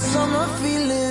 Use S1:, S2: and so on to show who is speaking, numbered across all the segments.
S1: summer feeling.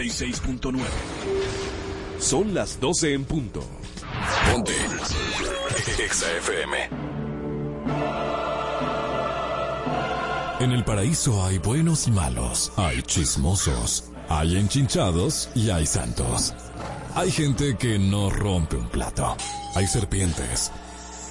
S2: 96.9. Son las 12 en punto.
S3: Ponte. Exa FM.
S4: En el paraíso hay buenos y malos, hay chismosos, hay enchinchados y hay santos. Hay gente que no rompe un plato, hay serpientes,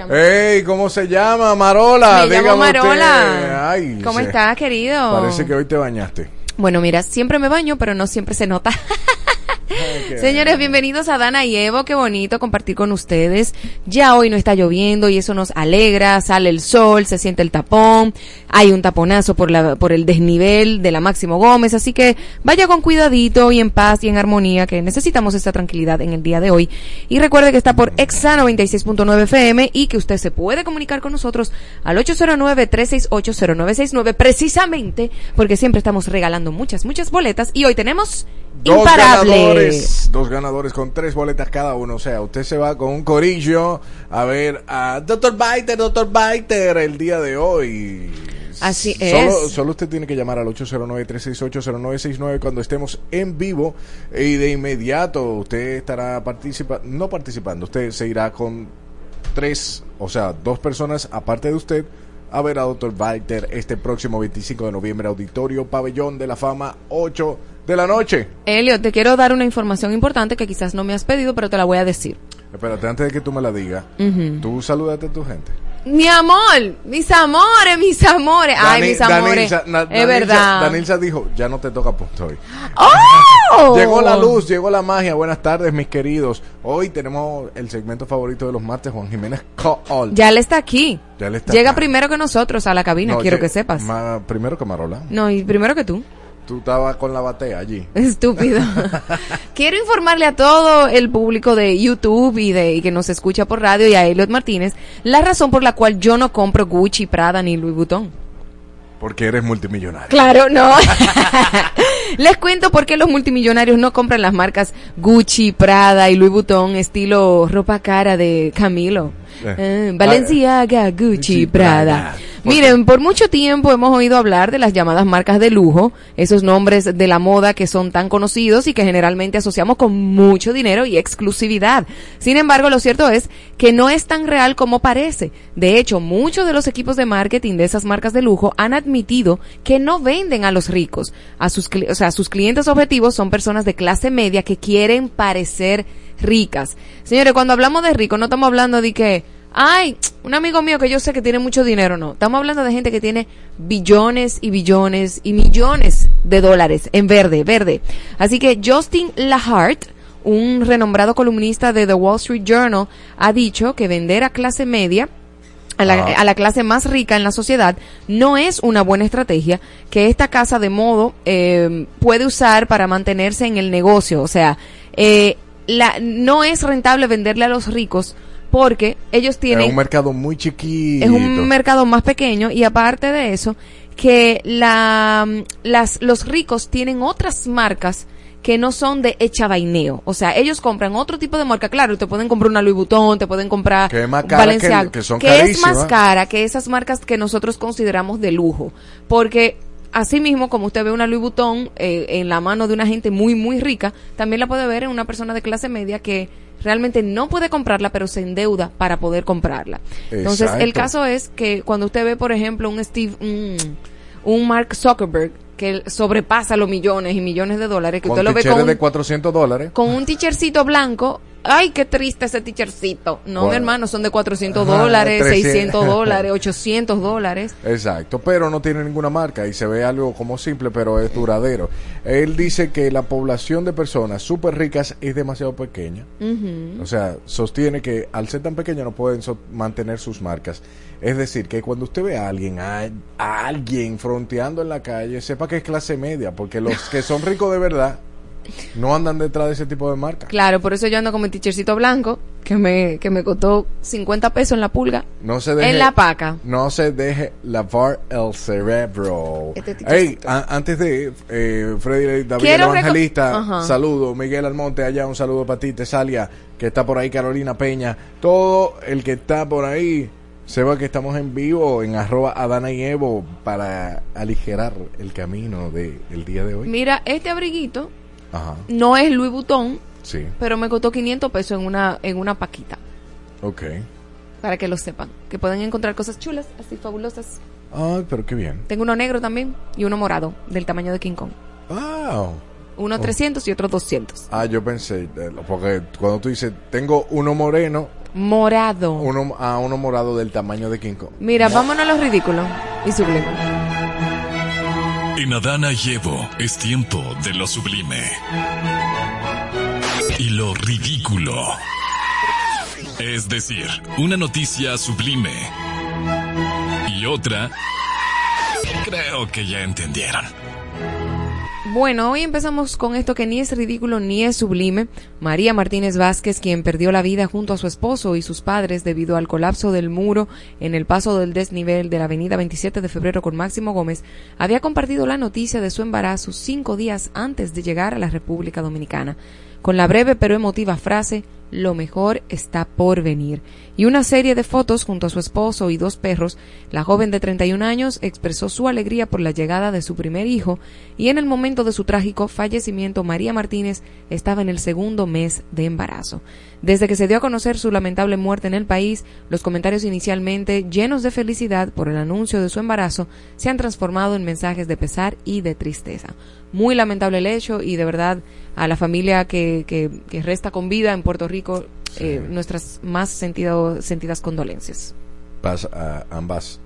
S5: Llama?
S6: ¡Ey! ¿Cómo se llama? Marola.
S5: Me llamo. Marola.
S6: Ay,
S5: ¿Cómo
S6: se-
S5: estás, querido?
S6: Parece que hoy te bañaste.
S5: Bueno, mira, siempre me baño, pero no siempre se nota. Señores, bienvenidos a Dana y Evo. Qué bonito compartir con ustedes. Ya hoy no está lloviendo y eso nos alegra. Sale el sol, se siente el tapón. Hay un taponazo por, la, por el desnivel de la Máximo Gómez. Así que vaya con cuidadito y en paz y en armonía, que necesitamos esta tranquilidad en el día de hoy. Y recuerde que está por Exa 96.9 FM y que usted se puede comunicar con nosotros al 809-368-0969 precisamente porque siempre estamos regalando muchas, muchas boletas y hoy tenemos
S6: Dos
S5: Imparable.
S6: Ganadores, dos ganadores con tres boletas cada uno. O sea, usted se va con un corillo a ver a Dr. Biter, Dr. Biter el día de hoy.
S5: Así es.
S6: solo usted tiene que llamar al 809-368-0969 cuando estemos en vivo y de inmediato usted estará participando, no participando, usted se irá con tres, o sea, dos personas aparte de usted a ver a Dr. Biter este próximo 25 de noviembre, Auditorio Pabellón de la Fama, 8 de la noche.
S5: Elio, te quiero dar una información importante que quizás no me has pedido, pero te la voy a decir.
S6: Espérate, antes de que tú me la digas, tú salúdate a tu gente.
S5: Mi amor, mis amores, mis amores. Ay,
S6: Dani-
S5: mis amores.
S6: Danilza- Na-
S5: es
S6: Danilza-
S5: verdad.
S6: Danilza dijo, ya no te toca punto hoy.
S5: ¡Oh!
S6: Llegó la luz, llegó la magia. Buenas tardes, mis queridos. Hoy tenemos el segmento favorito de los martes, Juan Jiménez Call.
S5: Ya él está aquí.
S6: Ya él está
S5: Llega
S6: acá.
S5: primero que nosotros a la cabina,
S6: No,
S5: quiero que sepas.
S6: ma- primero que Marola.
S5: No, y primero que tú.
S6: Tú estabas con la batea allí.
S5: Estúpido. Quiero informarle a todo el público de YouTube y de y que nos escucha por radio y a Elliot Martínez la razón por la cual yo no compro Gucci, Prada ni Louis Vuitton.
S6: Porque eres multimillonario.
S5: Claro, no. Les cuento por qué los multimillonarios no compran las marcas Gucci, Prada y Louis Vuitton estilo ropa cara de Camilo.
S6: Eh.
S5: Eh, Balenciaga, Gucci,
S6: Gucci,
S5: Prada.
S6: Prada.
S5: Miren, por mucho tiempo hemos oído hablar de las llamadas marcas de lujo, esos nombres de la moda que son tan conocidos y que generalmente asociamos con mucho dinero y exclusividad. Sin embargo, lo cierto es que no es tan real como parece. De hecho, muchos de los equipos de marketing de esas marcas de lujo han admitido que no venden a los ricos. A sus, o sea, sus clientes objetivos son personas de clase media que quieren parecer ricas. Señores, cuando hablamos de rico, no estamos hablando de que ay, un amigo mío que yo sé que tiene mucho dinero, no. Estamos hablando de gente que tiene billones y billones y millones de dólares en verde, verde. Así que Justin Lahart, un renombrado columnista de The Wall Street Journal, ha dicho que vender a clase media a la,
S6: Ajá.
S5: a la clase más rica en la sociedad no es una buena estrategia que esta casa de modo eh, puede usar para mantenerse en el negocio. O sea, eh, la, no es rentable venderle a los ricos porque ellos
S6: Es
S5: tienen
S6: un mercado muy chiquito.
S5: es un mercado más pequeño y aparte de eso que la las los ricos tienen otras marcas que no son de hecha vaineo, o sea, ellos compran otro tipo de marca, claro, te pueden comprar una Louis Vuitton, te pueden comprar
S6: Que es más cara
S5: Balenciaga,
S6: que- que son
S5: es más cara que esas marcas que nosotros consideramos de lujo, porque así mismo como usted ve una Louis Vuitton eh, en la mano de una gente muy muy rica, también la puede ver en una persona de clase media que realmente no puede comprarla, pero se endeuda para poder comprarla. Entonces, el caso es que cuando usted ve, por ejemplo, un Steve, un, un Mark Zuckerberg que sobrepasa los millones y millones de dólares, que
S6: Con
S5: usted lo ve con
S6: de
S5: un,
S6: 400 dólares.
S5: con un teachercito blanco, ay, qué triste ese teachercito. No, mi hermano, son de 400
S6: Ajá,
S5: dólares,
S6: 300.
S5: 600 dólares, 800 dólares.
S6: Exacto, pero no tiene ninguna marca y se ve algo como simple, pero es duradero. Él dice que la población de personas súper ricas es demasiado pequeña. O sea, sostiene que al ser tan pequeña no pueden so- mantener sus marcas. Es decir, que cuando usted ve a alguien, a, a alguien fronteando en la calle, sepa que es clase media, porque los que son ricos de verdad no andan detrás de ese tipo de marca.
S5: Claro, por eso yo ando con mi teachercito blanco, que me, que me costó 50 pesos en la pulga.
S6: No se deje,
S5: En la paca.
S6: No se deje lavar el cerebro.
S5: Este
S6: Hey, a- antes de eh, Freddy David el Evangelista, saludo. Miguel Almonte allá, un saludo para ti. Tesalia, que está por ahí. Carolina Peña. Todo el que está por ahí. Sepa que estamos en vivo en arroba Adana y Evo para aligerar el camino del día de hoy.
S5: Mira, este abriguito
S6: Ajá,
S5: no es Louis Vuitton,
S6: sí,
S5: pero me costó 500 pesos en una, en una paquita.
S6: ok.
S5: Para que lo sepan. Que pueden encontrar cosas chulas, así fabulosas.
S6: Ay, pero qué bien.
S5: Tengo uno negro también y uno morado, del tamaño de King Kong.
S6: Wow.
S5: Uno 300 y otro 200.
S6: Ah, yo pensé, eh, porque cuando tú dices, tengo uno moreno,
S5: Morado.
S6: uno a uno morado del tamaño de King Kong.
S5: Mira, vámonos a los ridículos y sublime.
S4: En Adana y Evo es tiempo de lo sublime. Y lo ridículo. Es decir, una noticia sublime. Y otra... Creo que ya entendieron.
S5: Bueno, hoy empezamos con esto que ni es ridículo ni es sublime. María Martínez Vázquez, quien perdió la vida junto a su esposo y sus padres debido al colapso del muro en el paso del desnivel de la avenida 27 de febrero con Máximo Gómez, había compartido la noticia de su embarazo cinco días antes de llegar a la República Dominicana, con la breve pero emotiva frase lo mejor está por venir. Y una serie de fotos junto a su esposo y dos perros, la joven de 31 años expresó su alegría por la llegada de su primer hijo y en el momento de su trágico fallecimiento María Martínez estaba en el segundo mes de embarazo. Desde que se dio a conocer su lamentable muerte en el país, los comentarios inicialmente llenos de felicidad por el anuncio de su embarazo se han transformado en mensajes de pesar y de tristeza. Muy lamentable el hecho y de verdad a la familia que, que, que resta con vida en Puerto Rico eh, nuestras más sentido, sentidas condolencias.
S6: Paz a ambas,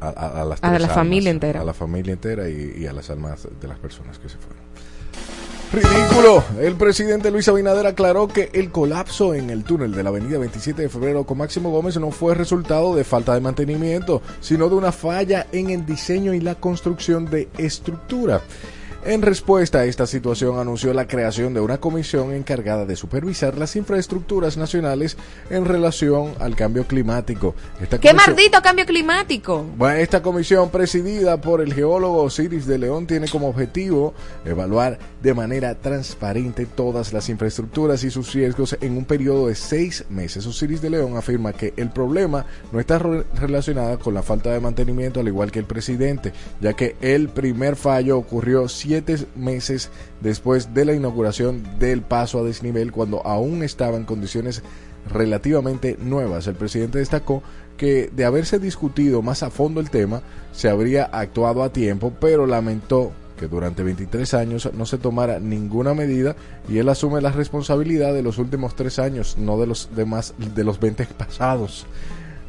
S6: a, a- a las
S5: A la familia entera.
S6: A la familia entera y, y a las almas de las personas que se fueron. Ridículo. El presidente Luis Abinader aclaró que el colapso en el túnel de la avenida 27 de febrero con Máximo Gómez no fue resultado de falta de mantenimiento, sino de una falla en el diseño y la construcción de estructura. En respuesta a esta situación anunció la creación de una comisión encargada de supervisar las infraestructuras nacionales en relación al cambio climático. Esta
S5: ¡Qué
S6: comisión-
S5: maldito cambio climático!
S6: bueno, esta comisión presidida por el geólogo Osiris de León tiene como objetivo evaluar de manera transparente todas las infraestructuras y sus riesgos en un periodo de seis meses. Osiris de León afirma que el problema no está re- relacionado con la falta de mantenimiento, al igual que el presidente, ya que el primer fallo ocurrió siete meses después de la inauguración del paso a desnivel, cuando aún estaba en condiciones relativamente nuevas. El presidente destacó que de haberse discutido más a fondo el tema, se habría actuado a tiempo, pero lamentó que durante 23 años no se tomara ninguna medida y él asume la responsabilidad de los últimos tres años, no de los demás, de los 20 pasados.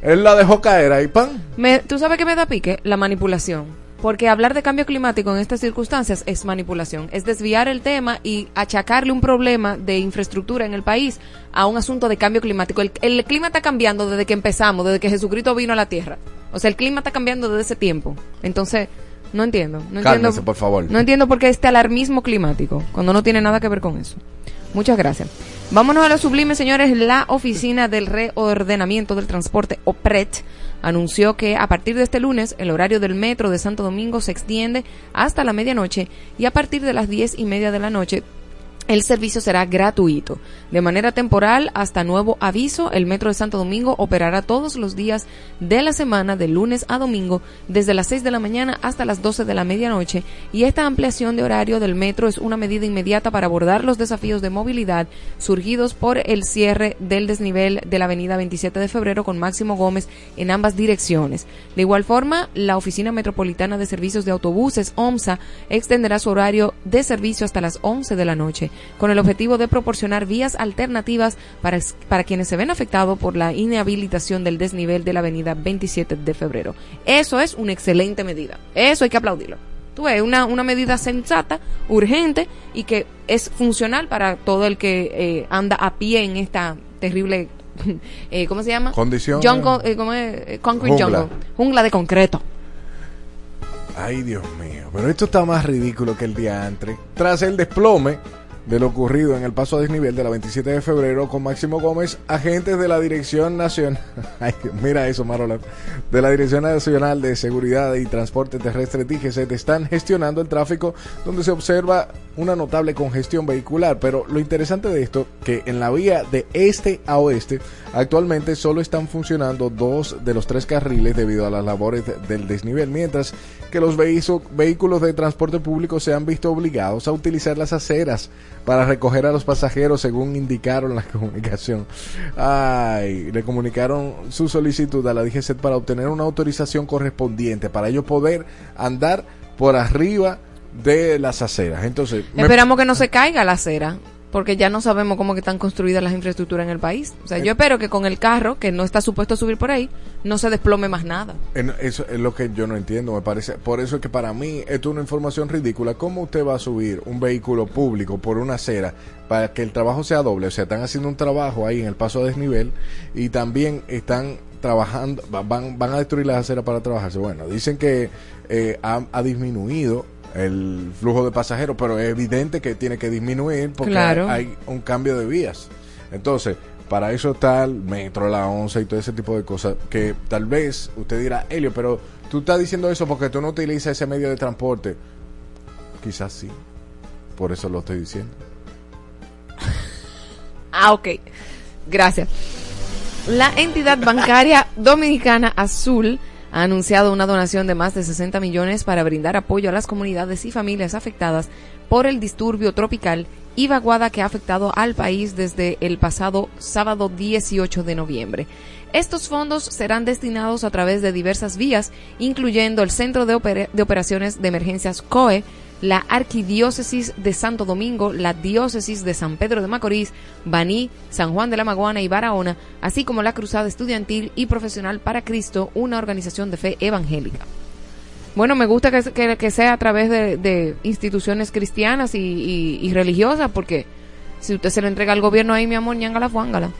S6: Él la dejó caer ahí, pan.
S5: Me- ¿Tú sabes qué me da pique? La manipulación. Porque hablar de cambio climático en estas circunstancias es manipulación. Es desviar el tema y achacarle un problema de infraestructura en el país a un asunto de cambio climático. El, el clima está cambiando desde que empezamos, desde que Jesucristo vino a la tierra. O sea, el clima está cambiando desde ese tiempo. Entonces, no entiendo. No
S6: Cálmese,
S5: entiendo,
S6: por favor.
S5: No entiendo por qué este alarmismo climático, cuando no tiene nada que ver con eso. Muchas gracias. Vámonos a lo sublime, señores. La Oficina del Reordenamiento del Transporte, OPRET, anunció que a partir de este lunes el horario del metro de Santo Domingo se extiende hasta la medianoche y a partir de las diez y media de la noche el servicio será gratuito. De manera temporal, hasta nuevo aviso, el Metro de Santo Domingo operará todos los días de la semana, de lunes a domingo, desde las 6 de la mañana hasta las 12 de la medianoche, y esta ampliación de horario del metro es una medida inmediata para abordar los desafíos de movilidad surgidos por el cierre del desnivel de la avenida 27 de febrero con Máximo Gómez en ambas direcciones. De igual forma, la Oficina Metropolitana de Servicios de Autobuses, OMSA, extenderá su horario de servicio hasta las 11 de la noche, con el objetivo de proporcionar vías alternativas para, para quienes se ven afectados por la inhabilitación del desnivel de la avenida 27 de febrero. Eso es una excelente medida. Eso hay que aplaudirlo. Tú ves, una, una medida sensata, urgente y que es funcional para todo el que eh, anda a pie en esta terrible, eh, ¿cómo se llama?
S6: Condición.
S5: Jungle, eh, ¿cómo es? Eh, concrete
S6: Jungla.
S5: jungle. Jungla de concreto.
S6: Ay, Dios mío. Pero esto está más ridículo que el día antes. Tras el desplome de lo ocurrido en el paso a desnivel de la 27 de febrero con Máximo Gómez, agentes de la Dirección Nacional, mira eso, de la Dirección Nacional de Seguridad y Transporte Terrestre DGCT están gestionando el tráfico donde se observa una notable congestión vehicular. Pero lo interesante de esto, que en la vía de este a oeste, actualmente solo están funcionando dos de los tres carriles debido a las labores de- del desnivel, mientras que los vehículos de transporte público se han visto obligados a utilizar las aceras para recoger a los pasajeros según indicaron la comunicación. Ay, le comunicaron su solicitud a la DGCET para obtener una autorización correspondiente para ellos poder andar por arriba de las aceras. Entonces, me-
S5: Esperamos que no se caiga la acera, porque ya no sabemos cómo que están construidas las infraestructuras en el país. O sea, yo espero que con el carro, que no está supuesto a subir por ahí, no se desplome más nada.
S6: Eso es lo que yo no entiendo, me parece. Por eso es que para mí esto es una información ridícula. ¿Cómo usted va a subir un vehículo público por una acera para que el trabajo sea doble? O sea, están haciendo un trabajo ahí en el paso a desnivel y también están trabajando, va- van, van a destruir las aceras para trabajarse. Bueno, dicen que eh, ha, ha disminuido el flujo de pasajeros, pero es evidente que tiene que disminuir porque
S5: Claro.
S6: hay un cambio de vías. Entonces, para eso está el metro, la once y todo ese tipo de cosas que tal vez usted dirá, Helio, pero tú estás diciendo eso porque tú no utilizas ese medio de transporte. Quizás sí. Por eso lo estoy diciendo.
S5: Ah, ok. Gracias. La entidad bancaria dominicana Azul ha anunciado una donación de más de 60 millones para brindar apoyo a las comunidades y familias afectadas por el disturbio tropical y vaguada que ha afectado al país desde el pasado sábado 18 de noviembre. Estos fondos serán destinados a través de diversas vías, incluyendo el Centro de, Opera- de Operaciones de Emergencias COE, la Arquidiócesis de Santo Domingo, la Diócesis de San Pedro de Macorís, Baní, San Juan de la Maguana y Barahona, así como la Cruzada Estudiantil y Profesional para Cristo, una organización de fe evangélica. Bueno, me gusta que, que- que sea a través de, de instituciones cristianas y, y- y religiosas, porque si usted se le entrega al gobierno ahí, mi amor, ñangala fuángala.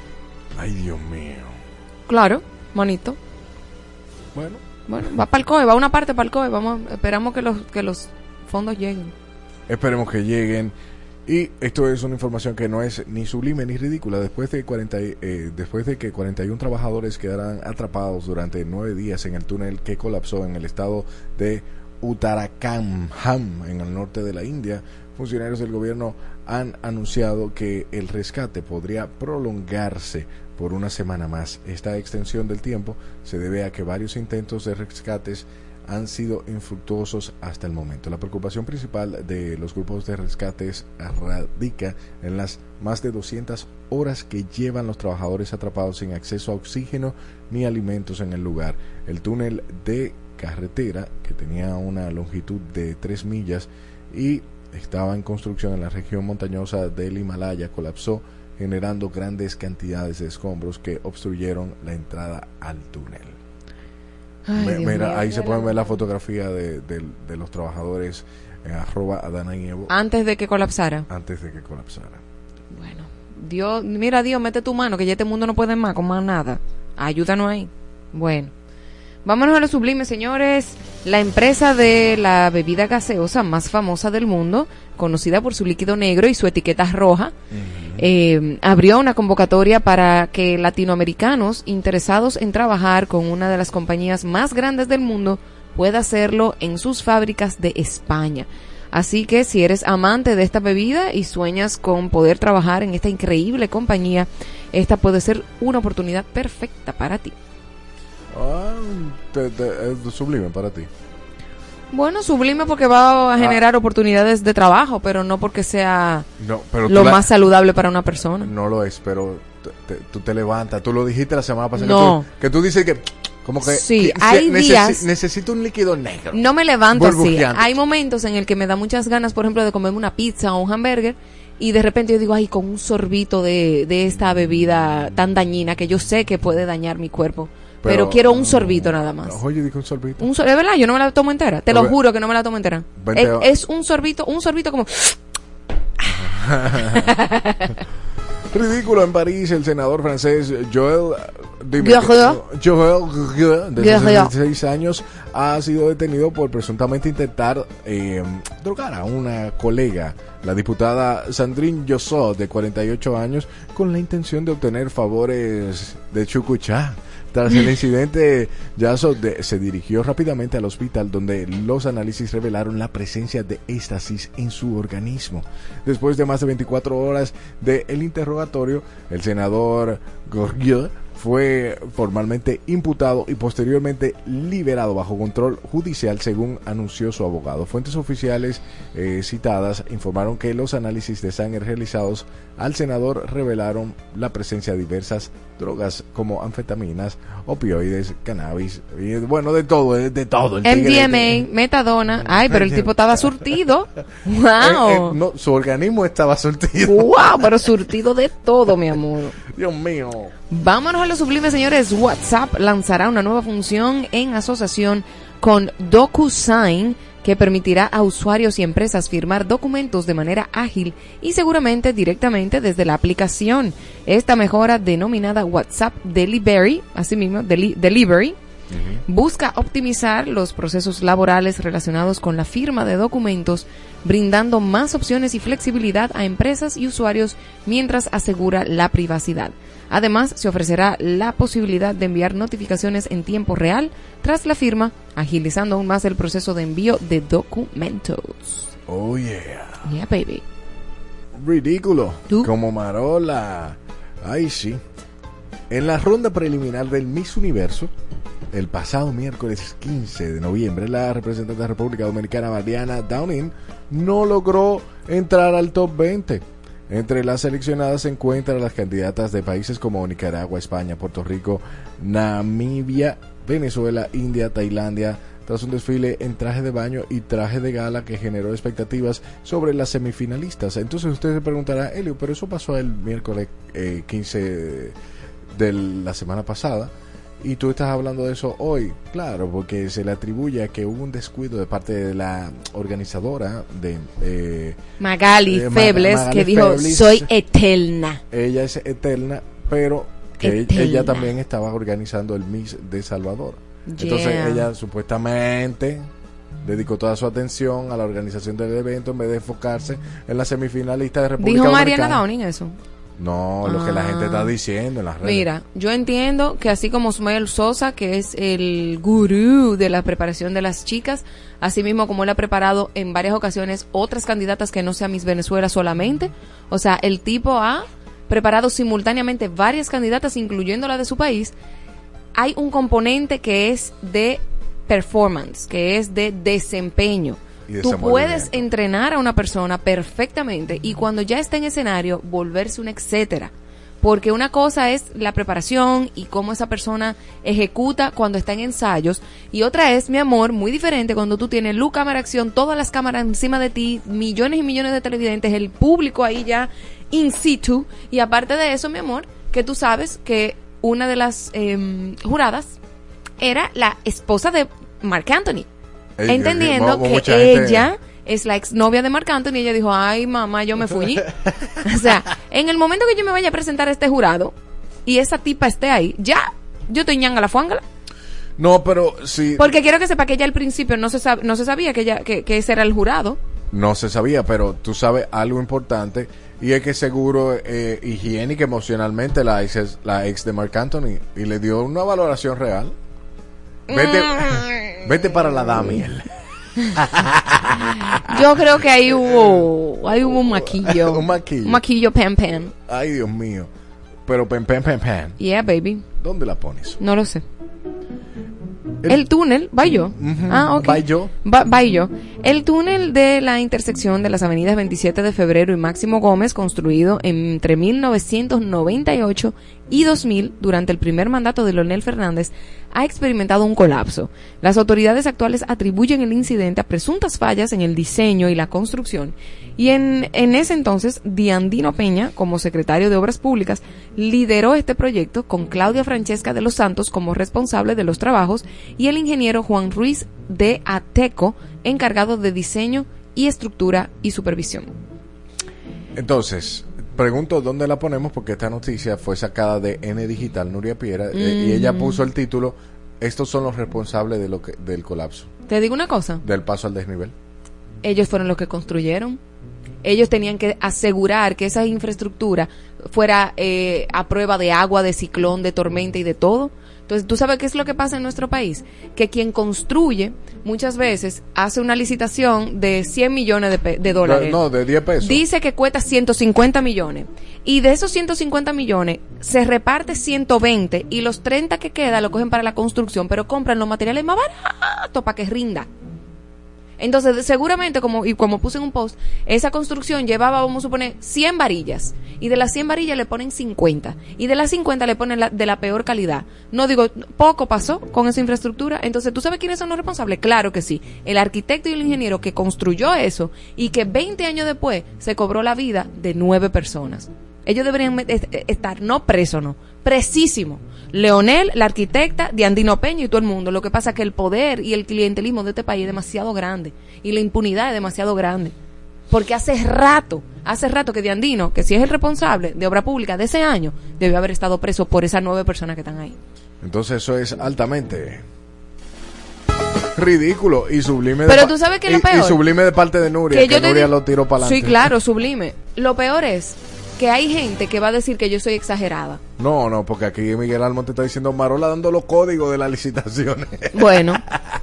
S6: Ay, Dios mío.
S5: Claro, manito.
S6: Bueno,
S5: Bueno, va para el COE, va una parte para el COE, vamos, esperamos que los, que los fondos lleguen.
S6: esperemos que lleguen. Y esto es una información que no es ni sublime ni ridícula. Después de, 40, y- eh, después de que 41 trabajadores quedaran atrapados durante nueve días en el túnel que colapsó en el estado de Uttarakhand, en el norte de la India, funcionarios del gobierno han anunciado que el rescate podría prolongarse por una semana más. Esta extensión del tiempo se debe a que varios intentos de rescates han sido infructuosos hasta el momento. La preocupación principal de los grupos de rescates radica en las más de 200 horas que llevan los trabajadores atrapados sin acceso a oxígeno ni alimentos en el lugar. El túnel de carretera, que tenía una longitud de 3 millas y estaba en construcción en la región montañosa del Himalaya, colapsó generando grandes cantidades de escombros que obstruyeron la entrada al túnel.
S5: Ay,
S6: Me-
S5: Dios
S6: mira,
S5: mío,
S6: ahí se pueden ver la fotografía de, de- de los trabajadores en arroba Adana y Evo
S5: Antes de que colapsara.
S6: antes de que colapsara.
S5: Bueno, Dios, mira Dios, mete tu mano, que ya este mundo no puede más con más nada. Ayúdanos ahí. Bueno, vámonos a lo sublime, señores. La empresa de la bebida gaseosa más famosa del mundo, conocida por su líquido negro y su etiqueta roja, eh, abrió una convocatoria para que latinoamericanos interesados en trabajar con una de las compañías más grandes del mundo pueda hacerlo en sus fábricas de España. Así que si eres amante de esta bebida y sueñas con poder trabajar en esta increíble compañía, esta puede ser una oportunidad perfecta para ti.
S6: Ah, te- te- es sublime para ti.
S5: Bueno, sublime porque va a generar oportunidades de trabajo, pero no porque sea
S6: No, pero tú
S5: lo
S6: la-
S5: más saludable para una persona.
S6: No lo es, pero te- tú te levantas. Tú lo dijiste la semana pasada.
S5: No.
S6: Que tú, que tú dices que. Como que.
S5: Sí,
S6: que
S5: hay
S6: necesi-
S5: días-
S6: Necesito un líquido negro.
S5: No me levanto así. Hay momentos en el que me da muchas ganas, por ejemplo, de comerme una pizza o un hamburger y de repente yo digo, ay, con un sorbito de, de esta bebida tan dañina que yo sé que puede dañar mi cuerpo. Pero, quiero un sorbito nada más.
S6: Oye, dije un sorbito.
S5: Un sor- es verdad, yo no me la tomo entera. Te lo juro que no me la tomo entera. Es, un sorbito, un sorbito como...
S6: Ridículo en París, el senador francés. Joël
S5: Guerrier,
S6: de
S5: Guerrier.
S6: 66 años, ha sido detenido por presuntamente intentar eh, drogar a una colega, la diputada Sandrine Jossot, de 48 años, con la intención de obtener favores de chucuchá. Tras el incidente, Yasso de- se dirigió rápidamente al hospital donde los análisis revelaron la presencia de éstasis en su organismo. Después de más de 24 horas del interrogatorio, el senador Gorgier fue formalmente imputado y posteriormente liberado bajo control judicial según anunció su abogado. Fuentes oficiales eh, citadas informaron que los análisis de sangre realizados al senador revelaron la presencia de diversas drogas como anfetaminas, opioides, cannabis, y, bueno, de todo, de, de todo. el
S5: MDMA, metadona. Ay, pero el tipo estaba surtido.
S6: Eh,
S5: ¡Wow!
S6: eh, no, su organismo estaba sortido.
S5: ¡Wow! Pero surtido de todo, mi amor.
S6: Dios mío.
S5: Vámonos a lo sublime, señores. WhatsApp lanzará una nueva función en asociación con DocuSign que permitirá a usuarios y empresas firmar documentos de manera ágil y seguramente directamente desde la aplicación. Esta mejora denominada WhatsApp Delivery, asimismo deli- Delivery, busca optimizar los procesos laborales relacionados con la firma de documentos, brindando más opciones y flexibilidad a empresas y usuarios mientras asegura la privacidad. Además, se ofrecerá la posibilidad de enviar notificaciones en tiempo real tras la firma, agilizando aún más el proceso de envío de documentos.
S6: Oh yeah.
S5: Yeah, baby.
S6: Ridículo.
S5: ¿Tú?
S6: Como Marola. Ay, sí. En la ronda preliminar del Miss Universo, el pasado miércoles 15 de noviembre, la representante de la República Dominicana, Mariana Downing, no logró entrar al top 20. Entre las seleccionadas se encuentran las candidatas de países como Nicaragua, España, Puerto Rico, Namibia, Venezuela, India, Tailandia, tras un desfile en traje de baño y traje de gala que generó expectativas sobre las semifinalistas. Entonces usted se preguntará, Elio, pero eso pasó el miércoles eh, 15 de la semana pasada y tú estás hablando de eso hoy. Claro, porque se le atribuye a que hubo un descuido de parte de la organizadora de... eh,
S5: Magali
S6: Eh,
S5: Febles
S6: Magali
S5: que dijo,
S6: Febles.
S5: soy eterna.
S6: ella es eterna, pero que
S5: Eterna.
S6: ella también estaba organizando el Miss de Salvador. Entonces ella supuestamente dedicó toda su atención a la organización del evento en vez de enfocarse en la semifinalista de República
S5: Dijo Mariana. Downing eso.
S6: No, lo que la gente
S5: Ah.
S6: está diciendo en las redes.
S5: Mira, yo entiendo que así como Sumael Sosa, que es el gurú de la preparación de las chicas, así mismo como él ha preparado en varias ocasiones otras candidatas que no sean Miss Venezuela solamente, o sea, el tipo ha preparado simultáneamente varias candidatas, incluyendo la de su país, hay un componente que es de performance, que es de desempeño.
S6: Y
S5: Tú puedes entrenar a una persona perfectamente y cuando ya está en escenario volverse un etcétera. Porque una cosa es la preparación y cómo esa persona ejecuta cuando está en ensayos. Y otra es, mi amor, muy diferente cuando tú tienes luz, cámara, acción, todas las cámaras encima de ti, millones y millones de televidentes, el público ahí ya in situ. Y aparte de eso, mi amor, que tú sabes que una de las em, juradas era la esposa de Mark Anthony. Entendiendo que ella es la exnovia de Mark Anthony y ella dijo, ay mamá, yo me fui. o sea, en el momento que yo me vaya a presentar a este jurado y esa tipa esté ahí, ya, yo estoy ñanga la fuángala.
S6: No, pero sí.
S5: Porque quiero que sepa que ya al principio no se, sab- no se sabía que, ella, que, que ese era el jurado.
S6: No se sabía, pero tú sabes algo importante y es que seguro eh, higiénica emocionalmente la ex, la ex de Mark Anthony y le dio una valoración real. Vete, vete para la Damiel.
S5: Yo creo que ahí hubo, ahí hubo un maquillo.
S6: Un maquillo.
S5: Un maquillo pan pan.
S6: Ay, Dios mío. Pero pen, pen, pen, pen.
S5: Yeah, baby.
S6: ¿Dónde la pones?
S5: No lo sé.
S6: El-
S5: El, túnel, va yo. Ah, ok.
S6: Va yo.
S5: Va, va yo. El túnel de la intersección de las avenidas 27 de febrero y Máximo Gómez, construido entre 1998 y 2000 durante el primer mandato de Leonel Fernández, ha experimentado un colapso. Las autoridades actuales atribuyen el incidente a presuntas fallas en el diseño y la construcción. Y en, en ese entonces, Diandino Peña, como secretario de Obras Públicas, lideró este proyecto con Claudia Francesca de los Santos como responsable de los trabajos y el ingeniero Juan Ruiz de Ateco, encargado de diseño y estructura y supervisión.
S6: Entonces, pregunto dónde la ponemos porque esta noticia fue sacada de N Digital, Nuria Piera, eh, y ella puso el título, estos son los responsables de lo que, del colapso,
S5: Te digo una cosa,
S6: del paso al desnivel.
S5: ellos fueron los que construyeron. Ellos tenían que asegurar que esa infraestructura fuera eh, a prueba de agua, de ciclón, de tormenta y de todo. Entonces, ¿tú sabes qué es lo que pasa en nuestro país? Que quien construye muchas veces hace una licitación de 100 millones de, dólares.
S6: No, de 10 pesos.
S5: Dice que cuesta 150 millones. Y de esos 150 millones se reparte 120 y los 30 que queda lo cogen para la construcción, pero compran los materiales más baratos para que rinda. Entonces, seguramente, como, y como puse en un post, esa construcción llevaba, vamos a suponer, 100 varillas. Y de las 100 varillas le ponen 50. Y de las 50 le ponen la, de la peor calidad. No digo, poco pasó con esa infraestructura. Entonces, ¿tú sabes quiénes son los responsables? Claro que sí. El arquitecto y el ingeniero que construyó eso y que 20 años después se cobró la vida de nueve personas. Ellos deberían estar, no preso, no, presísimo. Leonel, la arquitecta, Diandino Peña y todo el mundo. Lo que pasa es que el poder y el clientelismo de este país es demasiado grande y la impunidad es demasiado grande. Porque hace rato, hace rato que Diandino, que si es el responsable de obra pública de ese año, debió haber estado preso por esas nueve personas que están ahí.
S6: Entonces eso es altamente ridículo y sublime. de
S5: Pero
S6: pa-
S5: tú sabes que
S6: y,
S5: lo peor-
S6: y sublime de parte de Nuria, que,
S5: yo te
S6: Nuria lo tiró para adelante.
S5: Sí, claro, sublime. Lo peor es que hay gente que va a decir que yo soy exagerada.
S6: No, no, porque aquí Miguel Almonte está diciendo Marola dando los códigos de las licitaciones.
S5: Bueno,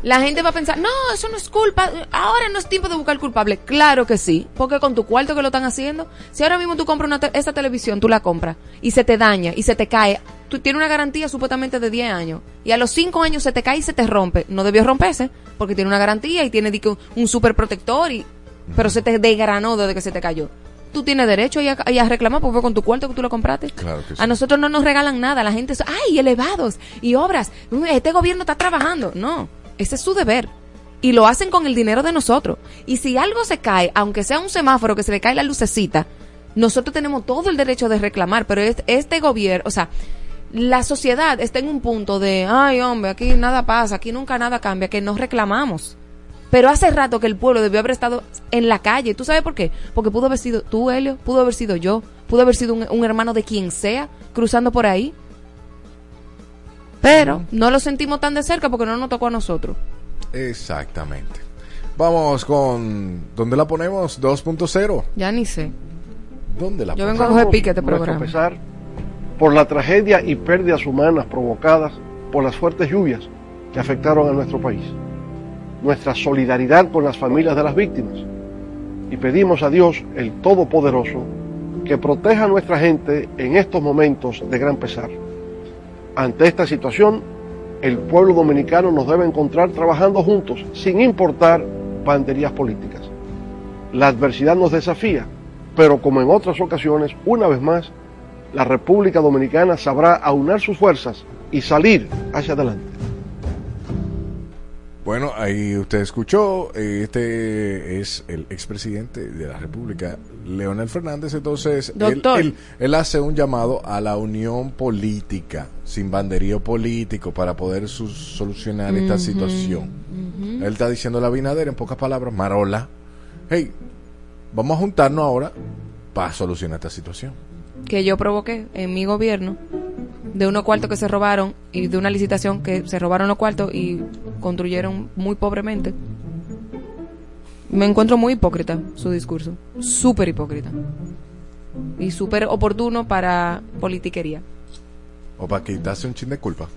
S5: la gente va a pensar, no, eso no es culpa, ahora no es tiempo de buscar culpable. Claro que sí, porque con tu cuarto que lo están haciendo, si ahora mismo tú compras una te- esa televisión, tú la compras y se te daña y se te cae, tú tienes una garantía supuestamente de 10 años y a los 5 años se te cae y se te rompe, no debió romperse porque tiene una garantía y tiene un super protector y pero se te desgranó desde que se te cayó. Tú tienes derecho y a, y a reclamar porque fue con tu cuarto que tú lo compraste.
S6: Claro que sí.
S5: A nosotros no nos regalan nada. La gente, ay, elevados y obras. Mm, Este gobierno está trabajando. No, ese es su deber. Y lo hacen con el dinero de nosotros. Y si algo se cae, aunque sea un semáforo que se le cae la lucecita, nosotros tenemos todo el derecho de reclamar. Pero este, este gobierno, o sea, la sociedad está en un punto de, ay, hombre, aquí nada pasa, aquí nunca nada cambia, que nos reclamamos. Pero hace rato que el pueblo debió haber estado en la calle. ¿Tú sabes por qué? Porque pudo haber sido tú, Helio, pudo haber sido yo, pudo haber sido un, un hermano de quien sea cruzando por ahí. Pero no lo sentimos tan de cerca porque no nos tocó a nosotros.
S6: Exactamente. Vamos con... ¿Dónde la ponemos? 2.0.
S5: Ya ni sé.
S6: ¿Dónde la
S5: Yo
S6: ponemos?
S5: vengo a coger pique este programa.
S7: pesar por la tragedia y pérdidas humanas provocadas por las fuertes lluvias que afectaron a nuestro país. Nuestra solidaridad con las familias de las víctimas. Y pedimos a Dios, el Todopoderoso, que proteja a nuestra gente en estos momentos de gran pesar. Ante esta situación, el pueblo dominicano nos debe encontrar trabajando juntos, sin importar banderías políticas. La adversidad nos desafía, pero como en otras ocasiones, una vez más, la República Dominicana sabrá aunar sus fuerzas y salir hacia adelante.
S6: Bueno, ahí usted escuchó, este es el expresidente de la República, Leonel Fernández, entonces él,
S5: Doctor.
S6: él- él hace un llamado a la unión política, sin banderío político, para poder solucionar esta situación. Él está diciendo a la Binader, en pocas palabras, Marola, hey, vamos a juntarnos ahora para solucionar esta situación.
S5: que yo provoqué en mi gobierno de unos cuartos que se robaron y de una licitación que se robaron los cuartos y construyeron muy pobremente. Me encuentro muy hipócrita su discurso, súper hipócrita y súper oportuno para politiquería.
S6: O para quitarse un chin de culpa.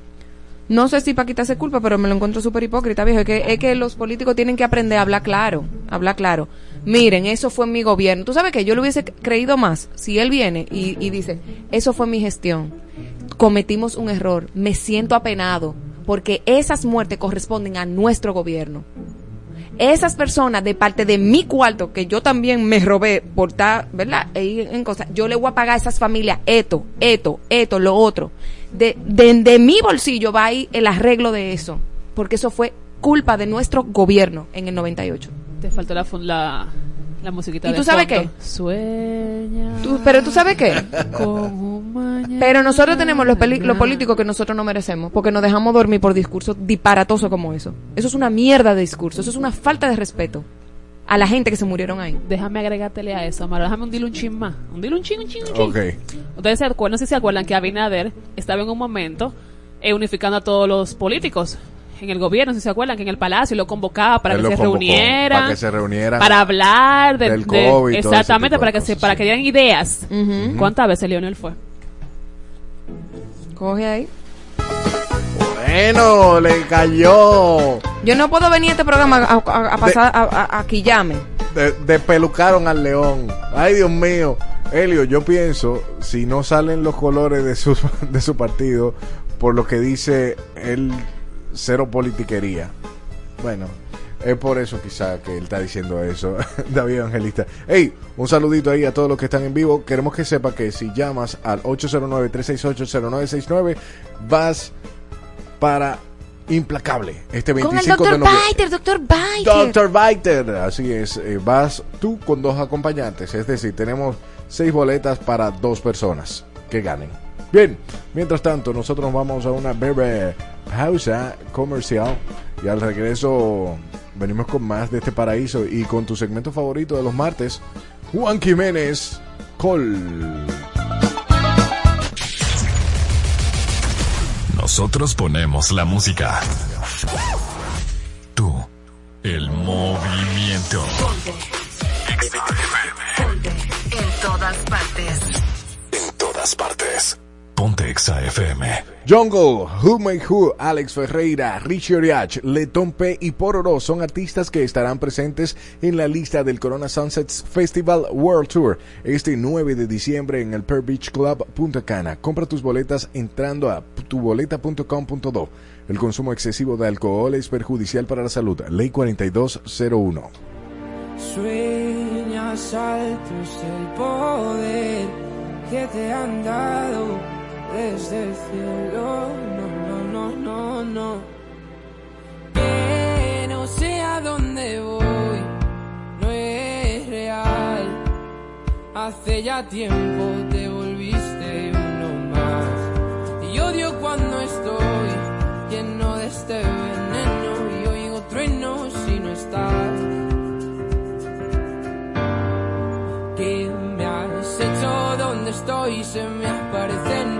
S5: No sé si para quitarse culpa, pero me lo encuentro súper hipócrita, viejo. Es que, es que los políticos tienen que aprender a hablar claro, hablar claro. Miren, eso fue mi gobierno. Tú sabes que yo le hubiese creído más si él viene y, y dice, eso fue mi gestión. Cometimos un error. Me siento apenado porque esas muertes corresponden a nuestro gobierno. Esas personas de parte de mi cuarto, que yo también me robé por estar, ¿verdad? Ahí en cosas, yo le voy a pagar a esas familias esto, esto, esto, lo otro. De, de, de mi bolsillo va ahí el arreglo de eso. Porque eso fue culpa de nuestro gobierno en el 98.
S8: Te faltó la, la musiquita
S5: ¿Y
S8: de
S5: tú sabes
S8: fondo.
S5: qué?
S8: Sueña.
S5: Tú- pero tú sabes qué?
S8: como mañana.
S5: Pero nosotros tenemos los, peli- los políticos que nosotros no merecemos, porque nos dejamos dormir por discursos disparatosos como eso. Eso es una mierda de discurso, eso es una falta de respeto a la gente que se murieron ahí.
S8: Déjame agregártele a eso, Amaro. Déjame hundirle un chin más. Hundirle un chin, un chin, un chin.
S6: Ok.
S8: Ustedes se acuerdan, no sé si se acuerdan que Abinader estaba en un momento eh, unificando a todos los políticos en el gobierno, si se acuerdan, que en el palacio lo convocaba para
S6: Él
S8: que
S6: lo
S8: se
S6: convocó,
S8: reunieran.
S6: para que se reunieran
S8: para hablar de,
S6: del
S8: de-
S6: COVID
S8: exactamente,
S6: de
S8: para que se, para que dieran ideas. ¿Cuántas veces Leonel fue?
S5: Coge ahí.
S6: Bueno, le cayó.
S5: Yo no puedo venir a este programa a, a- a pasar a, a, a quillarme.
S6: De- despelucaron al león. Ay, Dios mío. Helio, yo pienso, si no salen los colores de su, de su partido, por lo que dice el cero politiquería. Bueno, es por eso quizá que él está diciendo eso, David Evangelista. Hey, un saludito ahí a todos los que están en vivo. Queremos que sepa que si llamas al 809-368-0969, vas para Implacable este 25
S5: Con el
S6: de
S5: doctor
S6: noviembre.
S5: Biter, doctor Biter.
S6: Dr. Biter, así es, eh, vas tú con dos acompañantes, es decir, tenemos seis boletas para dos personas que ganen. Bien, mientras tanto, nosotros nos vamos a una breve pausa comercial y al regreso venimos con más de este paraíso y con tu segmento favorito de los martes, Juan Jiménez Col.
S4: Nosotros ponemos la música. Tú, el movimiento.
S9: En todas partes.
S10: En todas partes.
S4: Exa FM.
S6: Jungle, Who Make Who, Alex Ferreira, Richie Oriach, Letón P y Pororo son artistas que estarán presentes en la lista del Corona Sunsets Festival World Tour este 9 de diciembre en el Pearl Beach Club Punta Cana. Compra tus boletas entrando a tuboleta.com.do. El consumo excesivo de alcohol es perjudicial para la salud. Ley 4201.
S11: Sueñas altos el poder que te han dado desde el cielo. No, no, no, no, no. Que no sé a dónde voy, no es real. Hace ya tiempo te volviste uno más. Y odio cuando estoy lleno de este veneno y oigo truenos si no estás. ¿Qué me has hecho? ¿Dónde estoy? Se me aparecen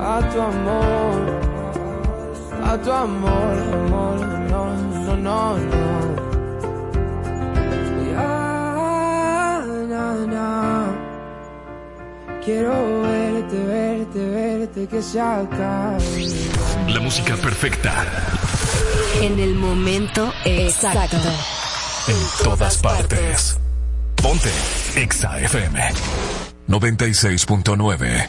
S11: a tu amor, a tu amor, amor, no, no, no, no. Ya, na, na. Quiero verte, verte, verte, que se acabe.
S2: La música perfecta
S9: En el momento exacto.
S2: en todas partes. Ponte Exa FM 96.9.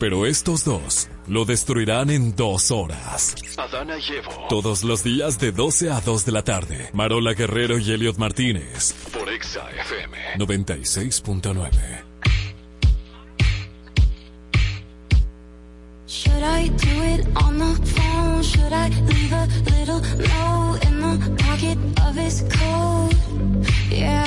S4: pero estos dos lo destruirán en dos horas.
S2: Adana y Evo.
S4: Todos los días de 12 a 2 de la tarde. Marola Guerrero y Elliot Martínez.
S2: Por Exa FM.
S4: 96.9.
S12: Should I do it on the phone? Should I leave a little note in the pocket of his coat? Yeah,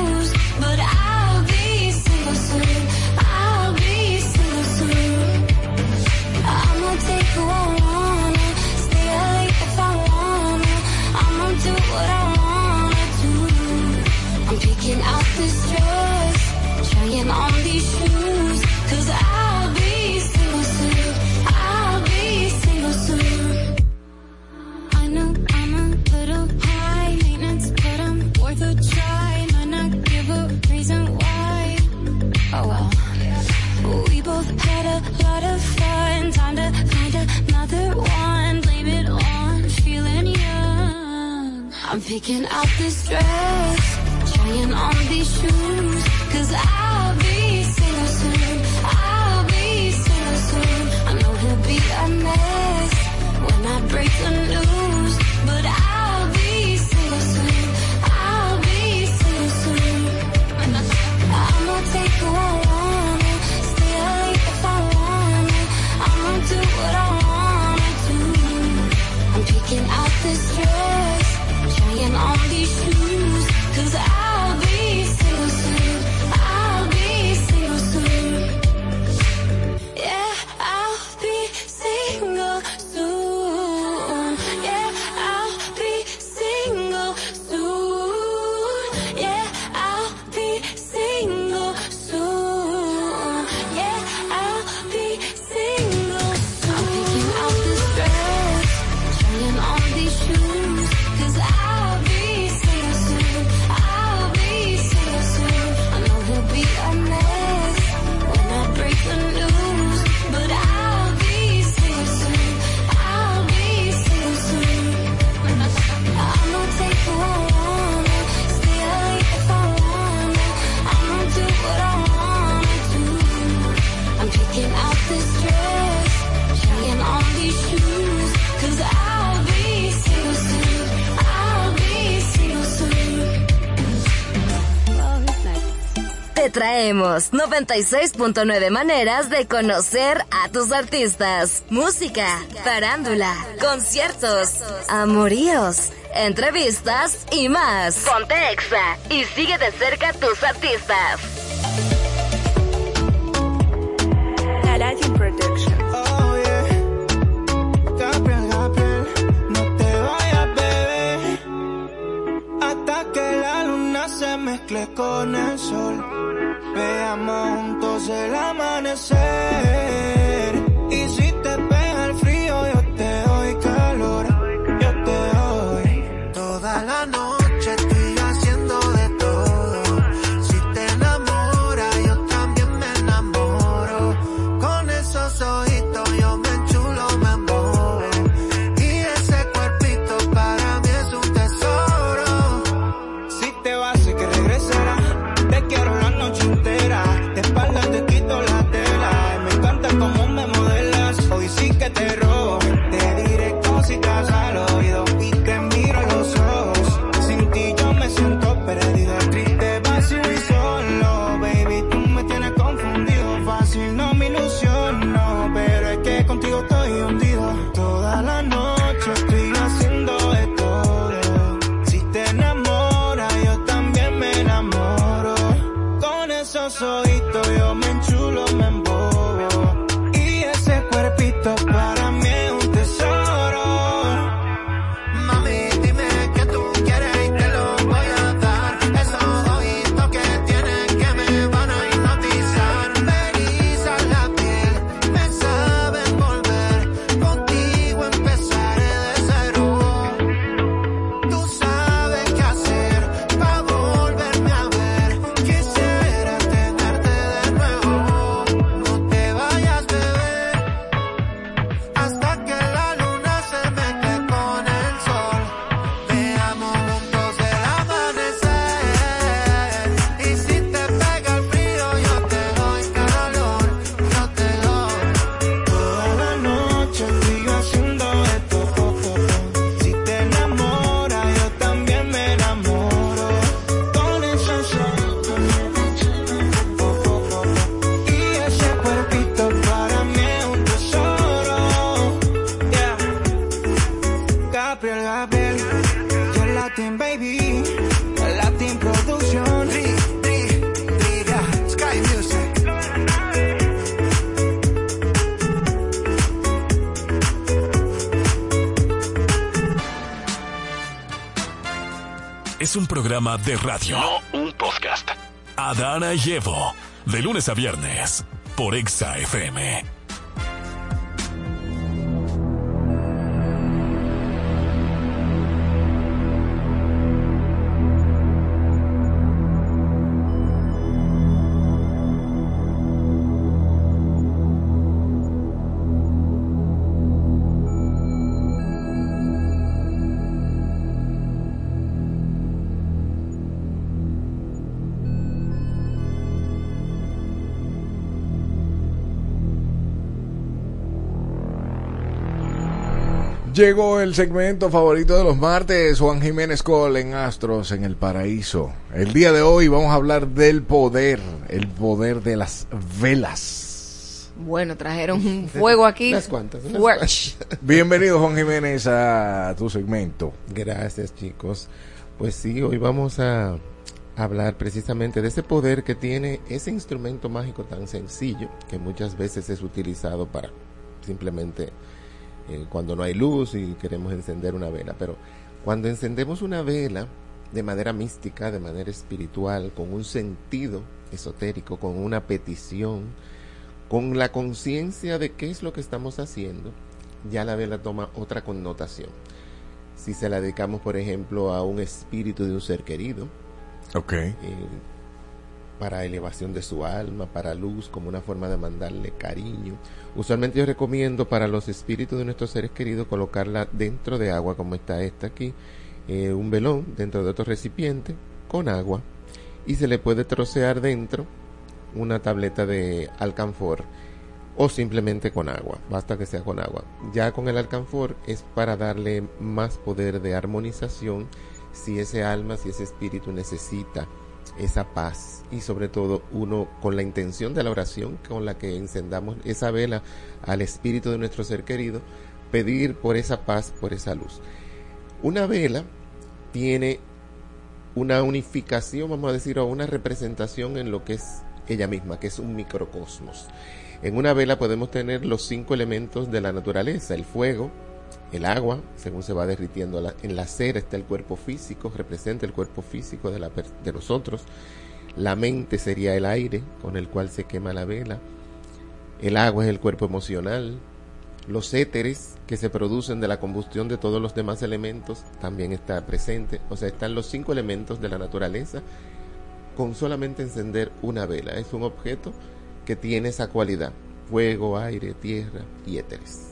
S12: I'm picking out this dress, trying on these shoes. Cause I'll be single soon. I'll be single soon. I know he'll be a mess when I break the news.
S9: Traemos 96.9 maneras de conocer a tus artistas. Música, farándula, conciertos, amoríos, entrevistas y más. Ponte Exa y sigue de cerca a tus artistas.
S13: Oh, yeah. Gabriel, Gabriel, no te vayas, bebé. Hasta que la luna se mezcle con el sol. Veamos juntos el amanecer. Es un
S4: programa de radio.
S14: No un podcast.
S4: Adana y Evo. De lunes a viernes. Por Exa FM.
S6: Llegó el segmento favorito de los martes, Juan Jiménez Cole en Astros en el Paraíso. El día de hoy vamos a hablar del poder, el poder de las velas.
S5: Bueno, trajeron un fuego aquí.
S15: Unas cuantas, unas.
S6: Bienvenido Juan Jiménez a tu segmento.
S15: Gracias chicos. Pues sí, hoy vamos a hablar precisamente de ese poder que tiene ese instrumento mágico tan sencillo que muchas veces es utilizado para simplemente eh, cuando no hay luz y queremos encender una vela. Pero cuando encendemos una vela de manera mística, de manera espiritual, con un sentido esotérico, con una petición, con la conciencia de qué es lo que estamos haciendo, ya la vela toma otra connotación. Si se la dedicamos, por ejemplo, a un espíritu de un ser querido,
S6: Ok.
S15: eh, para elevación de su alma, para luz, como una forma de mandarle cariño. Usualmente yo recomiendo para los espíritus de nuestros seres queridos colocarla dentro de agua, como está esta aquí, eh, un velón dentro de otro recipiente con agua y se le puede trocear dentro una tableta de alcanfor o simplemente con agua, basta que sea con agua. Ya con el alcanfor es para darle más poder de armonización si ese alma, si ese espíritu necesita esa paz y sobre todo uno con la intención de la oración con la que encendamos esa vela al espíritu de nuestro ser querido, pedir por esa paz, por esa luz. Una vela tiene una unificación, vamos a decir, o una representación en lo que es ella misma, que es un microcosmos. En una vela podemos tener los cinco elementos de la naturaleza, el fuego, el agua, según se va derritiendo la- en la cera está el cuerpo físico, representa el cuerpo físico de, la per- de nosotros. La mente sería el aire con el cual se quema la vela. El agua es el cuerpo emocional. Los éteres que se producen de la combustión de todos los demás elementos también está presente. O sea, están los cinco elementos de la naturaleza con solamente encender una vela. Es un objeto que tiene esa cualidad. Fuego, aire, tierra y éteres.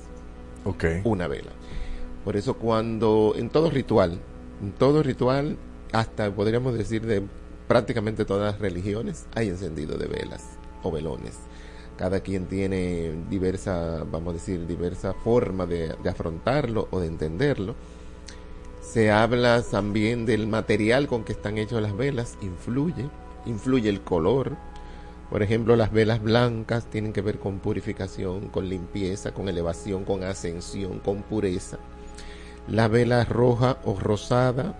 S6: Ok.
S15: Una vela. Por eso cuando en todo ritual, en todo ritual, hasta podríamos decir de prácticamente todas las religiones, hay encendido de velas o velones. Cada quien tiene diversa, vamos a decir, diversa forma de, afrontarlo o de entenderlo. Se habla también del material con que están hechas las velas, influye, influye el color. Por ejemplo, las velas blancas tienen que ver con purificación, con limpieza, con elevación, con ascensión, con pureza. La vela roja o rosada,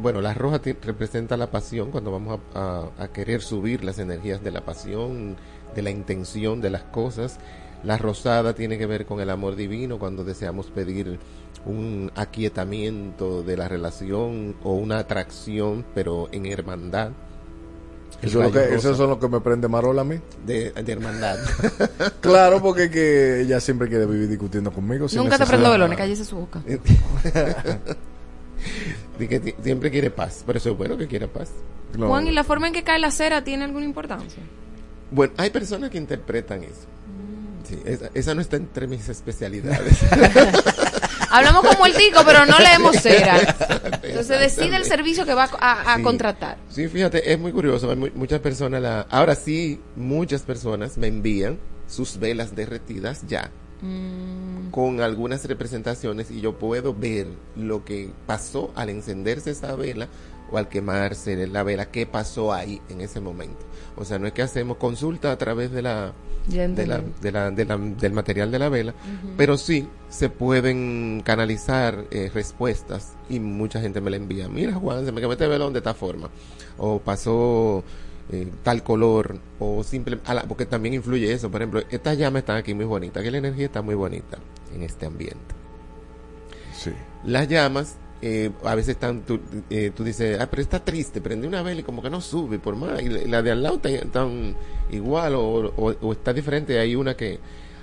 S15: bueno, la roja representa la pasión cuando vamos a querer subir las energías de la pasión, de la intención de las cosas. La rosada tiene que ver con el amor divino cuando deseamos pedir un aquietamiento de la relación o una atracción, pero en hermandad.
S6: Eso, es lo que,
S15: rosa
S6: eso es lo que me prende Marola a mí.
S15: de, de hermandad.
S6: Claro, porque que ella siempre quiere vivir discutiendo conmigo. sin
S5: Nunca te prendo velones, cállese su boca.
S15: Di que siempre quiere paz, pero eso es bueno que quiera paz.
S5: Juan, ¿y la forma en que cae la cera tiene alguna importancia?
S15: Bueno, hay personas que interpretan eso. Sí, esa, esa no está entre mis especialidades.
S5: Hablamos como el tico, pero no leemos cera. Entonces decide el servicio que va a, a
S15: Sí.
S5: contratar.
S15: Sí, fíjate, es muy curioso. hay mu- muchas personas, la, ahora sí, muchas personas me envían sus velas derretidas ya
S5: Mm,
S15: con algunas representaciones y yo puedo ver lo que pasó al encenderse esa vela o al quemarse la vela, qué pasó ahí en ese momento. O sea, no es que hacemos consulta a través de la, de la,
S5: entendí.
S15: de la- de la- del material de la vela, pero sí se pueden canalizar eh, respuestas y mucha gente me la envía. Mira, Juan, se me quemó este velón de esta forma, o pasó eh, tal color, o simple, a la- porque también influye eso. Por ejemplo, estas llamas están aquí muy bonitas, que la energía está muy bonita en este ambiente.
S6: Sí.
S15: Las llamas, eh, a veces están, tú, eh, tú dices, ah, pero está triste, prende una vela y como que no sube por más, y la de al lado está, están igual o, o- o está diferente, hay una que,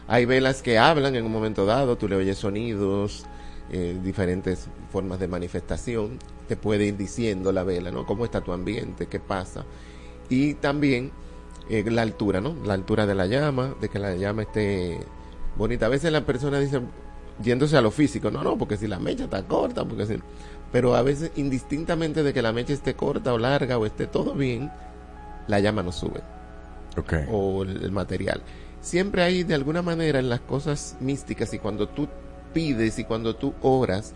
S15: hay velas que hablan en un momento dado, tú le oyes sonidos, eh, diferentes formas de manifestación, te puede ir diciendo la vela, ¿no? ¿Cómo está tu ambiente? ¿Qué pasa? Y también eh, la altura, ¿no? La altura de la llama, de que la llama esté bonita. A veces la persona dice, yéndose a lo físico, no, no, porque si la mecha está corta, porque si... Pero a veces, indistintamente de que la mecha esté corta o larga o esté todo bien, la llama no sube. O el, el material. Siempre hay, de alguna manera, en las cosas místicas y cuando tú pides y cuando tú oras,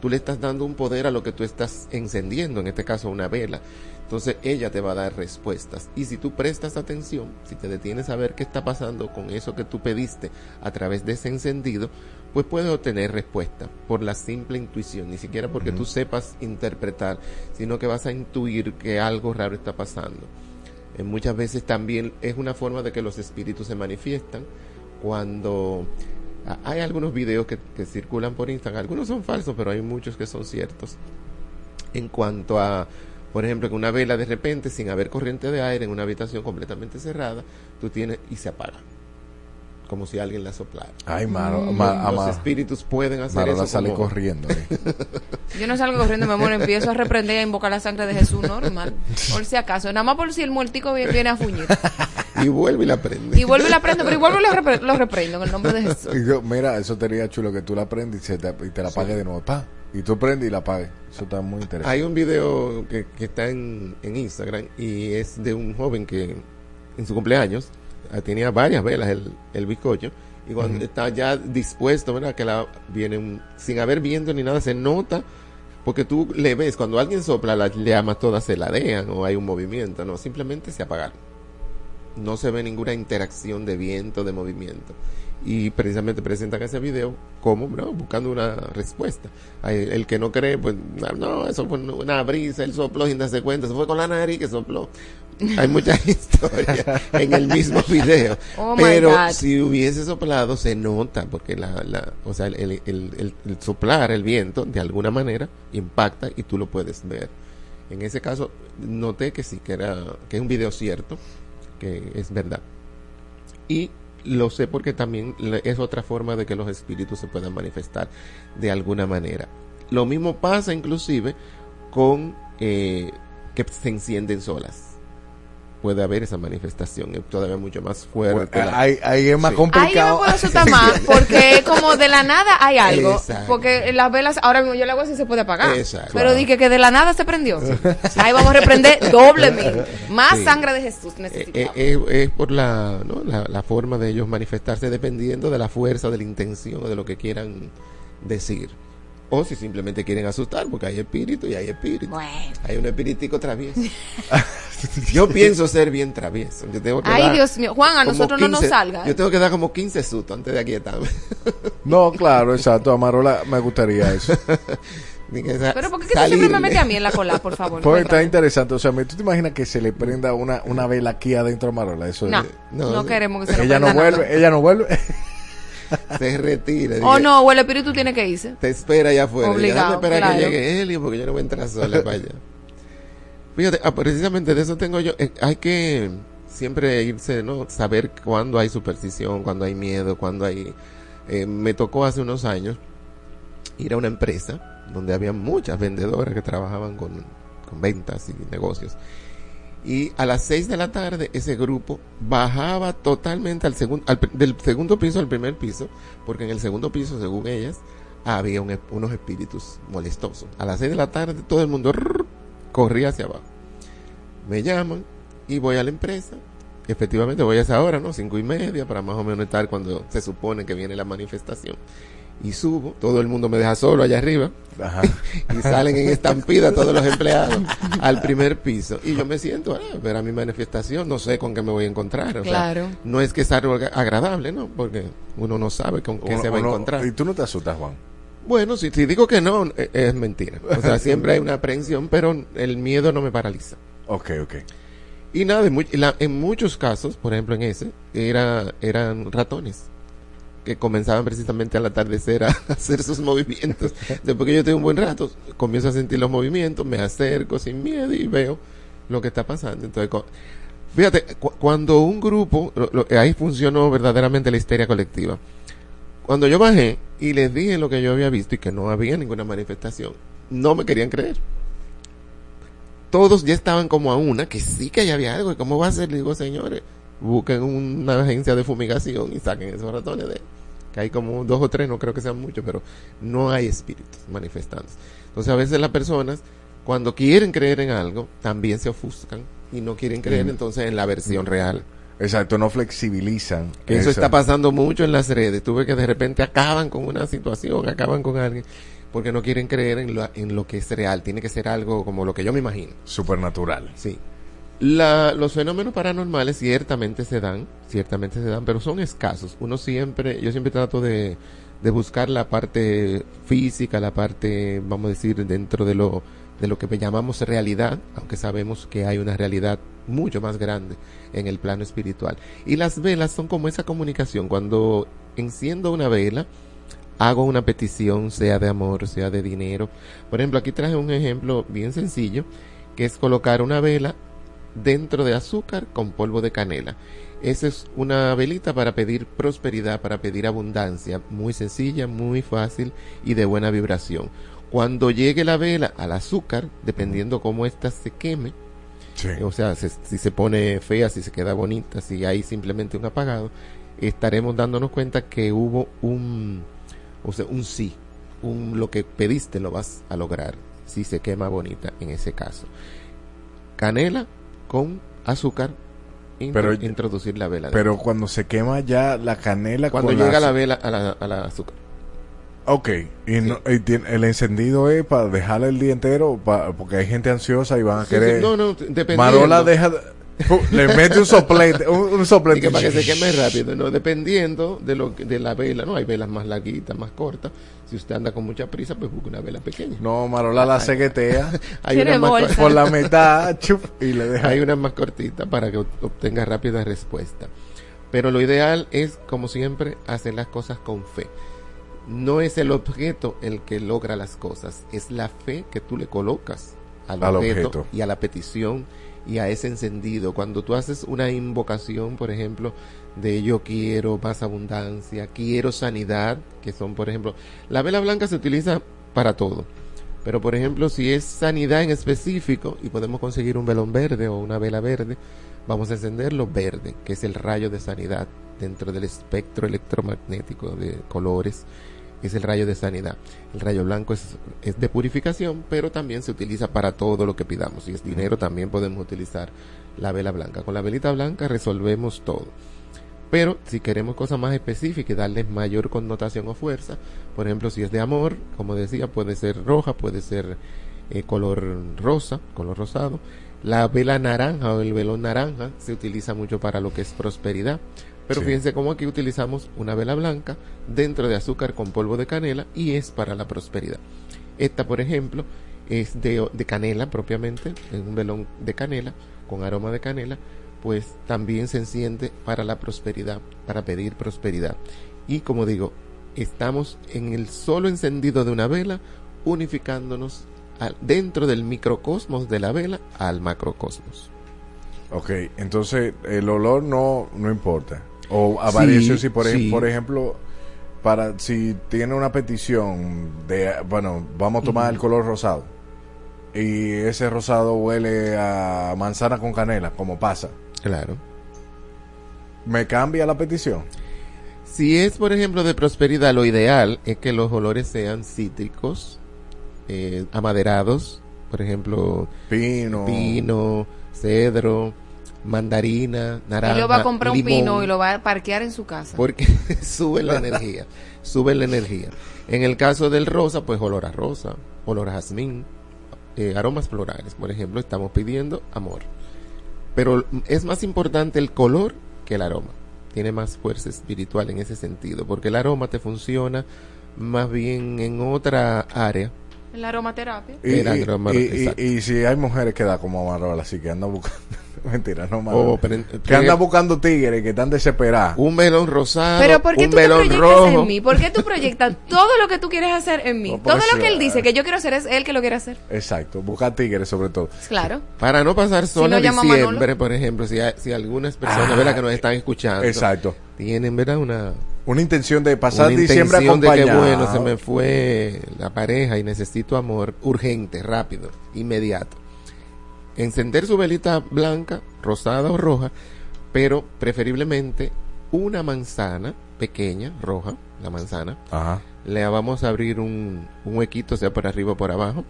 S15: tú le estás dando un poder a lo que tú estás encendiendo, en este caso una vela. Entonces ella te va a dar respuestas. Y si tú prestas atención, si te detienes a ver qué está pasando con eso que tú pediste a través de ese encendido, pues puedes obtener respuesta por la simple intuición, ni siquiera porque tú sepas interpretar, sino que vas a intuir que algo raro está pasando. Eh, muchas veces también es una forma de que los espíritus se manifiestan cuando ah, hay algunos videos que, que circulan por Instagram, algunos son falsos, pero hay muchos que son ciertos. En cuanto a, por ejemplo, que una vela de repente, sin haber corriente de aire en una habitación completamente cerrada, tú tienes y se apaga. Como si alguien la soplara.
S6: Ay, Maro,
S5: Mm.
S6: ma-
S15: Los espíritus pueden hacer
S6: Marola
S15: eso.
S6: sale
S15: como-
S6: corriendo. ¿eh?
S5: Yo no salgo corriendo, mi amor, empiezo a reprender y a invocar la sangre de Jesús normal. Por si acaso, nada más por si el muertico viene, a fuñir.
S15: y vuelve y la prende.
S5: Y vuelve y la prendo, pero igual lo, repre- lo reprendo en el nombre de Jesús.
S6: Y yo, mira, eso sería chulo que tú la prendes y, se te, y te la apagues de nuevo. Pa. Y tú prendes y la apagues. Eso está muy interesante.
S15: Hay un video que, que está en, en Instagram y es de un joven que en su cumpleaños ah, tenía varias velas el, el bizcocho y cuando está ya dispuesto, ¿verdad? Que la viene un- sin haber viento ni nada, se nota Porque tú le ves, cuando alguien sopla, las llamas todas se ladean o hay un movimiento, no, simplemente se apagaron. No se ve ninguna interacción de viento, de movimiento. Y precisamente presentan ese video como, ¿no? buscando una respuesta. El que no cree, pues, no, no, eso fue una brisa, él sopló sin darse cuenta, eso fue con la nariz que sopló. Hay muchas historias en el mismo video.
S5: Oh
S15: Pero si hubiese soplado, se nota, porque la, la, o sea, el, el- el- el soplar, el viento, de alguna manera, impacta y tú lo puedes ver. En ese caso, noté que sí, que era, que es un video cierto, que es verdad. Y lo sé porque también es otra forma de que los espíritus se puedan manifestar de alguna manera. Lo mismo pasa inclusive con eh, que se encienden solas. Puede haber esa manifestación, es todavía mucho más fuerte.
S6: Bueno, ahí- ahí es más
S15: Sí.
S6: complicado.
S5: Ahí yo me puedo asustar más porque como de la nada hay algo.
S15: Exacto.
S5: Porque las velas, ahora mismo yo le hago así se puede apagar.
S15: Exacto.
S5: Pero
S15: Claro.
S5: dije que de la nada se prendió. Ahí vamos a reprender doblemente. Más
S15: Sí.
S5: sangre de Jesús
S15: Eh,
S5: necesitamos.
S15: eh, eh, es por la, ¿no? la, la forma de ellos manifestarse dependiendo de la fuerza, de la intención, o de lo que quieran decir. O si simplemente quieren asustar, porque hay espíritu y hay espíritu. Hay un espíritico travieso. Yo pienso ser bien travieso. Yo tengo que
S5: Ay,
S15: dar
S5: Dios mío. Juan, a
S15: como
S5: nosotros no nos salga.
S15: Yo tengo que dar como 15 sustos antes de aquietarme.
S6: No, claro, exacto. Amarola, me gustaría eso.
S5: Pero ¿por qué que tú siempre me metes a mí en la cola, por favor?
S6: Pues
S5: Muy
S6: está interesante. O sea, ¿tú te imaginas que se le prenda una, una vela aquí adentro a Marola? Eso
S5: No,
S6: es-
S5: no, queremos que se
S6: ella no vuelve,
S5: nada.
S6: ella no vuelve.
S15: Se retira.
S5: Oh no, o el espíritu tiene que irse.
S15: Te espera allá afuera.
S5: Obligado,
S15: Déjame esperar
S5: claro.
S15: que llegue Helio porque yo no voy a entrar sola para allá. Fíjate, ah, precisamente de eso tengo yo. eh, hay que siempre irse, ¿no? Saber cuándo hay superstición, cuándo hay miedo, cuándo hay. eh, me tocó hace unos años ir a una empresa donde había muchas vendedoras que trabajaban con, con ventas y negocios. Y a las 6 de la tarde ese grupo bajaba totalmente al segundo, del segundo piso al primer piso, porque en el segundo piso, según ellas, había ep- unos espíritus molestosos. A las 6 de la tarde todo el mundo corría hacia abajo. Me llaman y voy a la empresa. Efectivamente voy a esa hora, ¿no? Cinco y media para más o menos estar cuando se supone que viene la manifestación. Y subo, todo el mundo me deja solo allá arriba. y salen en estampida todos los empleados al primer piso. Y yo me siento a ver a mi manifestación, no sé con qué me voy a encontrar. O sea,
S5: Claro.
S15: no es que es algo agra- agradable, ¿no? Porque uno no sabe con qué
S6: Uno-
S15: se va a encontrar.
S6: Y tú no te asustas, Juan.
S15: Bueno, si, si digo que no, eh, es mentira. O sea, siempre hay una aprehensión, pero el miedo no me paraliza.
S6: Ok, ok.
S15: Y nada, en, la- en muchos casos, por ejemplo en ese, era, eran ratones que comenzaban precisamente al atardecer a hacer sus movimientos. Después que yo tengo un buen rato, comienzo a sentir los movimientos, me acerco sin miedo y veo lo que está pasando. Entonces, fíjate, cu- cuando un grupo, ahí funcionó verdaderamente la histeria colectiva. Cuando yo bajé y les dije lo que yo había visto y que no había ninguna manifestación, no me querían creer todos ya estaban como a una, que sí que ya había algo. ¿Y cómo va a ser? Le digo, señores, busquen una agencia de fumigación y saquen esos ratones de que hay como dos o tres, no creo que sean muchos, pero no hay espíritus manifestándose. Entonces a veces las personas, cuando quieren creer en algo, también se ofuscan y no quieren creer
S6: Mm.
S15: entonces en la versión real.
S6: Exacto, no flexibilizan.
S15: Que eso
S6: esa-
S15: está pasando mucho en las redes. Tú ves que de repente acaban con una situación, acaban con alguien, porque no quieren creer en lo, en lo que es real. Tiene que ser algo como lo que yo me imagino.
S6: Supernatural.
S15: Sí. La, los fenómenos paranormales ciertamente se dan, ciertamente se dan, pero son escasos. Uno siempre, yo siempre trato de, de buscar la parte física, la parte, vamos a decir, dentro de lo, de lo que llamamos realidad, aunque sabemos que hay una realidad mucho más grande en el plano espiritual. Y las velas son como esa comunicación. Cuando enciendo una vela, hago una petición, sea de amor, sea de dinero. Por ejemplo, aquí traje un ejemplo bien sencillo, que es colocar una vela dentro de azúcar con polvo de canela. Esa es una velita para pedir prosperidad, para pedir abundancia, muy sencilla, muy fácil y de buena vibración. Cuando llegue la vela al azúcar, dependiendo cómo ésta se queme, o sea, se- si se pone fea, si se queda bonita, si hay simplemente un apagado, estaremos dándonos cuenta que hubo un, o sea, un sí, un lo que pediste lo vas a lograr, si se quema bonita en ese caso. Canela con azúcar,
S6: Pero-
S15: introducir la vela.
S6: Pero cuando se quema ya la canela
S15: cuando
S6: con
S15: llega
S6: la-
S15: la vela a la, a la azúcar.
S6: Ok, y, no- y tiene- el encendido es para dejarle el día entero, pa- porque hay gente ansiosa y van a
S15: Sí,
S6: querer...
S15: sí, no, no, dependiendo.
S6: Marola deja... pu- le mete un soplete, un, un
S15: Y
S6: soplete.
S15: que para que se queme rápido, ¿no? Dependiendo de lo que- de la vela, ¿no? Hay velas más larguitas, más cortas. Si usted anda con mucha prisa, pues busque una vela pequeña.
S6: No, Marola la ceguetea
S15: Hay una más
S6: por la mitad chup, y le deja...
S15: Hay una más cortita para que obtenga rápida respuesta. Pero lo ideal es, como siempre, hacer las cosas con fe. No es el objeto el que logra las cosas, es la fe que tú le colocas al,
S6: Al
S15: objeto,
S6: objeto.
S15: y a la petición y a ese encendido. Cuando tú haces una invocación, por ejemplo, de yo quiero más abundancia, quiero sanidad, que son, por ejemplo, la vela blanca se utiliza para todo. Pero, por ejemplo, si es sanidad en específico y podemos conseguir un velón verde o una vela verde, vamos a encenderlo verde, que es el rayo de sanidad dentro del espectro electromagnético de colores. Es el rayo de sanidad. El rayo blanco es, de purificación, pero también se utiliza para todo lo que pidamos. Si es dinero, también podemos utilizar la vela blanca. Con la velita blanca resolvemos todo. Pero si queremos cosas más específicas y darles mayor connotación o fuerza, por ejemplo, si es de amor, como decía, puede ser roja, puede ser eh, color rosa, color rosado. La vela naranja o el velón naranja se utiliza mucho para lo que es prosperidad. Pero
S6: Sí.
S15: fíjense cómo aquí utilizamos una vela blanca dentro de azúcar con polvo de canela y es para la prosperidad. Esta, por ejemplo, es de, de canela propiamente, es un velón de canela con aroma de canela, pues también se enciende para la prosperidad, para pedir prosperidad. Y como digo, estamos en el solo encendido de una vela, unificándonos al- dentro del microcosmos de la vela al macrocosmos.
S6: Ok, entonces el olor no, no importa. O a
S15: Sí,
S6: variación, si por,
S15: sí.
S6: por ejemplo, para si tiene una petición de, bueno, vamos a tomar el color rosado. Y ese rosado huele a manzana con canela, como pasa.
S15: Claro.
S6: ¿Me cambia la petición?
S15: Si es, por ejemplo, de prosperidad, lo ideal es que los olores sean cítricos, eh, amaderados, por ejemplo,
S6: Pino.
S15: pino, cedro, mandarina, naranja.
S5: y lo va a comprar un
S15: limón,
S5: pino y lo va a parquear en su casa.
S15: Porque sube la energía, sube la energía. En el caso del rosa, pues olor a rosa, olor a jazmín, eh, aromas florales, por ejemplo, estamos pidiendo amor. Pero es más importante el color que el aroma. Tiene más fuerza espiritual en ese sentido, porque el aroma te funciona más bien en otra área.
S5: La aromaterapia.
S6: Y,
S15: Era
S6: y-
S15: aroma-
S6: y- y-
S15: exacto.
S6: y si hay mujeres que da como Marola, así que andan buscando. Mentira, no.
S15: Oh,
S6: que andan buscando tigres que están desesperados.
S15: Un velón rosado,
S5: Pero ¿por qué
S15: un
S5: tú te proyectas
S15: rojo.
S5: en mí? ¿Por qué tú proyectas todo lo que tú quieres hacer en mí?
S6: No,
S5: todo
S6: eso-
S5: lo que él dice que yo quiero hacer es él que lo quiere hacer.
S6: Exacto, buscar tigres sobre todo.
S5: Claro.
S15: Para no pasar
S5: Si
S15: sola
S5: no
S15: diciembre,
S5: Manolo.
S15: por ejemplo, si, hay- si algunas personas
S6: Ah,
S15: ¿verdad? que nos están escuchando
S6: exacto.
S15: Tienen ¿verdad? una,
S6: Una intención de pasar
S15: una
S6: diciembre
S15: intención de que
S6: acompañado.
S15: bueno, se me fue la pareja y necesito amor urgente, rápido, inmediato. Encender su velita blanca, rosada o roja, pero preferiblemente una manzana pequeña, roja, la manzana.
S6: Ajá.
S15: Le vamos a abrir un, un huequito, sea por arriba o por abajo,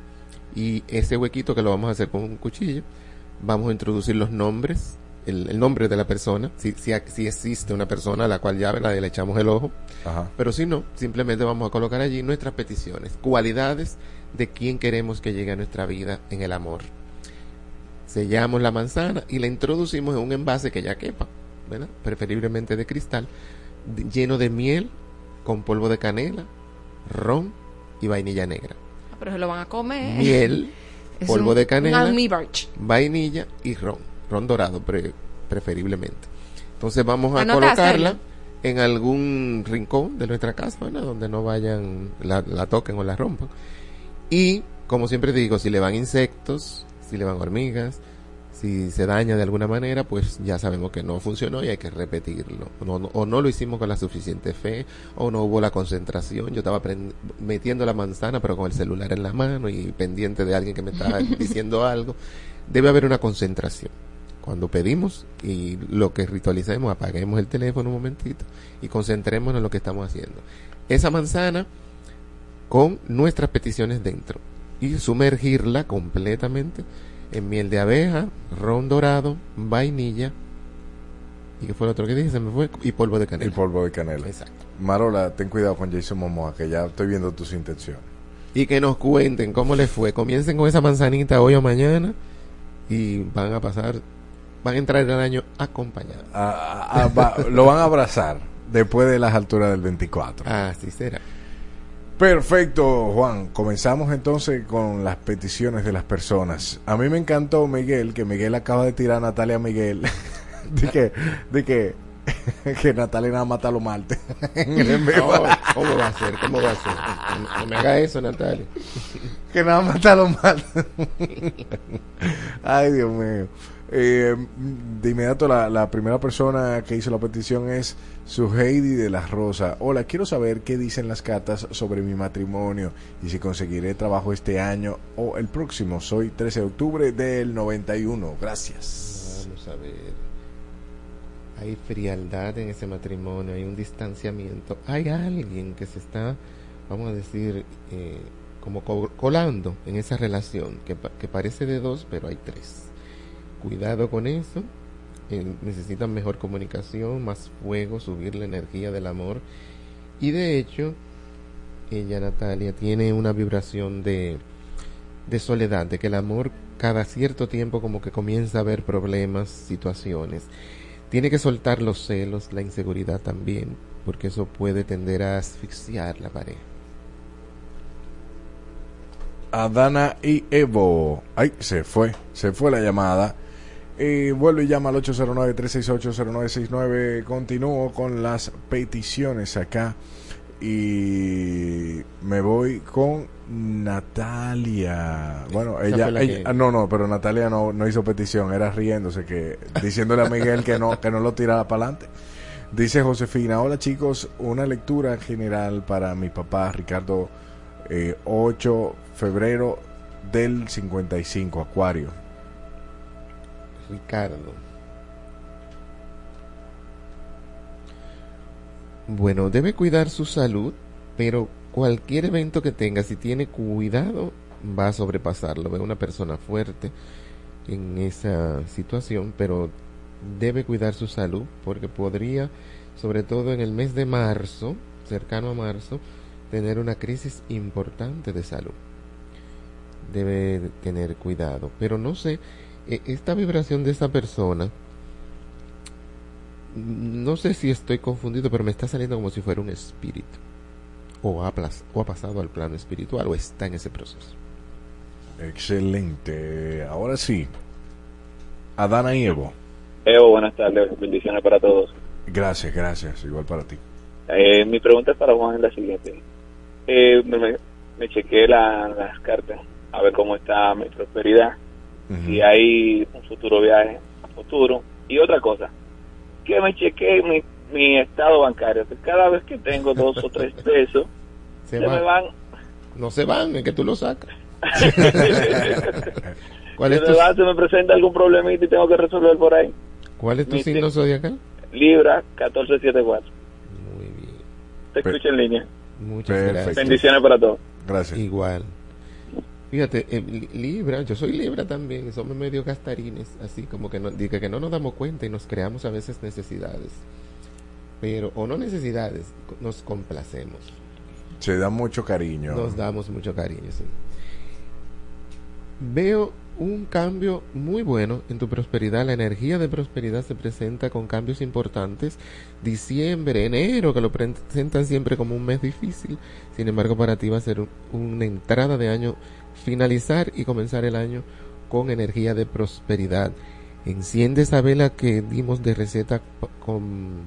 S15: y ese huequito que lo vamos a hacer con un cuchillo, vamos a introducir los nombres, el, el nombre de la persona, si, si, si existe una persona a la cual ya ¿verdad? le echamos el ojo,
S6: Ajá.
S15: pero si no, simplemente vamos a colocar allí nuestras peticiones, cualidades de quién queremos que llegue a nuestra vida en el amor. Sellamos la manzana y la introducimos en un envase que ya quepa, ¿verdad? preferiblemente de cristal, de- lleno de miel, con polvo de canela, ron y vainilla negra.
S5: Ah, Pero se lo van a comer.
S15: Miel,
S5: Es
S15: polvo
S5: un-
S15: de canela, vainilla y ron, ron dorado pre- preferiblemente. Entonces vamos a colocarla en algún rincón de nuestra casa, ¿verdad? donde no vayan, la, la toquen o la rompan. Y, como siempre digo, si le van insectos, si le van hormigas, si se daña de alguna manera, pues ya sabemos que no funcionó y hay que repetirlo. No- no- o no lo hicimos con la suficiente fe, o no hubo la concentración. Yo estaba metiendo la manzana, pero con el celular en la mano y pendiente de alguien que me estaba diciendo algo. Debe haber una concentración. Cuando pedimos y lo que ritualicemos, apaguemos el teléfono un momentito y concentrémonos en lo que estamos haciendo. Esa manzana con nuestras peticiones dentro y sumergirla completamente en miel de abeja, ron dorado, vainilla ¿Y qué fue lo otro que dije? Se me fue. Y polvo de canela.
S6: Y polvo de canela.
S15: Exacto.
S6: Marola, ten cuidado con Jason Momoa, que ya estoy viendo tus intenciones.
S15: Y que nos cuenten cómo les fue. Comiencen con esa manzanita hoy o mañana y van a pasar, van a entrar el año acompañados.
S6: Ah, ah, va- lo van a abrazar después de las alturas del 24.
S15: Así será.
S6: Perfecto, Juan. Comenzamos entonces con las peticiones de las personas. A mí me encantó Miguel, que Miguel acaba de tirar a Natalia Miguel. de que, de que, que Natalia nada mata a los martes. en.
S15: No, ¿Cómo va a ser? ¿Cómo va a ser? No, no me haga eso, Natalia.
S6: que nada mata a los martes. Ay, Dios mío. Eh, de inmediato la, la primera persona que hizo la petición es su Heidi de las Rosas. Hola, quiero saber qué dicen las cartas sobre mi matrimonio y si conseguiré trabajo este año o el próximo. Soy 13 de octubre del 91. Gracias.
S15: Vamos a ver. Hay frialdad en ese matrimonio, hay un distanciamiento. Hay alguien que se está, vamos a decir, eh, como co- colando en esa relación, que parece de dos, pero hay tres. Cuidado con eso. eh, necesitan mejor comunicación, más fuego, subir la energía del amor. Y de hecho, ella, Natalia, tiene una vibración de, de soledad, de que el amor cada cierto tiempo como que comienza a haber problemas, situaciones. Tiene que soltar los celos, la inseguridad también, porque eso puede tender a asfixiar la pareja.
S6: Adana y Evo. Ay, se fue, se fue la llamada. Eh, vuelve y llama al 809-368-0969. Continúo con las peticiones acá. Y me voy con Natalia. Bueno, ella, no, no, pero Natalia no, no hizo petición, era riéndose, que diciéndole a Miguel que no, que no lo tirara para adelante. Dice Josefina, hola chicos, una lectura general para mi papá Ricardo eh, 8 febrero del 55, Acuario.
S15: Ricardo. Bueno, debe cuidar su salud, pero cualquier evento que tenga, si tiene cuidado, va a sobrepasarlo. Ve una persona fuerte en esa situación, pero debe cuidar su salud porque podría, sobre todo en el mes de marzo, cercano a marzo, tener una crisis importante de salud. Debe tener cuidado, pero no sé, esta vibración de esa persona, no sé si estoy confundido, pero me está saliendo como si fuera un espíritu. O ha, plas- o ha pasado al plano espiritual o está en ese proceso.
S6: Excelente. Ahora sí. Adana y Evo.
S16: Evo, buenas tardes, bendiciones para todos.
S6: Gracias, gracias. Igual para ti.
S16: Eh, mi pregunta es para Juan es la siguiente. Eh, me, me- me chequeé la- las cartas a ver cómo está mi prosperidad, si hay un futuro viaje futuro. Y otra cosa, que me chequeé mi, mi estado bancario, que cada vez que tengo dos o tres pesos,
S15: Se
S16: se,
S15: va.
S16: me van.
S15: No se van, es que tú lo sacas. ¿Cuál
S16: se
S15: es
S16: me
S15: tu,
S16: va, se me presenta algún problemita y tengo que resolver por ahí.
S15: cuál es tu
S16: mi-
S15: signo zodiacal?
S16: Libra 1474.
S15: Muy bien.
S16: Te escucho en línea.
S15: Muchas
S6: Perfecto.
S15: gracias.
S16: Bendiciones para todos.
S6: Gracias.
S15: Igual. Fíjate, eh, li- Libra, yo soy Libra también, somos medio gastarines, así como que no, diga que no nos damos cuenta y nos creamos a veces necesidades. Pero, o no necesidades, nos complacemos.
S6: Se da mucho cariño.
S15: Nos damos mucho cariño, sí. Veo un cambio muy bueno en tu prosperidad. La energía de prosperidad se presenta con cambios importantes. Diciembre, enero, que lo presentan siempre como un mes difícil. Sin embargo, para ti va a ser un- una entrada de año, finalizar y comenzar el año con energía de prosperidad. Enciende esa vela que dimos de receta con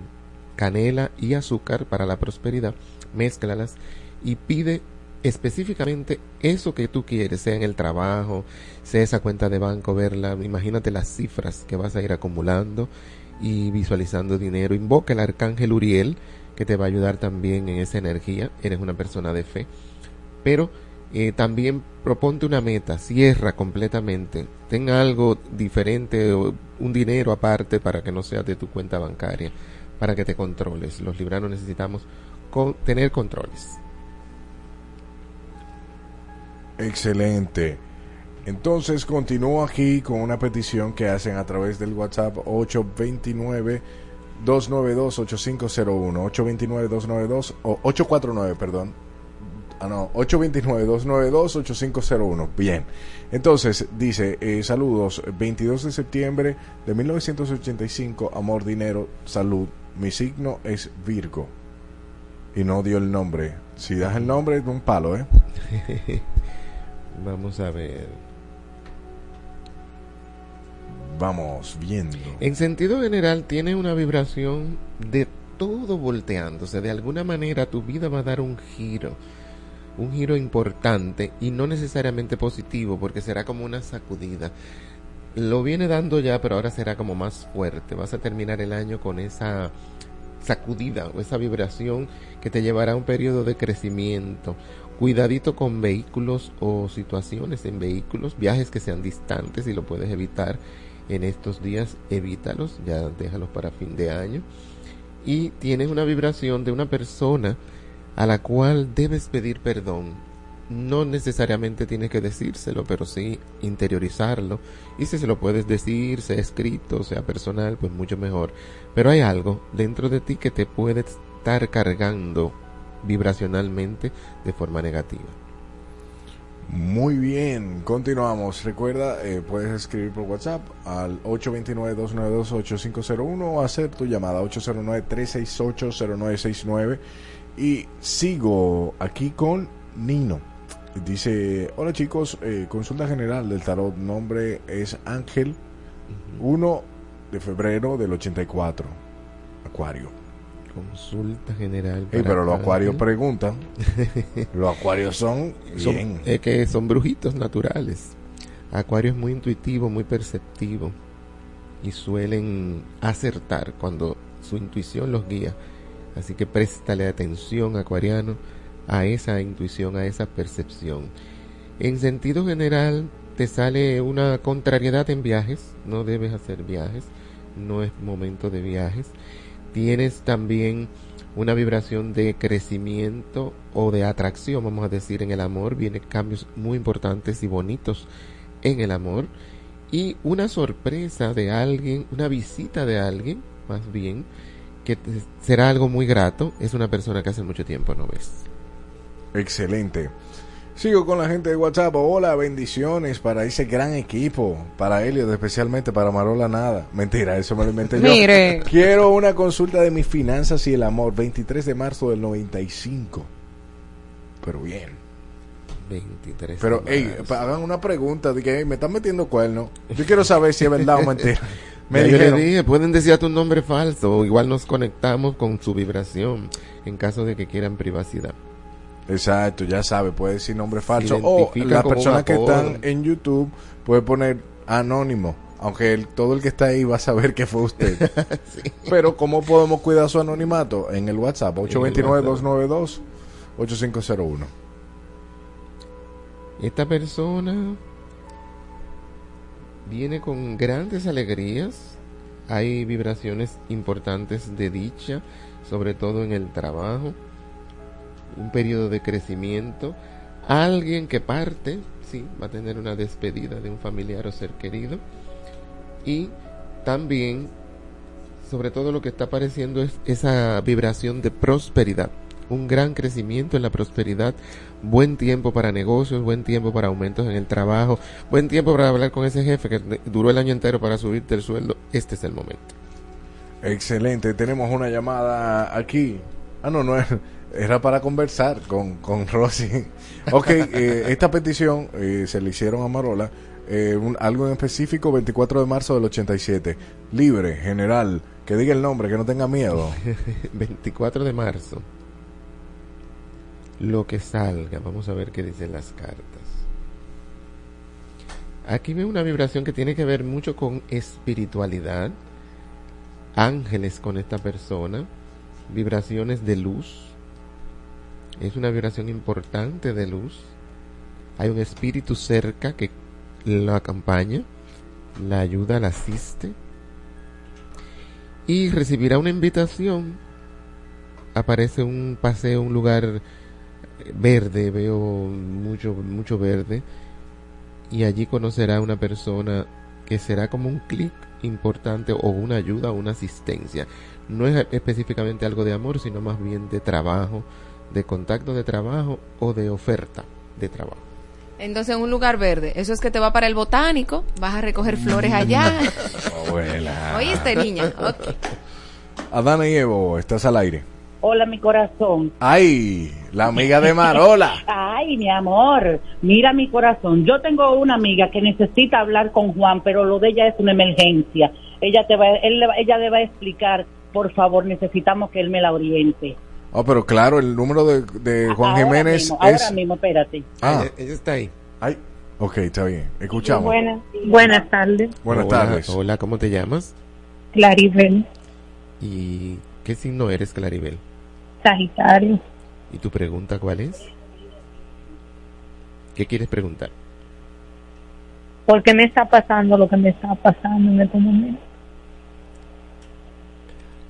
S15: canela y azúcar para la prosperidad. Mézclalas y pide específicamente eso que tú quieres, sea en el trabajo, sea esa cuenta de banco, verla, imagínate las cifras que vas a ir acumulando y visualizando dinero. Invoca el arcángel Uriel, que te va a ayudar también en esa energía, eres una persona de fe, pero eh, también proponte una meta, cierra completamente, ten algo diferente, un dinero aparte para que no sea de tu cuenta bancaria, para que te controles. Los libranos necesitamos con- tener controles.
S6: Excelente. Entonces continúo aquí con una petición que hacen a través del WhatsApp 829 829-292-8501. 829-292 o 849, perdón. Ah, no, 829-292-8501. Bien. Entonces, dice, eh, saludos, 22 de septiembre de 1985, amor, dinero, salud. Mi signo es Virgo. Y no dio el nombre. Si das el nombre, es un palo, ¿eh?
S15: Vamos a ver.
S6: Vamos viendo.
S15: En sentido general, tiene una vibración de todo volteándose. De alguna manera, tu vida va a dar un giro. Un giro importante y no necesariamente positivo, porque será como una sacudida. Lo viene dando ya, pero ahora será como más fuerte. Vas a terminar el año con esa sacudida o esa vibración que te llevará a un periodo de crecimiento. Cuidadito con vehículos o situaciones en vehículos, viajes que sean distantes y lo puedes evitar en estos días, evítalos, ya déjalos para fin de año. Y tienes una vibración de una persona a la cual debes pedir perdón. No necesariamente tienes que decírselo, pero sí interiorizarlo. Y si se lo puedes decir, sea escrito, sea personal, pues mucho mejor. Pero hay algo dentro de ti que te puede estar cargando vibracionalmente de forma negativa.
S6: Muy bien, continuamos. Recuerda, eh, puedes escribir por WhatsApp al 829-292-8501 o hacer tu llamada 809-368-0969. Y sigo aquí con Nino. Dice, hola chicos, eh, consulta general del tarot, nombre es Ángel, 1 de febrero del 84, Acuario.
S15: Consulta general. Para
S6: pero los acuarios preguntan. los acuarios son
S15: Son-
S6: bien.
S15: es que son brujitos naturales. Acuario es muy intuitivo, muy perceptivo y suelen acertar cuando su intuición los guía. Así que préstale atención, acuariano, a esa intuición, a esa percepción. En sentido general, te sale una contrariedad en viajes, no debes hacer viajes, no es momento de viajes. Tienes también una vibración de crecimiento o de atracción, vamos a decir, en el amor. Vienen cambios muy importantes y bonitos en el amor. Y una sorpresa de alguien, una visita de alguien, más bien, que será algo muy grato. Es una persona que hace mucho tiempo no ves.
S6: Excelente. Sigo con la gente de WhatsApp. Hola, bendiciones para ese gran equipo. Para Elliot, especialmente para Marola Nada. Mentira, eso me lo inventé yo.
S5: Mire.
S6: Quiero una consulta de mis finanzas y el amor. 23 de marzo del 95. Pero bien.
S15: 23.
S6: Pero,
S15: de
S6: ey,
S15: marzo.
S6: pa- hagan una pregunta. De que "Ey, me están metiendo cuernos. Yo quiero saber si es verdad o mentira. Me
S15: Ya yo le
S6: dijeron.
S15: dije, pueden decir tu nombre falso, igual nos conectamos con su vibración en caso de que quieran privacidad.
S6: Exacto, ya sabe, puede decir nombre falso. O las personas que están en YouTube puede poner anónimo. Aunque el- todo el que está ahí va a saber que fue usted. Pero ¿cómo podemos cuidar su anonimato? En el WhatsApp, 829-292-8501.
S15: Esta persona viene con grandes alegrías. Hay vibraciones importantes de dicha, sobre todo en el trabajo. Un periodo de crecimiento. Alguien que parte, sí, va a tener una despedida de un familiar o ser querido. Y también, sobre todo lo que está apareciendo es esa vibración de prosperidad. Un gran crecimiento en la prosperidad, buen tiempo para negocios, buen tiempo para aumentos en el trabajo, buen tiempo para hablar con ese jefe que duró el año entero para subirte el sueldo. Este es el momento.
S6: Excelente, tenemos una llamada aquí. Ah, no, no es- era para conversar con, con Rosy. Ok, eh, esta petición eh, se le hicieron a Marola. eh, algo en específico, 24 de marzo del 87. Libre, general, que diga el nombre, que no tenga miedo.
S15: 24 de marzo. Lo que salga, vamos a ver qué dicen las cartas. Aquí veo una vibración que tiene que ver mucho con espiritualidad, ángeles con esta persona, vibraciones de luz. Es una vibración importante de luz. Hay un espíritu cerca que la acompaña, la ayuda, la asiste. Y recibirá una invitación. Aparece un paseo, un lugar verde, veo mucho, mucho verde. Y allí conocerá una persona que será como un clic importante o una ayuda o una asistencia. No es específicamente algo de amor, sino más bien de trabajo, de contacto de trabajo o de oferta de trabajo.
S5: Entonces, en un lugar verde, eso es que te va para el botánico, vas a recoger flores allá.
S6: Abuela.
S5: Oíste, niña. Ok.
S6: Adana y Evo, estás al aire.
S17: Hola, mi corazón.
S6: Ay, la amiga de Marola.
S17: Ay, mi amor, mira mi corazón. Yo tengo una amiga que necesita hablar con Juan, pero lo de ella es una emergencia. Ella te va, él le va- ella le va a explicar. Por favor, necesitamos que él me la oriente.
S6: Oh, pero claro, el número de, de Juan
S17: Ahora
S6: Jiménez
S17: mismo,
S6: es...
S17: Ahora mismo, espérate.
S6: Ah,
S15: Ella, ella está ahí.
S6: ay, ok, está bien. Escuchamos.
S17: Buenas, buenas tardes,
S6: Buenas
S15: Hola,
S6: tardes.
S15: Hola, ¿cómo te llamas?
S17: Claribel,
S15: ¿Y qué signo eres, Claribel?
S17: Sagitario.
S15: ¿Y tu pregunta cuál es? ¿Qué quieres preguntar?
S17: ¿Por qué me está pasando lo que me está pasando en este momento?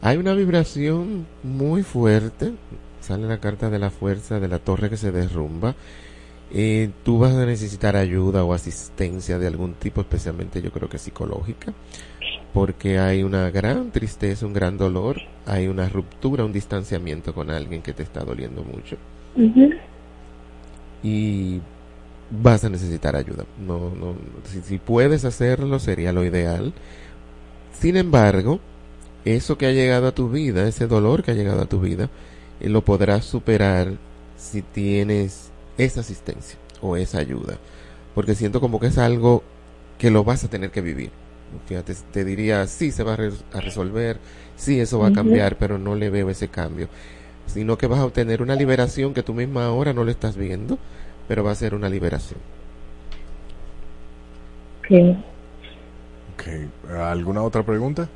S15: Hay una vibración muy fuerte. Sale la carta de la fuerza de la torre que se derrumba. Eh, tú vas a necesitar ayuda o asistencia de algún tipo, especialmente yo creo que psicológica, porque hay una gran tristeza, un gran dolor, hay una ruptura, un distanciamiento con alguien que te está doliendo mucho y vas a necesitar ayuda. No, no, si, si puedes hacerlo sería lo ideal. Sin embargo, eso que ha llegado a tu vida, ese dolor que ha llegado a tu vida, eh, lo podrás superar si tienes esa asistencia o esa ayuda. Porque siento como que es algo que lo vas a tener que vivir. Fíjate, te diría, sí, se va a, res- a resolver, sí, eso va a cambiar, pero no le veo ese cambio. Sino que vas a obtener una liberación que tú misma ahora no lo estás viendo, pero va a ser una liberación.
S6: Ok, ¿Alguna otra pregunta?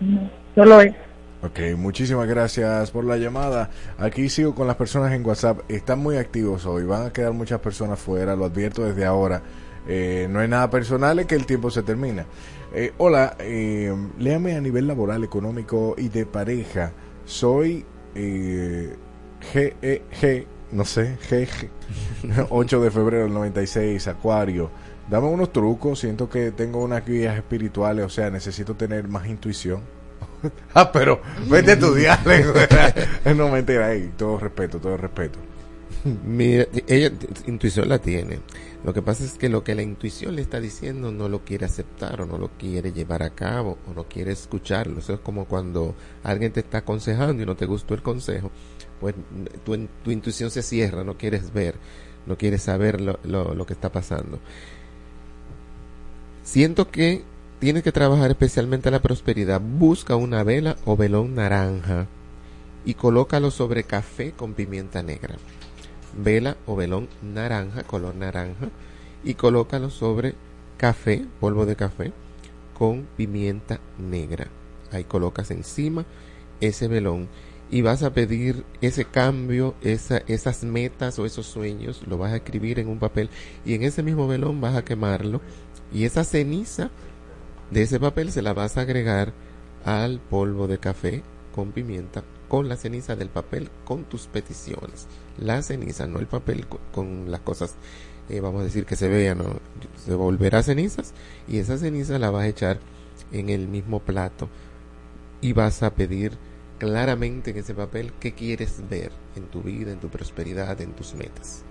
S17: No, solo es.
S6: Ok, muchísimas gracias por la llamada. Aquí sigo con las personas en WhatsApp. Están muy activos hoy. Van a quedar muchas personas fuera. Lo advierto desde ahora. Eh, no es nada personal, es que el tiempo se termina. Eh, hola, eh, léame a nivel laboral, económico y de pareja. Soy eh, GEG, no sé, GG, 8 de febrero del 96, Acuario. Dame unos trucos. Siento que tengo unas guías espirituales. O sea, necesito tener más intuición. ah, pero vete a estudiar. no mentira, ahí. Todo respeto, todo respeto.
S15: Mira, ella intuición la tiene. Lo que pasa es que lo que la intuición le está diciendo no lo quiere aceptar o no lo quiere llevar a cabo o no quiere escucharlo. Eso es como cuando alguien te está aconsejando y no te gustó el consejo, pues tu, tu intuición se cierra, no quieres ver, no quieres saber lo, lo, lo que está pasando. Siento que tienes que trabajar especialmente la prosperidad. Busca una vela o velón naranja y colócalo sobre café con pimienta negra vela o velón naranja, color naranja, y colócalo sobre café, polvo de café, con pimienta negra. Ahí colocas encima ese velón y vas a pedir ese cambio, esa, esas metas o esos sueños, lo vas a escribir en un papel y en ese mismo velón vas a quemarlo y esa ceniza de ese papel se la vas a agregar al polvo de café con pimienta con la ceniza del papel con tus peticiones. La ceniza, no el papel con, las cosas, eh, vamos a decir que se vean, ¿no? se volverá cenizas y esa ceniza la vas a echar en el mismo plato y vas a pedir claramente en ese papel qué quieres ver en tu vida, en tu prosperidad, en tus metas.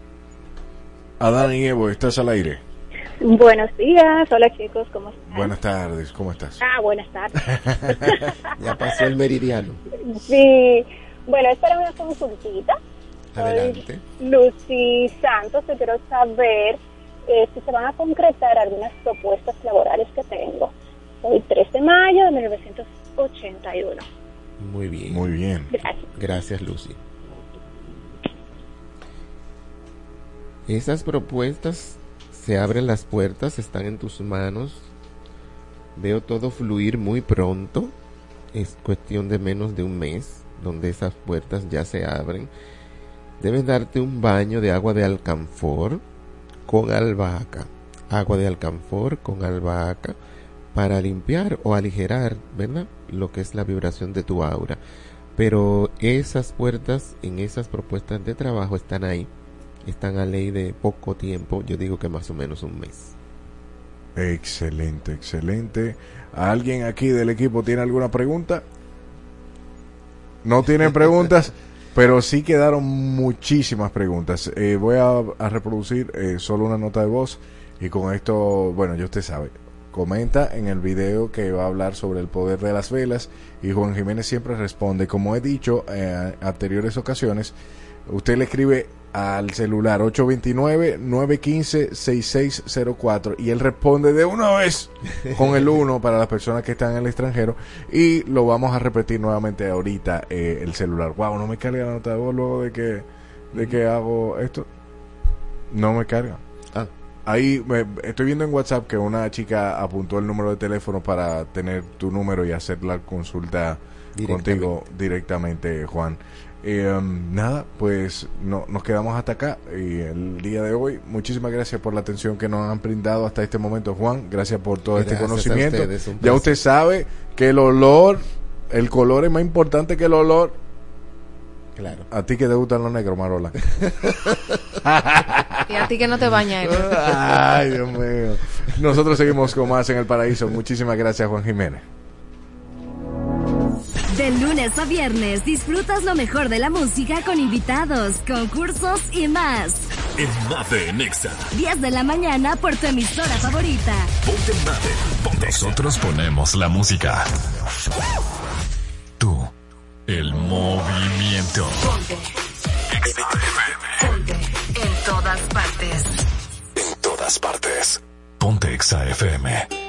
S6: Adán y Evo, estás al aire.
S18: Buenos días, hola chicos, ¿cómo están?
S6: Buenas tardes, ¿cómo estás?
S18: Ah, buenas tardes.
S15: ya pasó el meridiano.
S18: Sí, bueno, es para una consultita.
S15: Adelante.
S18: Lucy Santos, y quiero saber eh, si se van a concretar algunas propuestas laborales que tengo. Hoy 3 de mayo de 1981.
S15: Muy bien.
S6: Muy bien.
S18: Gracias.
S15: Gracias, Lucy. Esas propuestas se abren las puertas, están en tus manos. Veo todo fluir muy pronto. Es cuestión de menos de un mes donde esas puertas ya se abren. Debes darte un baño de agua de alcanfor con albahaca. Agua de alcanfor con albahaca para limpiar o aligerar, ¿verdad? Lo que es la vibración de tu aura. Pero esas puertas en esas propuestas de trabajo están ahí. Están a ley de poco tiempo, yo digo que más o menos un mes.
S6: Excelente, excelente. ¿Alguien aquí del equipo tiene alguna pregunta? No tienen preguntas, pero sí quedaron muchísimas preguntas. Eh, voy a, a reproducir eh, solo una nota de voz y con esto, bueno, ya usted sabe, comenta en el video que va a hablar sobre el poder de las velas y Juan Jiménez siempre responde. Como he dicho eh, en anteriores ocasiones, usted le escribe al celular 829-915-6604 y él responde de una vez con el 1 para las personas que están en el extranjero y lo vamos a repetir nuevamente ahorita eh, el celular. Wow, no me carga la nota de voz luego de que, de que hago esto. No me carga.
S15: Ah.
S6: Ahí me- estoy viendo en WhatsApp que una chica apuntó el número de teléfono para tener tu número y hacer la consulta contigo directamente, Juan. Eh, nada, pues no, nos quedamos hasta acá y el día de hoy. Muchísimas gracias por la atención que nos han brindado hasta este momento, Juan. Gracias por todo este
S15: Gracias
S6: conocimiento.
S15: ustedes,
S6: Ya usted sabe que el olor, el color es más importante que el olor.
S15: Claro.
S6: A ti que te gustan los negros, Marola.
S5: Y a ti que no te bañas.
S6: Ay, Dios mío. Nosotros seguimos con más en el paraíso. Muchísimas gracias, Juan Jiménez.
S9: De lunes a viernes disfrutas lo mejor de la música con invitados, concursos y más.
S2: En Mate en Exa.
S9: 10 de la mañana por tu emisora favorita.
S2: Ponte Mate.
S4: Nosotros ponemos la música. Tú, el movimiento.
S9: En todas partes.
S10: En todas partes.
S4: Ponte Exa FM.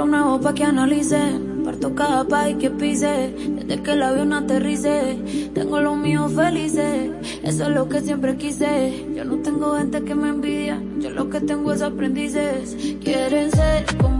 S19: Dicen, un flow nuevo pa' que analicen. Parto cada país que pise. Desde que el avión aterrice. Tengo los míos felices. Eso es lo que siempre quise. Yo no tengo gente que me envidia. Yo lo que tengo es aprendices. Quieren ser como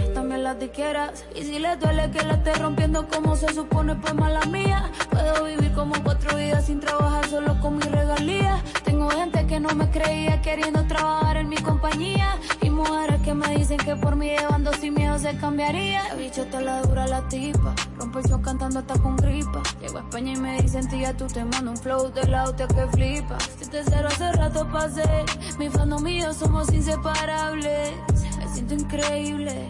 S19: Y si les duele que la esté rompiendo como se supone, pues mala mía. Puedo vivir como cuatro vidas sin trabajar solo con mi regalía. Tengo gente que no me creía queriendo trabajar en mi compañía. Y mujeres que me dicen que por mí llevando sin miedo se cambiaría. La bicho te la dura la tipa. Rompe el show cantando hasta con gripa. Llego a España y me dicen, tía, tú te mando un flow de la hostia que flipa. Si te cero hace rato pasé. Mi fandom y yo somos inseparables. Me siento increíble.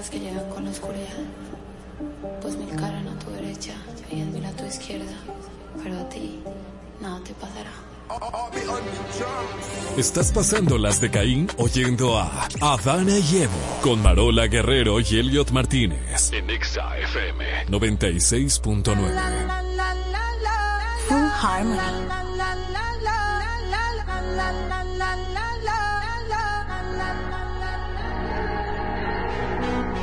S20: plagas que llegan con la oscuridad. Pues mil caran a tu derecha y diez mil a tu izquierda, pero a ti nada te pasará.
S4: Estás pasando las de Caín oyendo a Adana y Evo con Marola Guerrero y Elliot Martínez
S2: En Exa FM.
S4: 96.9.
S20: Full Harmony.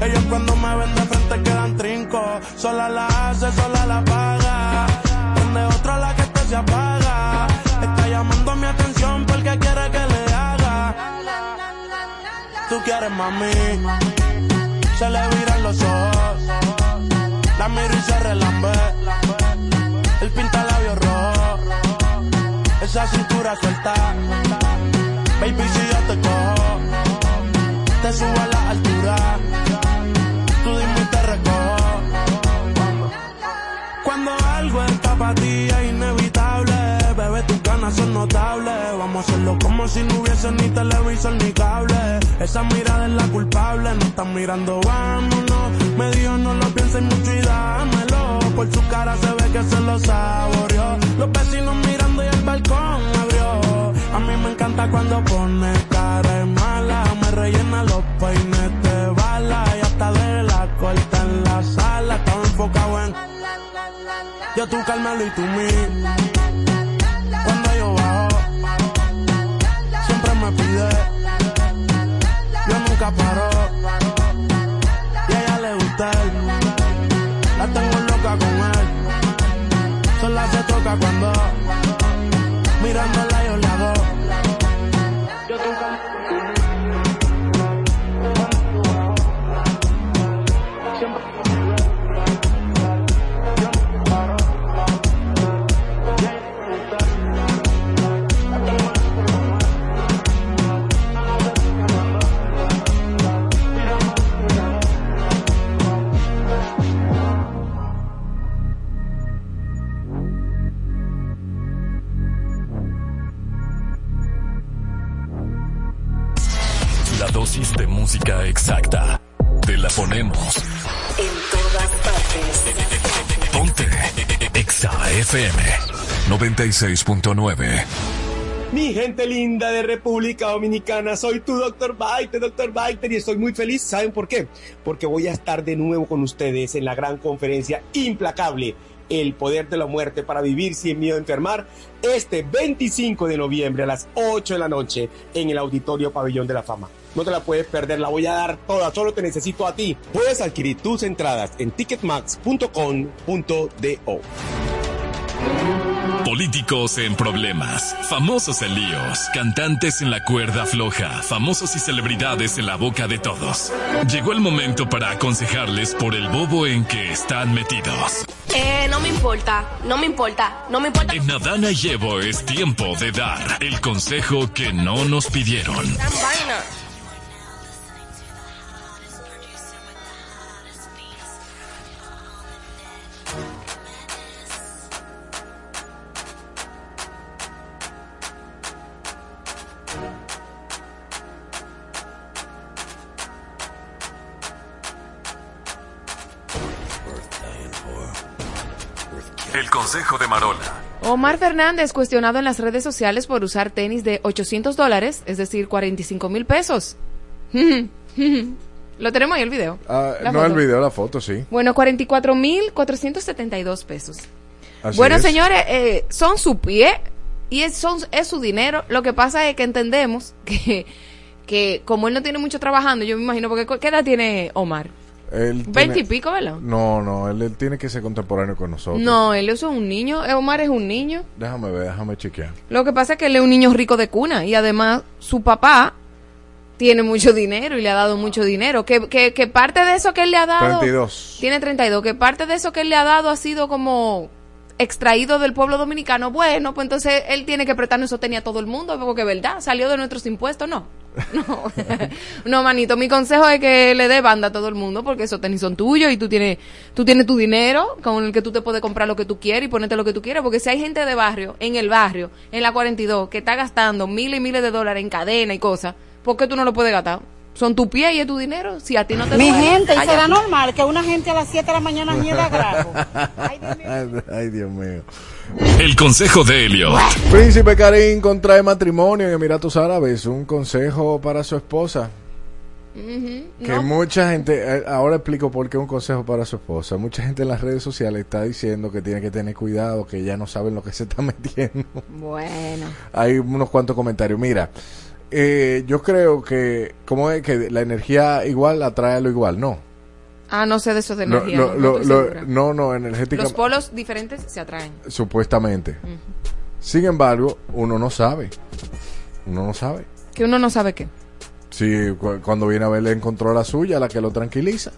S13: Ellos cuando me ven de frente quedan trinco. Sola la hace, sola la paga. Prende otra la que esta se apaga. Está llamando mi atención porque quiere que le haga. Tú quieres mami. Se le viran los ojos. La miro y se relambe. El pinta labios rojo. Esa cintura suelta. Baby, si yo te cojo, te subo a la altura. Ti es inevitable, bebé, tus ganas son notables. Vamos a hacerlo como si no hubiese ni televisor ni cable. Esa mirada es la culpable, no están mirando, vámonos. Me dijo no lo pienses mucho y dámelo. Por su cara se ve que se lo saboreó. Los vecinos mirando y el balcón abrió. A mí me encanta cuando pone cara mala. Me rellena los peines tú Carmelo y tú mí.
S4: Música exacta. Te la ponemos.
S9: En todas partes.
S4: Ponte. Exa FM 96.9.
S21: Mi gente linda de República Dominicana, soy tu Dr. Biter, Dr. Biter, y estoy muy feliz. ¿Saben por qué? Porque voy a estar de nuevo con ustedes en la gran conferencia implacable, El Poder de la Muerte para Vivir Sin Miedo a Enfermar, este 25 de noviembre a las 8 de la noche en el Auditorio Pabellón de la Fama. No te la puedes perder, la voy a dar toda, solo te necesito a ti. Puedes adquirir tus entradas en ticketmax.com.do.
S4: Políticos en problemas, famosos en líos, cantantes en la cuerda floja, famosos y celebridades en la boca de todos. Llegó el momento para aconsejarles por el bobo en que están metidos.
S22: Eh, no me importa, no me importa, no me importa.
S4: En Adana y Evo es tiempo de dar el consejo que no nos pidieron. El consejo de Marola.
S5: Omar Fernández cuestionado en las redes sociales por usar tenis de 800 dólares, es decir, 45 mil pesos. Lo tenemos ahí el video.
S6: Ah, no
S5: foto.
S6: el video, la foto, sí.
S5: Bueno, 44 mil 472 pesos.
S6: Así
S5: bueno,
S6: es.
S5: señores, eh, son su pie y es, son, es su dinero. Lo que pasa es que entendemos que, que como él no tiene mucho trabajando, yo me imagino, porque ¿qué edad tiene Omar?
S6: Él
S5: Veinte y pico, ¿verdad?
S6: No, no, él, él tiene que ser contemporáneo con nosotros.
S5: No, él es un niño, eh, Omar es un niño.
S6: Déjame ver, déjame chequear.
S5: Lo que pasa es que él es un niño rico de cuna y además su papá tiene mucho dinero y le ha dado mucho dinero. Que, que, que parte de eso que él le ha dado...
S6: 32.
S5: Tiene 32. Que parte de eso que él le ha dado ha sido como extraído del pueblo dominicano. Bueno, pues entonces él tiene que prestarnos eso tenía todo el mundo, porque verdad, salió de nuestros impuestos, no. No, no, manito, mi consejo es que le dé banda a todo el mundo porque esos tenis son tuyos y tú tienes, tú tienes tu dinero con el que tú te puedes comprar lo que tú quieres y ponerte lo que tú quieras. Porque si hay gente de barrio, en el barrio, en la 42, que está gastando miles y miles de dólares en cadena y cosas, ¿por qué tú no lo puedes gastar? Son tu pie y es tu dinero. Si a ti no te
S23: Mi
S5: duele,
S23: gente, ¿y será normal que una gente a las 7 de la mañana niega grajo?
S6: Ay, Dios mío.
S4: El consejo de Elliot.
S6: Príncipe Karim contrae matrimonio en Emiratos Árabes. Un consejo para su esposa. Que
S5: no.
S6: mucha gente, eh, ahora explico por qué un consejo para su esposa. Mucha gente en las redes sociales está diciendo que tiene que tener cuidado, que ya no saben lo que se está metiendo.
S5: Bueno.
S6: Hay unos cuantos comentarios. Mira, eh, yo creo que, como es que la energía igual atrae a lo igual? No.
S5: Ah, no sé de eso de energía.
S6: lo-
S5: no, no
S6: lo-
S5: estoy
S6: lo-
S5: segura.
S6: no, no, energética.
S5: Los polos diferentes se atraen.
S6: Supuestamente. Sin embargo, uno no sabe. Uno no sabe.
S5: Que uno no sabe qué.
S6: Cu- cuando viene a ver le encontró la suya, la que lo tranquiliza.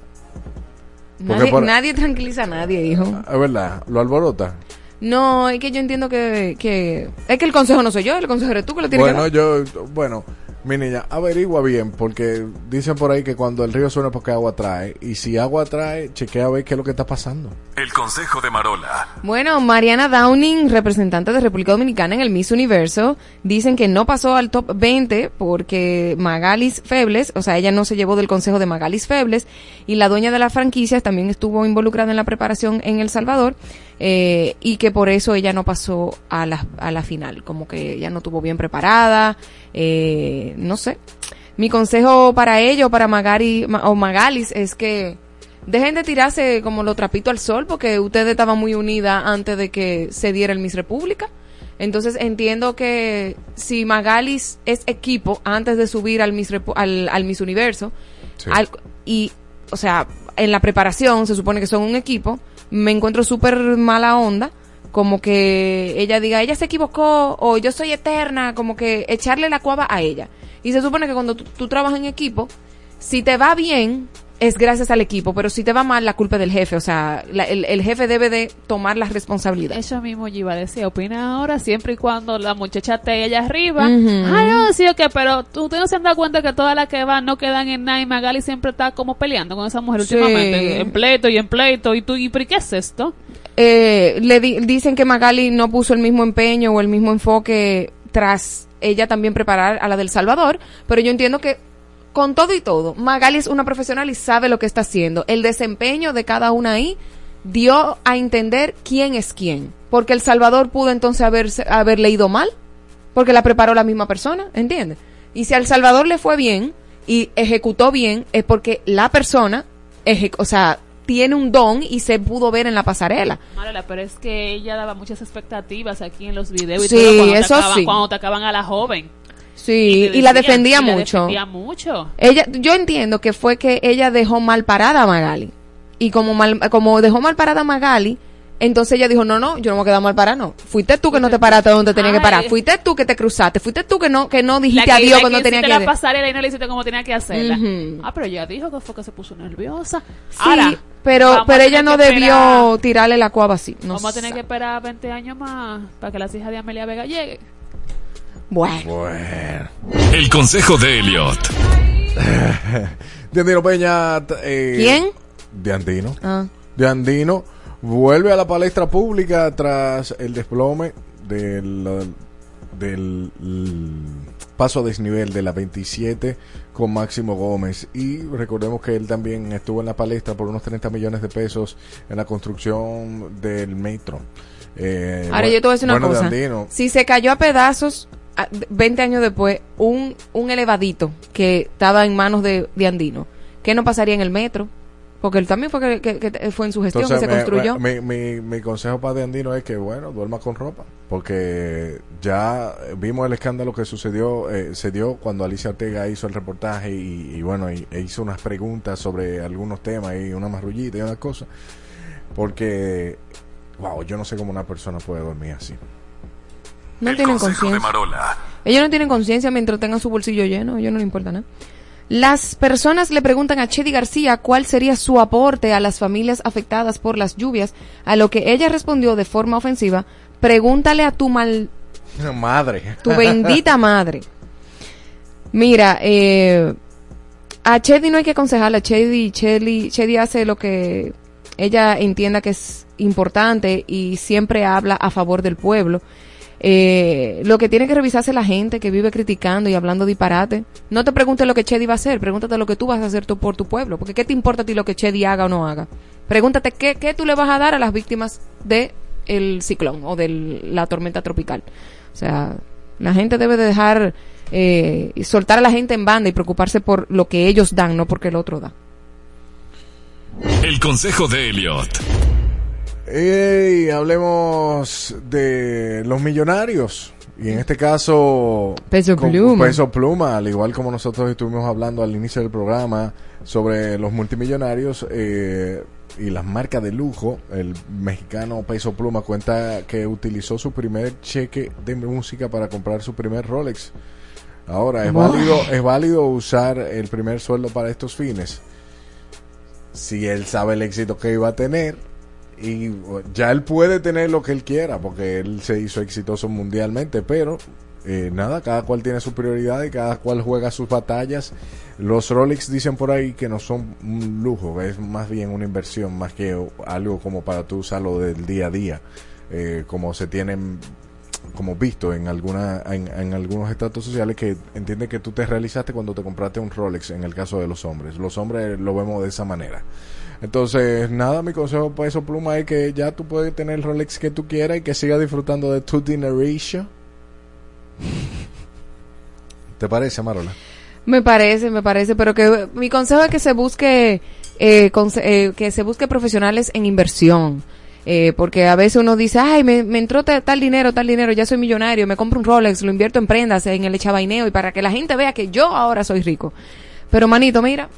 S5: Nadie,
S6: por-
S5: nadie tranquiliza a nadie, hijo.
S6: Es verdad, lo alborota.
S5: No, es que yo entiendo que, que... Es que el consejo no soy yo, el consejo eres tú que lo tienes
S6: Bueno,
S5: que dar.
S6: yo, bueno, mi niña, averigua bien, porque dicen por ahí que cuando el río suena porque agua trae. Y si agua trae, chequea a ver qué es lo que está pasando.
S4: El consejo de Marola.
S5: Bueno, Mariana Downing, representante de República Dominicana en el Miss Universo, dicen que no pasó al top 20 porque Magalis Febles, o sea, ella no se llevó del consejo de Magalis Febles, y la dueña de la franquicia también estuvo involucrada en la preparación en El Salvador, eh, y que por eso ella no pasó a la, a la final, como que ella no estuvo bien preparada, eh, no sé. Mi consejo para ello, para Magari Ma- o Magalis, es que dejen de tirarse como lo trapito al sol, porque ustedes estaban muy unidas antes de que se diera el Miss República. Entonces entiendo que si Magalis es equipo antes de subir al Miss, Repu- al, al Miss Universo, al- y, o sea, en la preparación se supone que son un equipo, me encuentro súper mala onda, como que ella diga, ella se equivocó, o yo soy eterna, como que echarle la cuava a ella. Y se supone que cuando tú, tú trabajas en equipo, si te va bien, es gracias al equipo, pero si te va mal, la culpa es del jefe. O sea, la- el, el jefe debe de tomar la responsabilidad.
S8: Eso mismo yo iba a decir, opina ahora, siempre y cuando la muchacha esté allá arriba.
S5: Ujú.
S8: Ay, no, sí, ok, pero tú- ustedes no se han dado cuenta que todas las que van no quedan en nada y Magali siempre está como peleando con esa mujer
S5: Sí.
S8: últimamente, en pleito y en pleito, y tú, ¿y por qué es esto?
S5: Eh, le di- dicen que Magali no puso el mismo empeño o el mismo enfoque tras ella también preparar a la del Salvador, pero yo entiendo que con todo y todo, Magali es una profesional y sabe lo que está haciendo. El desempeño de cada una ahí dio a entender quién es quién, porque El Salvador pudo entonces haberse, haber leído mal, porque la preparó la misma persona, ¿entiendes? Y si al Salvador le fue bien y ejecutó bien, es porque la persona, o sea, tiene un don y se pudo ver en la pasarela.
S8: Marola, pero es que ella daba muchas expectativas aquí en los videos y
S5: Sí,
S8: todo cuando
S5: eso
S8: te acaban,
S5: sí.
S8: cuando te acaban a la joven.
S5: Sí, y la defendía
S8: y la
S5: mucho.
S8: defendía mucho.
S5: Ella, yo entiendo que fue que ella dejó mal parada a Magali. Y como mal, como dejó mal parada a Magali, entonces ella dijo, no, no, yo no me voy a quedar mal parada, no. Fuiste tú que no te paraste donde tenía que parar. Fuiste tú que te cruzaste. Fuiste tú que no, que no
S8: La
S5: dijiste
S8: que-
S5: adiós
S8: la
S5: cuando
S8: que
S5: tenía que
S8: la pasarela y no le hiciste como tenía que hacerla. Ah, pero ella dijo que fue que se puso nerviosa.
S5: Sí,
S8: Ahora,
S5: pero, pero ella no debió
S8: esperar-
S5: tirarle la cuava así. No
S8: vamos a tener que esperar 20 años más para que las hijas de Amelia Vega lleguen.
S5: Bueno.
S4: El consejo de Elliot.
S6: De Andino Peña. eh,
S5: ¿Quién?
S6: De Andino.
S5: Ah.
S6: De Andino vuelve a la palestra pública tras el desplome del, paso a desnivel de la 27 con Máximo Gómez. Y recordemos que él también estuvo en la palestra por unos 30 millones de pesos en la construcción del metro. Eh,
S5: Ahora yo te voy a decir una
S6: bueno,
S5: cosa. Si se cayó a pedazos 20 años después un, un elevadito que estaba en manos de, de Andino, ¿qué no pasaría en el metro? Porque él también fue que, que- que fue en su gestión
S6: Entonces,
S5: que se
S6: me-
S5: construyó.
S6: mi, mi, mi consejo para De Andino es que, bueno, duerma con ropa. Porque ya vimos el escándalo que sucedió, eh, se dio cuando Alicia Ortega hizo el reportaje y, y bueno, y, e hizo unas preguntas sobre algunos temas y una marrullita y una cosa. Porque, wow, yo no sé cómo una persona puede dormir así.
S5: No tienen
S4: Consejo de
S5: conciencia.
S4: Marola.
S5: Ellos no tienen conciencia mientras tengan su bolsillo lleno, a ellos no les importa nada. Las personas le preguntan a Chedi García cuál sería su aporte a las familias afectadas por las lluvias, a lo que ella respondió de forma ofensiva, pregúntale a tu mal,
S6: Madre.
S5: tu bendita madre. Mira, eh, a Chedi no hay que aconsejarla. Chedi, Chedi, Chedi hace lo que ella entienda que es importante y siempre habla a favor del pueblo. Eh, lo que tiene que revisarse la gente que vive criticando y hablando disparate. No te preguntes lo que Chedi va a hacer, pregúntate lo que tú vas a hacer tú por tu pueblo. Porque ¿qué te importa a ti lo que Chedi haga o no haga? Pregúntate qué, qué tú le vas a dar a las víctimas de el ciclón o de la tormenta tropical. O sea, la gente debe de dejar eh, soltar a la gente en banda y preocuparse por lo que ellos dan, no porque el otro da.
S4: El consejo de Elliot.
S6: Ey, hablemos de los millonarios. Y en este caso,
S5: Peso Pluma.
S6: Peso Pluma, al igual como nosotros estuvimos hablando al inicio del programa sobre los multimillonarios eh, y las marcas de lujo, el mexicano Peso Pluma cuenta que utilizó su primer cheque de música para comprar su primer Rolex. Ahora, ¿es
S5: Wow.
S6: válido, es válido usar el primer sueldo para estos fines? Si él sabe el éxito que iba a tener, y ya él puede tener lo que él quiera porque él se hizo exitoso mundialmente pero eh, nada cada cual tiene su prioridad y cada cual juega sus batallas. Los Rolex dicen por ahí que no son un lujo es más bien una inversión más que algo como para tú usarlo del día a día eh, como se tienen como visto en alguna en, en algunos estatus sociales que entiende que tú te realizaste cuando te compraste un Rolex en el caso de los hombres. Los hombres lo vemos de esa manera entonces, nada, mi consejo para eso, Pluma, es que ya tú puedes tener el Rolex que tú quieras y que sigas disfrutando de tu dineration. ¿Te parece, Marola?
S5: Me parece, me parece, pero que mi consejo es que se busque, eh, eh, que se busque profesionales en inversión. Eh, porque a veces uno dice, ay, me, me entró ta- tal dinero, tal dinero, ya soy millonario, me compro un Rolex, lo invierto en prendas, en el echabaineo y para que la gente vea que yo ahora soy rico. Pero manito, mira,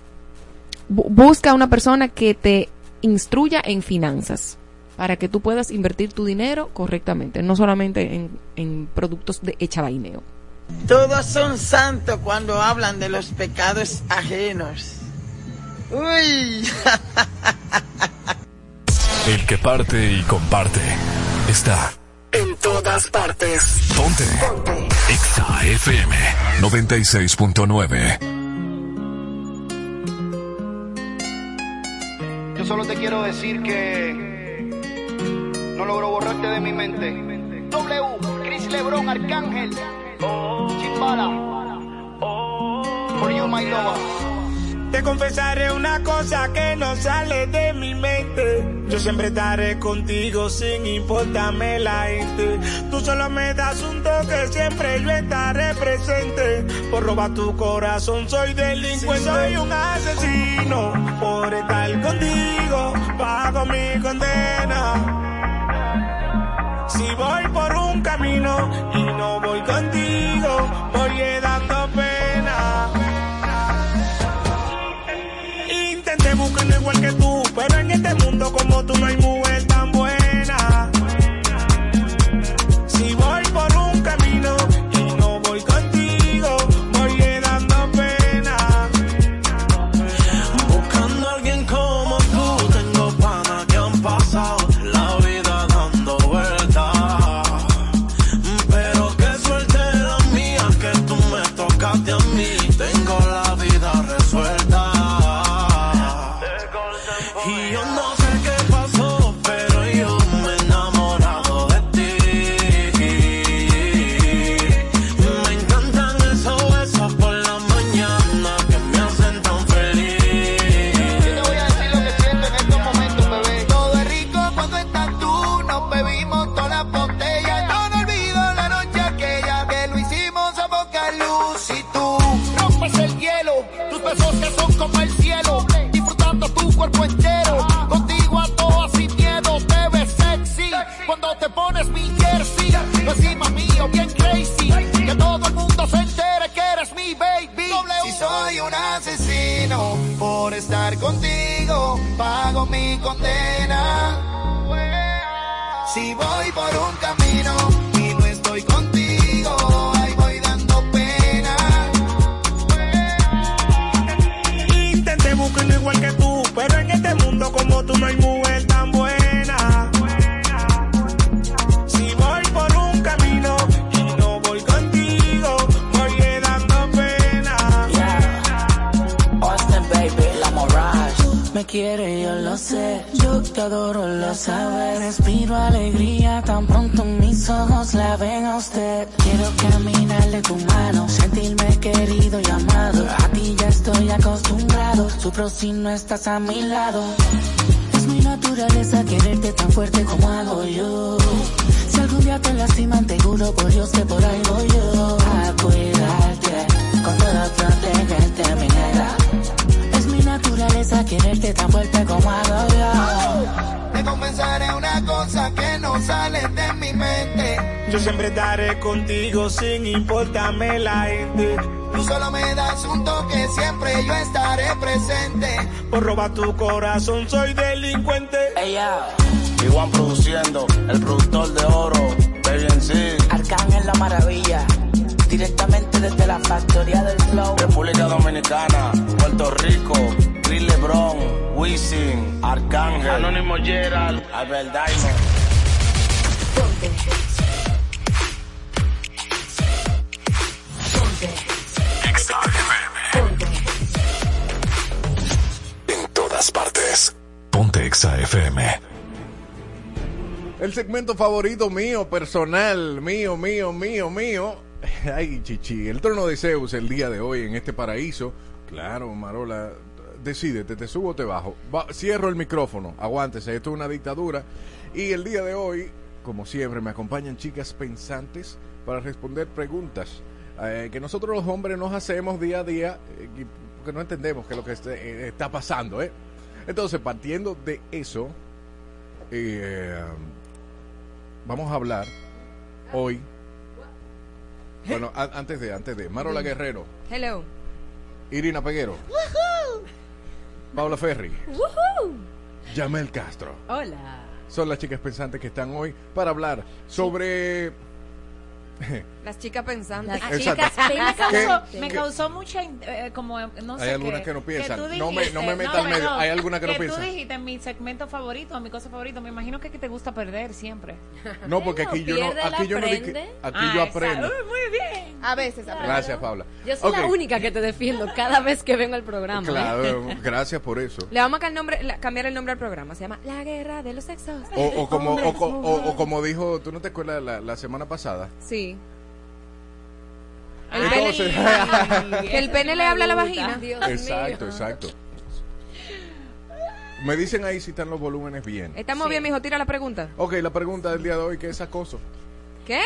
S5: bu- busca una persona que te instruya en finanzas para que tú puedas invertir tu dinero correctamente, no solamente en, en productos de echabaineo.
S1: Todos son santos cuando hablan de los pecados ajenos. Uy.
S4: El que parte y comparte está
S10: En todas partes.
S4: Ponte. Exa FM 96.9.
S24: solo te quiero decir que no logro borrarte de mi mente. W, Chris Lebron, Arcángel, Chimbala, for you my lover.
S13: Te confesaré una cosa que no sale de mi mente. Yo siempre estaré contigo sin importarme la gente. Tú solo me das un toque, siempre yo estaré presente. Por robar tu corazón soy delincuente. soy un asesino por estar contigo. Pago mi condena. Si voy por un camino y no voy contigo, voy dando pena. Igual tú, pero en este mundo como tú no hay mujer
S24: soy un asesino por estar contigo, pago mi condena. Si voy por un camino y no estoy contigo, ahí voy dando pena.
S13: Intenté buscarlo igual que tú, pero en este mundo como tú no hay
S22: quiere, yo lo sé. Yo te adoro, lo sabes. Respiro alegría tan pronto mis ojos la ven a usted. Quiero caminarle tu mano, sentirme querido y amado. A ti ya estoy acostumbrado, sufro si no estás a mi lado. Es mi naturaleza quererte tan fuerte como hago yo. Si algún día te lastiman, te juro por Dios que por voy yo. A naturaleza quererte tan fuerte como hago yo.
S24: Te confesaré una cosa que no sale de mi mente.
S13: Yo siempre estaré contigo sin importarme la gente.
S24: Tú solo me das un toque, siempre yo estaré presente.
S13: Por robar tu corazón soy delincuente.
S22: Igual produciendo, el productor de oro, Baby en sí. Arcángel la maravilla, directamente desde la factoría del flow.
S13: República Dominicana, Puerto Rico, Chris Lebron, Wisin, Arcángel, Anónimo Gerald, Albert Diamond.
S4: En todas partes. Ponte Exa FM.
S6: El segmento favorito mío, personal, mío, mío, mío, mío. Ay, chichi, el trono de Zeus el día de hoy en este paraíso. Claro, Marola, decídete, te subo o te bajo. Cierro el micrófono, aguántese, esto es una dictadura. Y el día de hoy, como siempre, me acompañan chicas pensantes para responder preguntas eh, que nosotros los hombres nos hacemos día a día, eh, porque no entendemos qué es lo que este- eh, está pasando, ¿eh? Entonces, partiendo de eso, eh, vamos a hablar hoy. Bueno, a- antes de, antes de. Marola Guerrero,
S5: Hello.
S6: Irina Peguero,
S25: ¡Woohoo!
S6: Paula Ferri,
S25: ¡Woohoo!
S6: Yamel Castro.
S25: Hola.
S6: Son las chicas pensantes que están hoy para hablar sobre.
S5: Las chicas pensando.
S25: Las
S6: Exacto.
S25: chicas a mí me causó,
S6: ¿Qué?
S25: me
S6: ¿Qué?
S25: causó mucha eh, como no sé
S6: Hay algunas que no piensan.
S25: tú
S6: No me- no me
S25: dijiste-
S6: meta al medio. Hay algunas que no
S25: tú
S6: piensan.
S25: dijiste mi segmento favorito mi cosa favorita me imagino que, que te gusta perder siempre
S6: No, porque aquí yo no. Aquí yo no. di que- Aquí
S25: Ah,
S6: yo aprendo.
S25: Uy, muy bien
S5: A veces
S6: Gracias, Paula.
S26: Yo soy la
S6: Ok.
S26: única que te defiendo cada vez que vengo al programa. ¿eh?
S6: Claro, gracias por eso.
S5: Le vamos a cambiar el nombre, la- cambiar el nombre al programa. Se llama La Guerra de los Sexos.
S6: O, o como, o, o- o como dijo, ¿tú no te acuerdas la, la semana pasada?
S5: Sí.
S6: El Entonces- pene-
S5: que el pene le habla a la vagina.
S26: Dios
S6: exacto, exacto. Me dicen ahí si están los volúmenes bien.
S5: Estamos bien, mijo. Tira la pregunta.
S6: Ok, la pregunta del día de hoy, ¿qué es acoso?
S5: ¿Qué?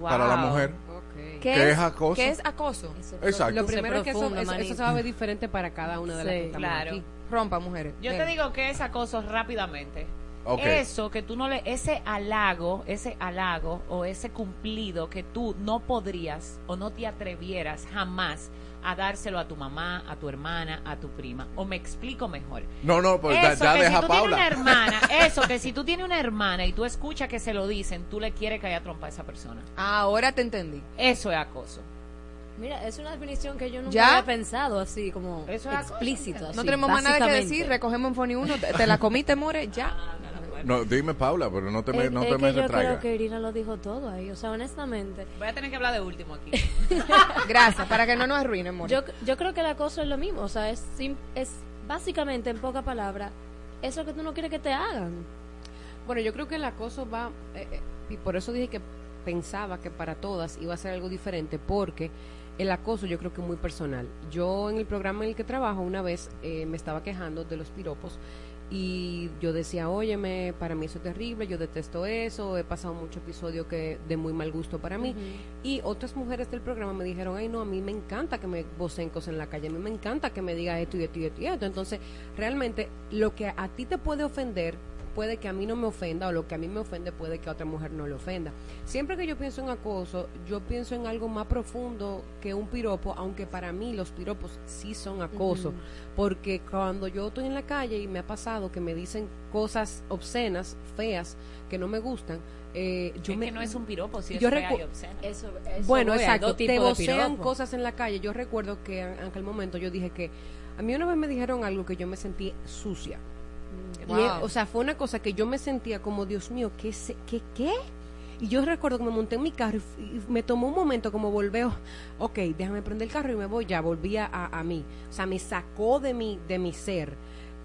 S6: Para la mujer.
S5: ¿Qué,
S6: ¿Qué es acoso?
S5: ¿Qué es acoso?
S6: Exacto.
S27: Lo primero es que eso,
S26: profundo,
S27: eso, eso se va a ver diferente para cada una de las que estamos
S25: claro.
S27: aquí.
S5: Rompa, mujeres.
S25: yo te digo que es acoso rápidamente Eso que tú no le ese halago ese halago o ese cumplido que tú no podrías o no te atrevieras jamás a dárselo a tu mamá, a tu hermana, a tu prima. O me explico mejor.
S6: No, no, pues ya,
S25: Eso
S6: ya
S25: que
S6: deja
S25: si tú tienes una hermana, eso que si tú tienes una hermana y tú escuchas que se lo dicen, tú le quieres que haya trompa a esa persona.
S5: Ahora te entendí.
S25: Eso es acoso.
S26: Mira, es una definición que yo nunca
S5: ¿Ya?
S26: había pensado así, como
S25: Eso es
S26: explícito.
S5: No
S26: así,
S5: tenemos más nada que decir. Recogemos en Foni 1. Te, te la comiste, more. Ya.
S6: No, dime Paula, pero no te me,
S26: Es-
S6: no
S26: es
S6: te
S26: que
S6: me
S26: yo creo que Irina lo dijo todo ahí, o sea, honestamente.
S25: Voy a tener que hablar de último aquí.
S5: Gracias. Para que no nos arruinen, more.
S26: Yo, yo creo que el acoso es lo mismo, o sea, es, sim- es básicamente, en pocas palabras, eso que tú no quieres que te hagan.
S27: Bueno, yo creo que el acoso va, eh, eh, y por eso dije que pensaba que para todas iba a ser algo diferente, porque el acoso yo creo que muy personal. Yo en el programa en el que trabajo una vez eh, me estaba quejando de los piropos y yo decía, óyeme, para mí eso es terrible, yo detesto eso, he pasado muchos episodios que de muy mal gusto para mí. Y otras mujeres del programa me dijeron, ay no, a mí me encanta que me vocen cosas en la calle, a mí me encanta que me diga esto y esto y esto y esto. Entonces, realmente lo que a ti te puede ofender puede que a mí no me ofenda o lo que a mí me ofende puede que a otra mujer no le ofenda. Siempre que yo pienso en acoso, yo pienso en algo más profundo que un piropo, aunque para mí los piropos sí son acoso, porque cuando yo estoy en la calle y me ha pasado que me dicen cosas obscenas, feas, que no me gustan, eh, yo
S25: Es
S27: me
S25: que no es un piropo, si es
S27: yo
S25: fea y obscena.
S26: Eso,
S27: bueno, exacto. Te vocean cosas en la calle. Yo recuerdo que en en aquel momento yo dije que a mí una vez me dijeron algo que yo me sentí sucia.
S5: Wow.
S27: eh, o sea, fue una cosa que yo me sentía como, Dios mío, ¿qué? ¿Qué? ¿Qué? Y yo recuerdo que me monté en mi carro y, me tomó un momento como volver, ok, déjame prender el carro y me voy, ya volví a, a mí. O sea, me sacó de mi, de mi ser.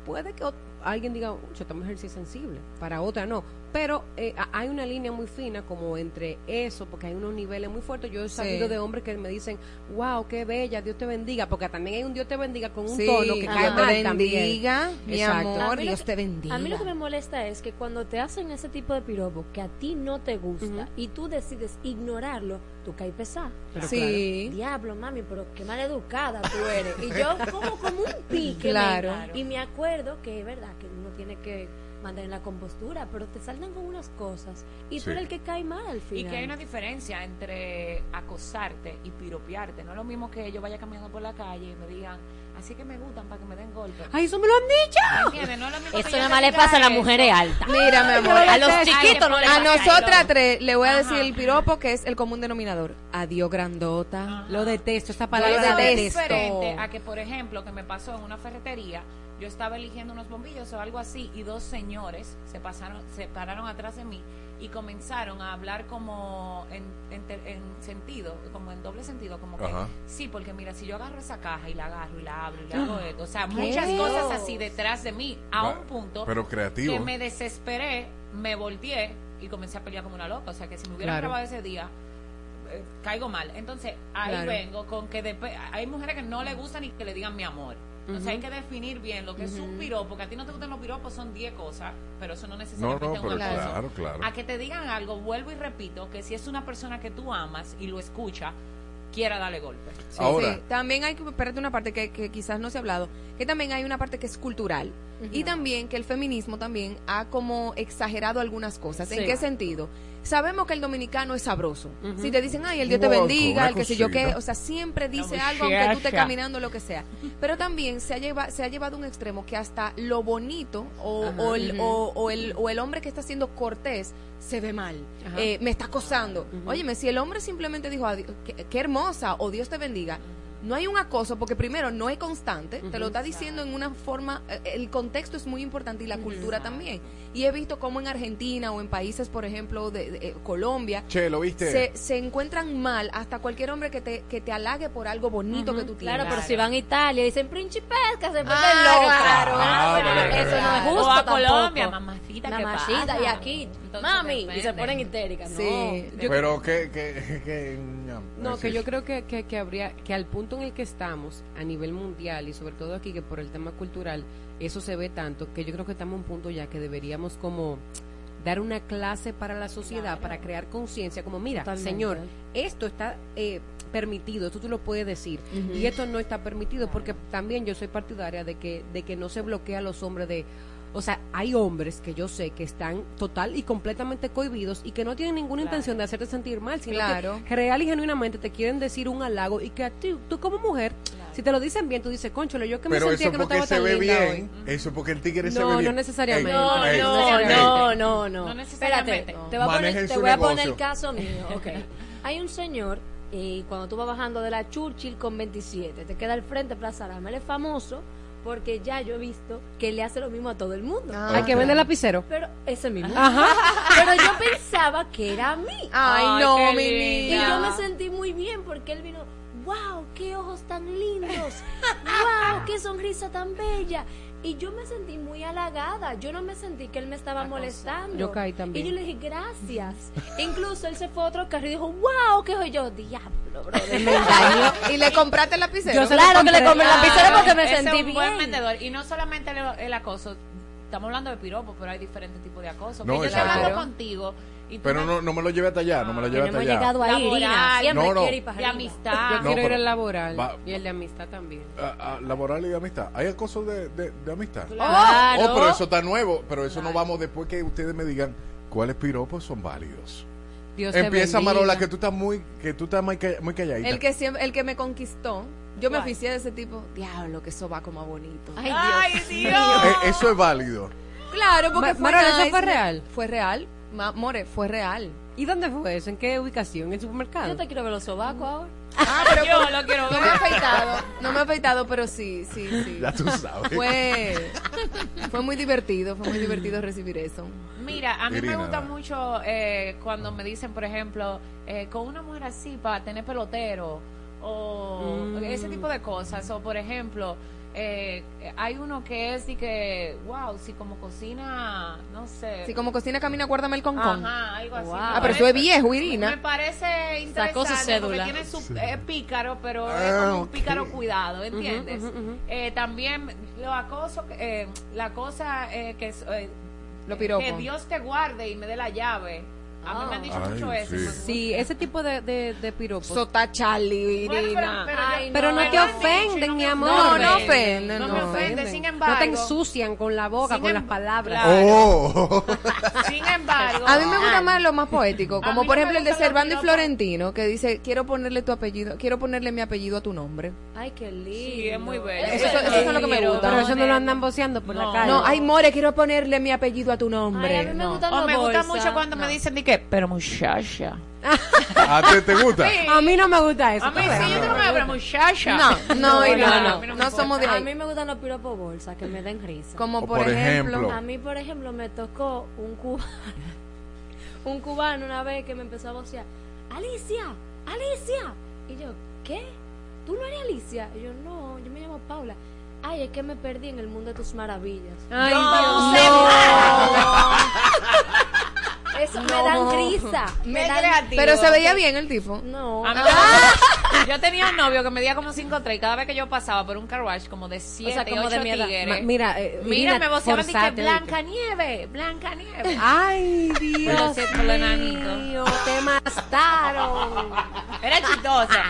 S27: Puede que alguien diga, "Ucha, esta mujer sí es sensible, para otra no. Pero eh, a- hay una línea muy fina como entre eso, porque hay unos niveles muy fuertes. Yo he
S5: Sí.
S27: sabido de hombres que me dicen, wow, qué bella, Dios te bendiga, porque también hay un Dios te bendiga con un
S5: Sí,
S27: tono que cae
S5: Dios te
S27: mal también.
S5: bendiga, mi
S27: Exacto.
S5: amor, Dios
S26: que-
S5: te bendiga.
S26: A mí lo que me molesta es que cuando te hacen ese tipo de piropo que a ti no te gusta y tú decides ignorarlo, tú caes pesado.
S5: Sí. claro.
S26: Diablo, mami, pero qué mal educada tú eres. Y yo como como un pique.
S5: Claro.
S26: Y me acuerdo que es verdad que uno tiene que mantener la compostura, pero te saltan con unas cosas y
S25: Sí.
S26: tú eres el que cae mal al
S25: Y
S26: final.
S25: que hay una diferencia entre acosarte y piropearte. No es lo mismo que yo vaya caminando por la calle y me digan, así que me gustan para que me den golpes.
S27: ¡Ay, eso me lo han dicho!
S25: Es lo
S26: Eso nada más le pasa a las mujeres altas.
S5: Mira, mi amor,
S26: A los chiquitos no les
S5: A nosotras tres le voy a decir el piropo que es el común denominador. Adiós, grandota.
S27: Lo detesto, esta
S25: Yo
S27: palabra la
S25: soy
S27: detesto.
S25: diferente a que, por ejemplo, que me pasó en una ferretería, yo estaba eligiendo unos bombillos o algo así y dos señores se pasaron, se pararon atrás de mí y comenzaron a hablar como en, en en sentido, como en doble sentido, como que
S6: Ajá.
S25: sí, porque mira, si yo agarro esa caja y la agarro y la abro y le hago
S6: Ah,
S25: esto, o sea,
S6: ¿qué?
S25: muchas cosas así detrás de mí, a
S6: Va,
S25: un punto
S6: pero creativo.
S25: que me desesperé, me volteé y comencé a pelear como una loca, o sea, que si me hubieran
S27: Claro.
S25: grabado ese día eh, caigo mal. Entonces, ahí
S27: Claro.
S25: vengo con que depe- hay mujeres que no le gustan ni que le digan mi amor. Entonces
S27: Ujú.
S25: hay que definir bien lo que es un piropo, que a ti no te gustan los piropos, son 10 cosas, pero eso no necesariamente
S6: no,
S25: es
S6: pero
S25: un acoso.
S6: claro, claro.
S25: A que te digan algo, vuelvo y repito, que si es una persona que tú amas y lo escucha, quiera darle golpe.
S5: Sí, sí. También hay que, espérate una parte que, que quizás no se ha hablado, que también hay una parte que es cultural. Y también que el feminismo también ha como exagerado algunas cosas. ¿En qué sentido? Sabemos que el dominicano es sabroso. Si te dicen, ay, el Dios te
S26: Wow,
S5: bendiga, el que sé yo qué, o sea, siempre dice algo aunque tú estés caminando, lo que sea. Pero también se ha, lleva, se ha llevado a un extremo que hasta lo bonito o,
S26: Ajá.
S5: o el, o- o el, o el hombre que está siendo cortés se ve mal. Eh, me está acosando. Óyeme, si el hombre simplemente dijo, "Adiós, qué, qué hermosa o Dios te bendiga, no hay un acoso porque primero no es constante, te lo está diciendo en una forma, eh, el contexto es muy importante y la cultura también. Y he visto cómo en Argentina o en países, por ejemplo, de, de, eh, Colombia,
S6: Che, ¿lo viste?
S5: se, se encuentran mal hasta cualquier hombre que te, que te halague por algo bonito que tú tienes.
S26: Claro, pero si van a Italia y dicen principesca, se vuelven
S5: Ah,
S26: locas.
S5: claro.
S6: Ah,
S26: Pero
S6: pero-
S26: eso no es
S25: O
S26: justo
S25: a
S26: tampoco.
S25: Colombia, mamacita, ¿qué
S26: Mamacita,
S25: pasa?
S26: y aquí,
S25: Entonces,
S26: mami, y se ponen histéricas.
S5: Sí.
S26: No.
S27: Yo-
S6: Pero que, que, que,
S27: No, que yo creo que, que, que habría, que al punto en el que estamos, a nivel mundial y sobre todo aquí, que por el tema cultural, eso se ve tanto, que yo creo que estamos en un punto ya que deberíamos como dar una clase para la sociedad, para crear conciencia, como mira,
S26: Totalmente.
S27: señor, esto está eh, permitido, esto tú lo puedes decir, y esto no está permitido, porque también yo soy partidaria de que, de que no se bloquea a los hombres de... O sea, hay hombres que yo sé que están total y completamente cohibidos y que no tienen ninguna intención de hacerte sentir mal, sino
S5: Claro.
S27: que real y genuinamente te quieren decir un halago y que a ti, tú como mujer, si te lo dicen bien, tú dices, concholo, yo que me
S6: Pero
S27: sentía
S6: eso
S27: que no
S6: porque
S27: estaba
S6: se
S27: tan
S6: ve
S27: linda
S6: bien. Eso porque el tigre se
S27: No,
S6: ve
S27: no
S6: bien.
S27: necesariamente.
S26: No,
S6: ey,
S26: no,
S6: ey.
S26: no, no, no.
S25: No
S26: Espérate,
S25: necesariamente.
S26: te voy a poner,
S6: Manejen
S26: te voy a poner el caso mío. Ok. Hay un señor, y cuando tú vas bajando de la Churchill con 27, te queda al frente Plaza Arama. Él es famoso porque ya yo he visto que le hace lo mismo a todo el mundo.
S27: Hay que vender lapicero.
S26: Pero ese mismo.
S27: Ajá.
S26: Pero yo pensaba que era a mí.
S5: Ay, no, mi
S26: Y yo me sentí muy bien porque él vino, wow, qué ojos tan lindos, wow, qué sonrisa tan bella. Y yo me sentí muy halagada, yo no me sentí que él me estaba molestando.
S27: Yo caí también.
S26: Y yo le dije, gracias. Incluso él se fue a otro carro y dijo, wow, qué soy yo, diablo, brother, me engañó.
S5: ¿Y le compraste el lapicero?
S26: Yo Claro que le compré el lapicero porque me sentí
S25: es un buen
S26: bien.
S25: vendedor. Y no solamente el, el acoso, estamos hablando de piropo, pero hay diferentes tipos de acoso.
S6: No,
S25: yo estoy hablando contigo y
S6: Pero no, no me lo lleve hasta allá, no me lo
S26: no
S6: hasta allá.
S26: llegado ahí, Irina,
S25: Laboral.
S26: siempre
S6: No, no.
S26: quiere ir para
S25: de amistad.
S27: Yo
S6: No,
S27: quiero ir al laboral
S6: va-
S27: y el de amistad también.
S6: Ah, ah, laboral y de amistad. ¿Hay acoso de, de, de amistad?
S26: Claro.
S6: Oh, pero eso está nuevo. Pero eso no vamos después que ustedes me digan cuáles piropos son válidos.
S27: Dios
S6: Empieza. Marola, que tú estás muy, que tú estás muy, calla- muy calladita.
S5: El que siempre, el que me conquistó, yo me oficié de ese tipo. Diablo, que eso va como bonito.
S26: Ay,
S25: Ay,
S26: Dios.
S25: Dios.
S6: Eh, eso es válido.
S5: Claro, porque
S27: Ma-
S5: fue
S27: Marola, ¿eso fue real?
S5: Fue real. Ma- More, fue real.
S27: ¿Y dónde fue eso? ¿En qué ubicación? ¿En el supermercado?
S26: Yo te quiero ver los sobacos ahora.
S5: Ah, pero
S25: Yo lo quiero
S5: no
S25: ver.
S5: me he afeitado. No me he afeitado, pero sí, sí, sí.
S6: Ya tú sabes.
S5: Fue, fue muy divertido, fue muy divertido recibir eso.
S25: Mira, a mí
S6: Irina,
S25: me gusta mucho eh, cuando me dicen, por ejemplo, eh, con una mujer así para tener pelotero o
S27: Mm.
S25: ese tipo de cosas. O, por ejemplo, eh, hay uno que es y que, wow, si como cocina, no sé.
S5: Si como cocina camina, guárdame el concón.
S25: Ajá, algo así.
S5: Wow. Ah, pero eso es viejo, Irina.
S25: Me parece
S5: su
S25: interesante
S5: cédula.
S25: porque tiene su eh, pícaro, pero es
S5: Ah,
S25: como un pícaro cuidado, ¿entiendes? Eh, también lo acoso, eh, la cosa eh, que es, eh,
S5: Lo piropo.
S25: que Dios te guarde y me dé la llave. A mí me han dicho
S27: Ay,
S25: mucho eso.
S27: sí. Sí, ese tipo de, de, de piropos.
S5: Sota Charlie,
S25: Bueno, pero-
S5: Irina.
S25: pero
S27: Ay,
S25: yo-
S27: pero no, te ofenden,
S25: no
S27: mi
S25: me
S27: amor.
S5: No, no ofenden,
S25: No
S5: no
S25: me ofende, sin embargo.
S27: No te ensucian con la boca,
S25: Sin
S27: con
S25: em-
S27: las palabras.
S6: Oh.
S25: Sin embargo,
S5: A mí me gusta más lo más poético, como por ejemplo el de Servando y. Florentino, que dice, quiero ponerle tu apellido, quiero ponerle mi apellido a tu nombre.
S26: Ay, qué lindo.
S25: Sí, es muy bello.
S5: Eso, eso es lo que me gusta.
S27: Pero eso no lo andan boceando por la calle.
S5: No, ay, More, quiero ponerle mi apellido a tu nombre.
S26: Ay, a mí me
S5: No.
S26: los
S25: me gusta mucho cuando me dicen de que, pero muchacha.
S6: ¿A ti te gusta?
S25: Sí.
S27: A mí no me gusta eso.
S25: A mí sí, yo tengo que pero muchacha.
S5: No, no, no,
S25: a
S5: no,
S25: mí
S5: no, somos de
S26: A mí me gustan los piropos bolsa, que me den risa.
S5: Como por,
S6: por
S5: ejemplo,
S6: ejemplo.
S26: A mí, por ejemplo, me tocó un cubano, un cubano una vez que me empezó a vocear, Alicia, Alicia. Y yo, ¿qué? ¿Tú no eres Alicia? Y yo, no, yo me llamo Paula. Ay, es que me perdí en el mundo de tus maravillas.
S27: Ay,
S26: No,
S27: Dios.
S26: Eso me
S5: No.
S26: dan risa. Me dan...
S25: creativo.
S5: pero se veía bien el tipo.
S26: No.
S25: A mí me gusta- Yo tenía un novio que medía como 5'3 y cada vez que yo pasaba por un car wash como de 7,
S26: como de
S25: 8
S26: mi edad.
S25: tigres.
S27: Ma- mira, eh,
S25: Mira, me voceaban de que Blanca Nieve, Blanca Nieve.
S27: Ay, Dios mío, te mataron.
S25: Era chistosa.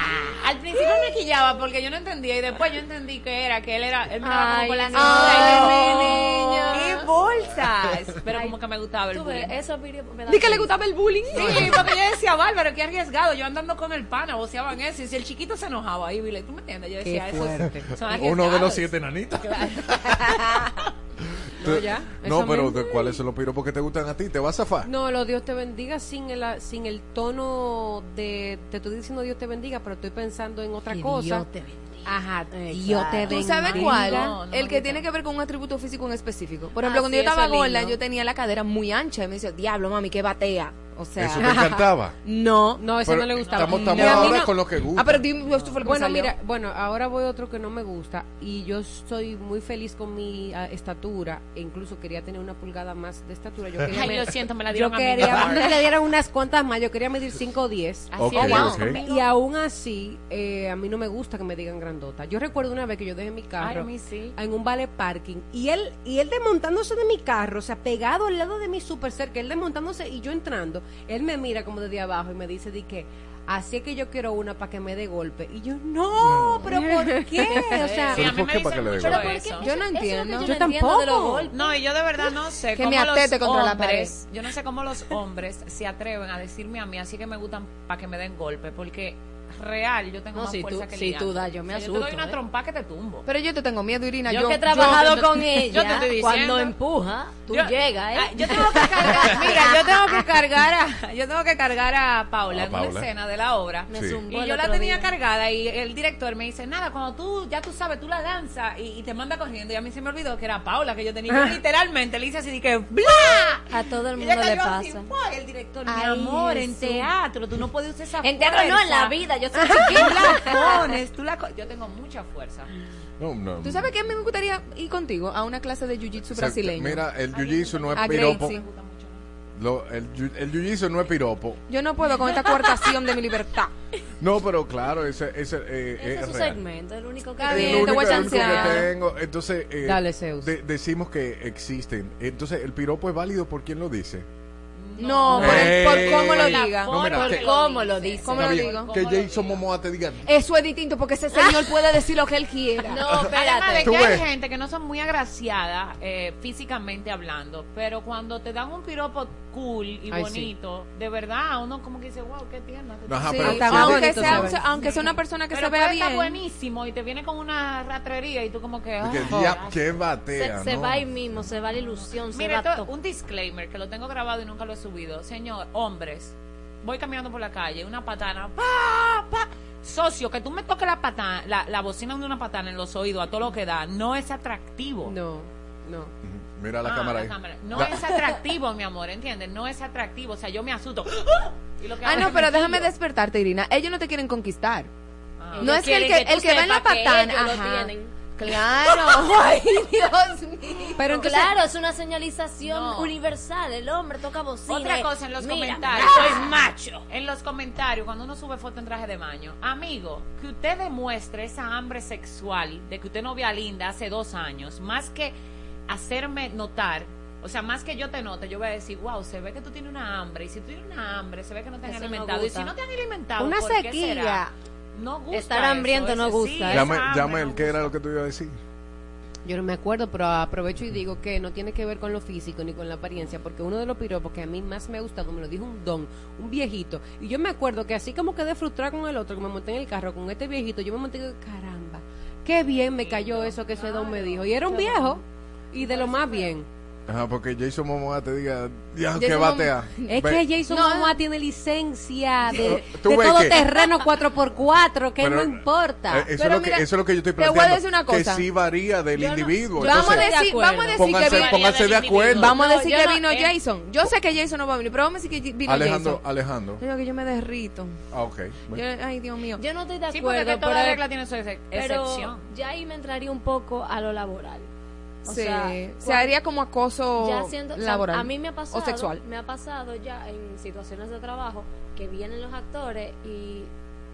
S25: Al principio me quillaba porque yo no entendía y después yo entendí que era que él era él miraba como
S26: Ay,
S25: con la y,
S26: niña.
S25: y bolsas. Pero como que me gustaba el
S26: Tú ves,
S25: bullying.
S26: eso me
S5: Di que le gustaba el bullying.
S25: Sí, porque yo decía, Bárbaro, qué arriesgado. Yo andando con el pana, voceaban eso. Y si el chiquito se enojaba ahí, Vile, ¿tú me entiendes? Yo decía,
S27: Qué
S25: eso es-
S6: Uno de los siete nanitas.
S27: No, ya,
S6: No, pero
S27: mismo.
S6: ¿de ¿cuáles son los piropos que te gustan a ti? ¿Te vas a zafar?
S27: No, lo Dios te bendiga sin el, sin el tono de. Te estoy diciendo Dios te bendiga, pero estoy pensando en otra
S25: Que
S27: cosa.
S25: Dios te bendiga.
S27: Ajá,
S26: Exacto.
S27: Dios te
S5: ¿Tú
S27: bendiga.
S5: sabes cuál?
S25: No, no me
S5: el que tiene que ver con un atributo físico en específico. Por
S26: Ah,
S5: ejemplo, cuando
S26: sí,
S5: yo estaba gorda, yo tenía la cadera muy ancha y me decía, diablo, mami, que batea. O sea,
S6: ¿Eso te encantaba?
S5: no.
S27: No, eso
S6: Pero
S27: no le gustaba.
S6: Estamos, estamos
S27: a mí
S6: ahora
S27: no-
S6: con lo que gusta.
S5: Ah, pero dime, esto fue lo que me
S27: Bueno,
S5: salió.
S27: mira, bueno, ahora voy a otro que no me gusta y yo estoy muy feliz con mi ah, estatura e incluso quería tener una pulgada más de estatura. Yo quería
S25: Ay,
S27: me-
S25: lo siento, me la
S27: yo
S25: dieron a mí.
S27: quería que le dieran unas cuantas más, yo quería medir 5 o 10.
S25: Así
S6: Ok,
S25: es, vamos
S6: ok.
S25: conmigo.
S27: Y aún así, eh, a mí no me gusta que me digan grandota. Yo recuerdo una vez que yo dejé mi
S25: Ay,
S27: carro
S25: a mí sí.
S27: en un vale parking y él y él desmontándose de mi carro, o sea, pegado al lado de mí súper cerca, él desmontándose y yo entrando, él me mira como desde abajo y me dice de que así es que yo quiero una para que me dé golpe y yo no, pero ¿por qué? O sea.
S5: Yo no
S26: es
S5: entiendo.
S26: yo,
S27: Yo
S26: no entiendo de los
S27: tampoco.
S25: No, y yo de verdad no sé
S5: Que
S25: cómo
S5: me
S25: los
S5: atete contra la
S25: hombres, yo no sé cómo los hombres se atreven a decirme a mí, así que me gustan para que me den golpe, porque real yo tengo
S26: No,
S25: más
S26: si
S25: fuerza
S26: tú-
S25: que
S26: si tú das, yo me
S25: O sea, Yo
S26: asusto,
S25: te doy una
S26: ¿eh?
S25: trompa que te tumbo.
S5: Pero yo te tengo miedo, Irina.
S26: Yo,
S5: Yo,
S26: que he trabajado
S5: yo-
S26: con
S25: yo te
S26: ella,
S25: estoy diciendo.
S26: cuando empuja, tú
S25: Yo-
S26: llegas, ¿eh?
S25: Ah, yo tengo que cargar, mira, yo tengo que cargar a, yo tengo que cargar a Paula en
S6: Paula.
S25: una escena de la obra.
S26: Me
S6: Sí.
S25: Y yo la tenía
S26: día.
S25: cargada y el director me dice, nada, cuando tú, ya tú sabes, tú la danzas y, y te manda corriendo. Y a mí se me olvidó que era Paula que yo tenía. Yo literalmente le hice así de que ¡bla!
S26: A todo el mundo le pasa.
S25: el director, mi amor, en teatro, tú no puedes usar esa
S26: En teatro no, en la vida, yo soy
S25: Tú la pones, tú la co- Yo tengo mucha fuerza.
S6: No, no.
S5: ¿Tú sabes qué? Me gustaría ir contigo a una clase de jiu-jitsu brasileño.
S6: Mira, el jiu-jitsu no es
S5: A
S6: piropo.
S5: Gracie.
S6: Lo- el jiu- el jiu-jitsu no es piropo.
S5: Yo no puedo con esta coartación de mi libertad.
S6: No, pero claro, ese, ese eh,
S26: Ese
S6: es
S26: es su
S6: real.
S26: segmento, el único que
S5: bien,
S6: lo
S5: te
S6: único,
S5: voy a
S6: el único que tengo. Entonces, eh,
S27: Dale, Zeus.
S6: de- decimos que existen. Entonces, el piropo es válido por quien lo dice.
S5: No, por,
S6: Ey.
S5: por cómo lo diga.
S6: No, mira,
S5: por
S6: que-
S5: cómo lo dice. ¿Cómo
S6: Está
S5: lo digo?
S6: Que Jason Momoa te diga.
S5: Eso es distinto porque ese señor puede decir lo que él quiera.
S26: No,
S25: Además de
S26: espérate.
S6: Tú
S25: que hay gente que no son muy agraciadas eh, físicamente hablando, pero cuando te dan un piropo cool y
S27: Ay,
S25: bonito, de verdad, uno como que dice, wow, qué tierna.
S6: Ajá,
S5: Sí,
S6: pero-
S5: aunque, sea,
S27: se
S5: aunque sea una persona que
S25: pero
S5: se vea bien.
S25: buenísimo y te viene con una ratrería y tú como que...
S6: que
S25: "Ah".
S26: Se,
S6: batea,
S26: se
S6: ¿no?
S26: va ahí mismo, se va la ilusión, se va
S25: esto-
S26: todo.
S25: un disclaimer que lo tengo grabado y nunca lo he subido. Señor, hombres, voy caminando por la calle, una patana, pa, pa. Socio, que tú me toques la patana, la, la bocina de una patana en los oídos a todo lo que da, no es atractivo.
S27: No, no.
S6: Mira la
S25: Ah,
S6: cámara
S25: la
S6: ahí.
S25: cámara. No es atractivo, mi amor, ¿entiendes? No es atractivo. O sea, yo me asusto. Y lo que
S5: Ah, no, pero déjame despertarte, Irina. Ellos no te quieren conquistar.
S25: Ah.
S5: No es que el que,
S26: que
S5: el que va en la patana. ajá.
S26: Claro, ay Dios mío.
S27: Pero entonces-
S26: claro, es una señalización
S25: No.
S26: universal. El hombre toca bocina.
S25: Otra cosa en los
S26: Mira,
S25: comentarios. Soy macho. En los comentarios, cuando uno sube foto en traje de baño, amigo, que usted demuestre esa hambre sexual de que usted no vea linda hace dos años, más que hacerme notar. O sea, más que yo te note, yo voy a decir, wow, se ve que tú tienes una hambre. Y si tú tienes una hambre, se ve que no te han
S26: Eso no
S25: alimentado. y si no te han alimentado,
S26: Una
S25: ¿por qué
S26: sequía.
S25: será? No gusta.
S26: Estar
S25: eso,
S26: hambriento no gusta,
S25: sí, esa
S6: Llame,
S25: hambre
S6: llame
S25: no
S6: el que era lo que tú ibas a decir.
S27: Yo no me acuerdo, pero aprovecho y digo que no tiene que ver con lo físico ni con la apariencia, porque uno de los piropos que a mí más me ha gustado me lo dijo un don, un viejito. Y yo me acuerdo que así como quedé frustrada con el otro, que me monté en el carro con este viejito, yo me monté y digo, caramba, qué bien me cayó eso que ese don me dijo. Y era un viejo, y de lo más bien.
S6: Ajá, porque Jason Momoa te diga, ya, que batea.
S27: Es
S6: Ve-
S27: que Jason Momoa tiene licencia de,
S6: ¿Tú
S27: de todo
S6: qué?
S27: terreno 4x4, que
S6: Pero,
S27: no importa.
S6: Eh, eso, es lo que, eso es lo que yo estoy
S5: te voy a
S6: planteando.
S5: decir una
S6: Que
S5: cosa.
S6: sí varía del
S5: Yo no-
S6: individuo.
S5: vamos a
S6: Entonces,
S5: decir, vamos a decir
S6: pónganse,
S5: que vino,
S6: pónganse de acuerdo.
S5: Vamos a
S26: No,
S5: decir
S26: yo
S5: que
S26: no-
S5: vino
S26: eh.
S5: Jason. Yo sé que Jason no va a venir, pero vamos a decir que vino
S6: Alejandro,
S5: Jason.
S6: Alejandro.
S5: Yo digo que yo me derrito.
S6: Ah, ok.
S5: Yo- ay, Dios mío.
S26: Yo no estoy de
S25: Sí,
S26: acuerdo.
S25: porque toda
S26: pero-
S25: regla tiene su ex-
S26: pero
S25: excepción.
S26: ya ahí me entraría un poco a lo laboral. O
S5: Sí,
S26: sea,
S5: se haría como acoso
S26: ya siendo, o sea,
S5: laboral
S26: a mí me ha pasado,
S5: o sexual.
S26: me ha pasado ya en situaciones de trabajo que vienen los actores y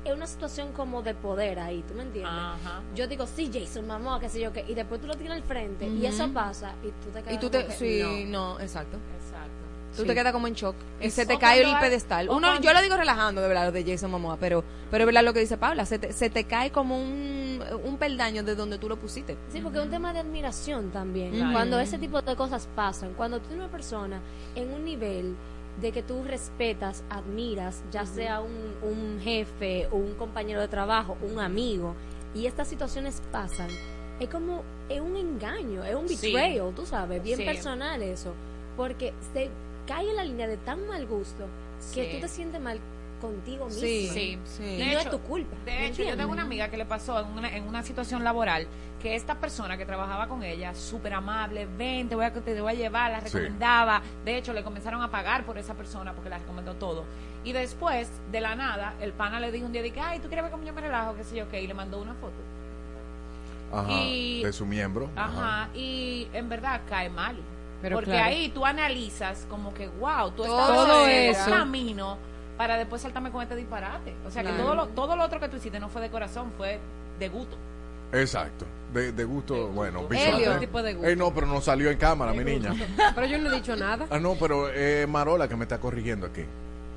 S26: es una situación como de poder ahí, ¿tú me entiendes?
S25: Ajá.
S26: Yo digo, sí, Jason, mamá, qué sé yo qué, y después tú lo tienes al frente y eso pasa y tú te quedas
S5: Y tú
S26: como
S5: te,
S26: que,
S5: sí,
S26: no.
S5: no, exacto.
S25: Exacto.
S5: Tú
S26: Sí.
S5: te quedas como en shock. Y se te cae el pedestal. Uno,
S26: cuando-
S5: yo lo digo relajando, de verdad, lo de Jason Momoa, pero, pero es verdad lo que dice Paula. Se te, se te cae como un, un peldaño de donde tú lo pusiste.
S26: Sí, porque es un tema de admiración también.
S5: Claro.
S26: Cuando ese tipo de cosas pasan, cuando tú eres una persona en un nivel de que tú respetas, admiras, ya sea un, un jefe, o un compañero de trabajo, un amigo, y estas situaciones pasan, es como, es un engaño, es un
S25: Sí.
S26: betrayal, tú sabes, bien
S25: Sí.
S26: personal eso, porque se cae en la línea de tan mal gusto que
S25: Sí.
S26: tú te sientes mal contigo mismo.
S25: Sí, sí.
S26: Y
S25: De
S26: no es tu culpa.
S25: De
S26: ¿me
S25: hecho, yo tengo una amiga que le pasó en una, en una situación laboral que esta persona que trabajaba con ella, súper amable, ven, te voy, a, te voy a llevar, la
S6: Sí.
S25: recomendaba. De hecho, le comenzaron a pagar por esa persona porque la recomendó todo. Y después, de la nada, el pana le dijo un día, de que, ay, ¿tú quieres ver cómo yo me relajo? qué sé yo qué, y le mandó una foto.
S6: Ajá,
S25: Y-
S6: de su miembro.
S25: Ajá, y en verdad cae mal.
S27: Pero
S25: porque
S27: claro.
S25: ahí tú analizas como que, wow, tú
S27: Todo
S25: estás
S27: eso.
S25: un camino para después saltarme con este disparate. O sea, que todo lo, todo lo otro que tú hiciste no fue de corazón, fue de gusto.
S6: Exacto. De, de gusto, bueno,
S25: gusto.
S6: visual.
S25: Helio.
S6: ¿eh?
S25: tipo de gusto.
S6: Eh, no, pero no salió en cámara, mi niña.
S27: Pero yo no he dicho nada.
S6: Ah, no, pero eh, Marola que me está corrigiendo aquí.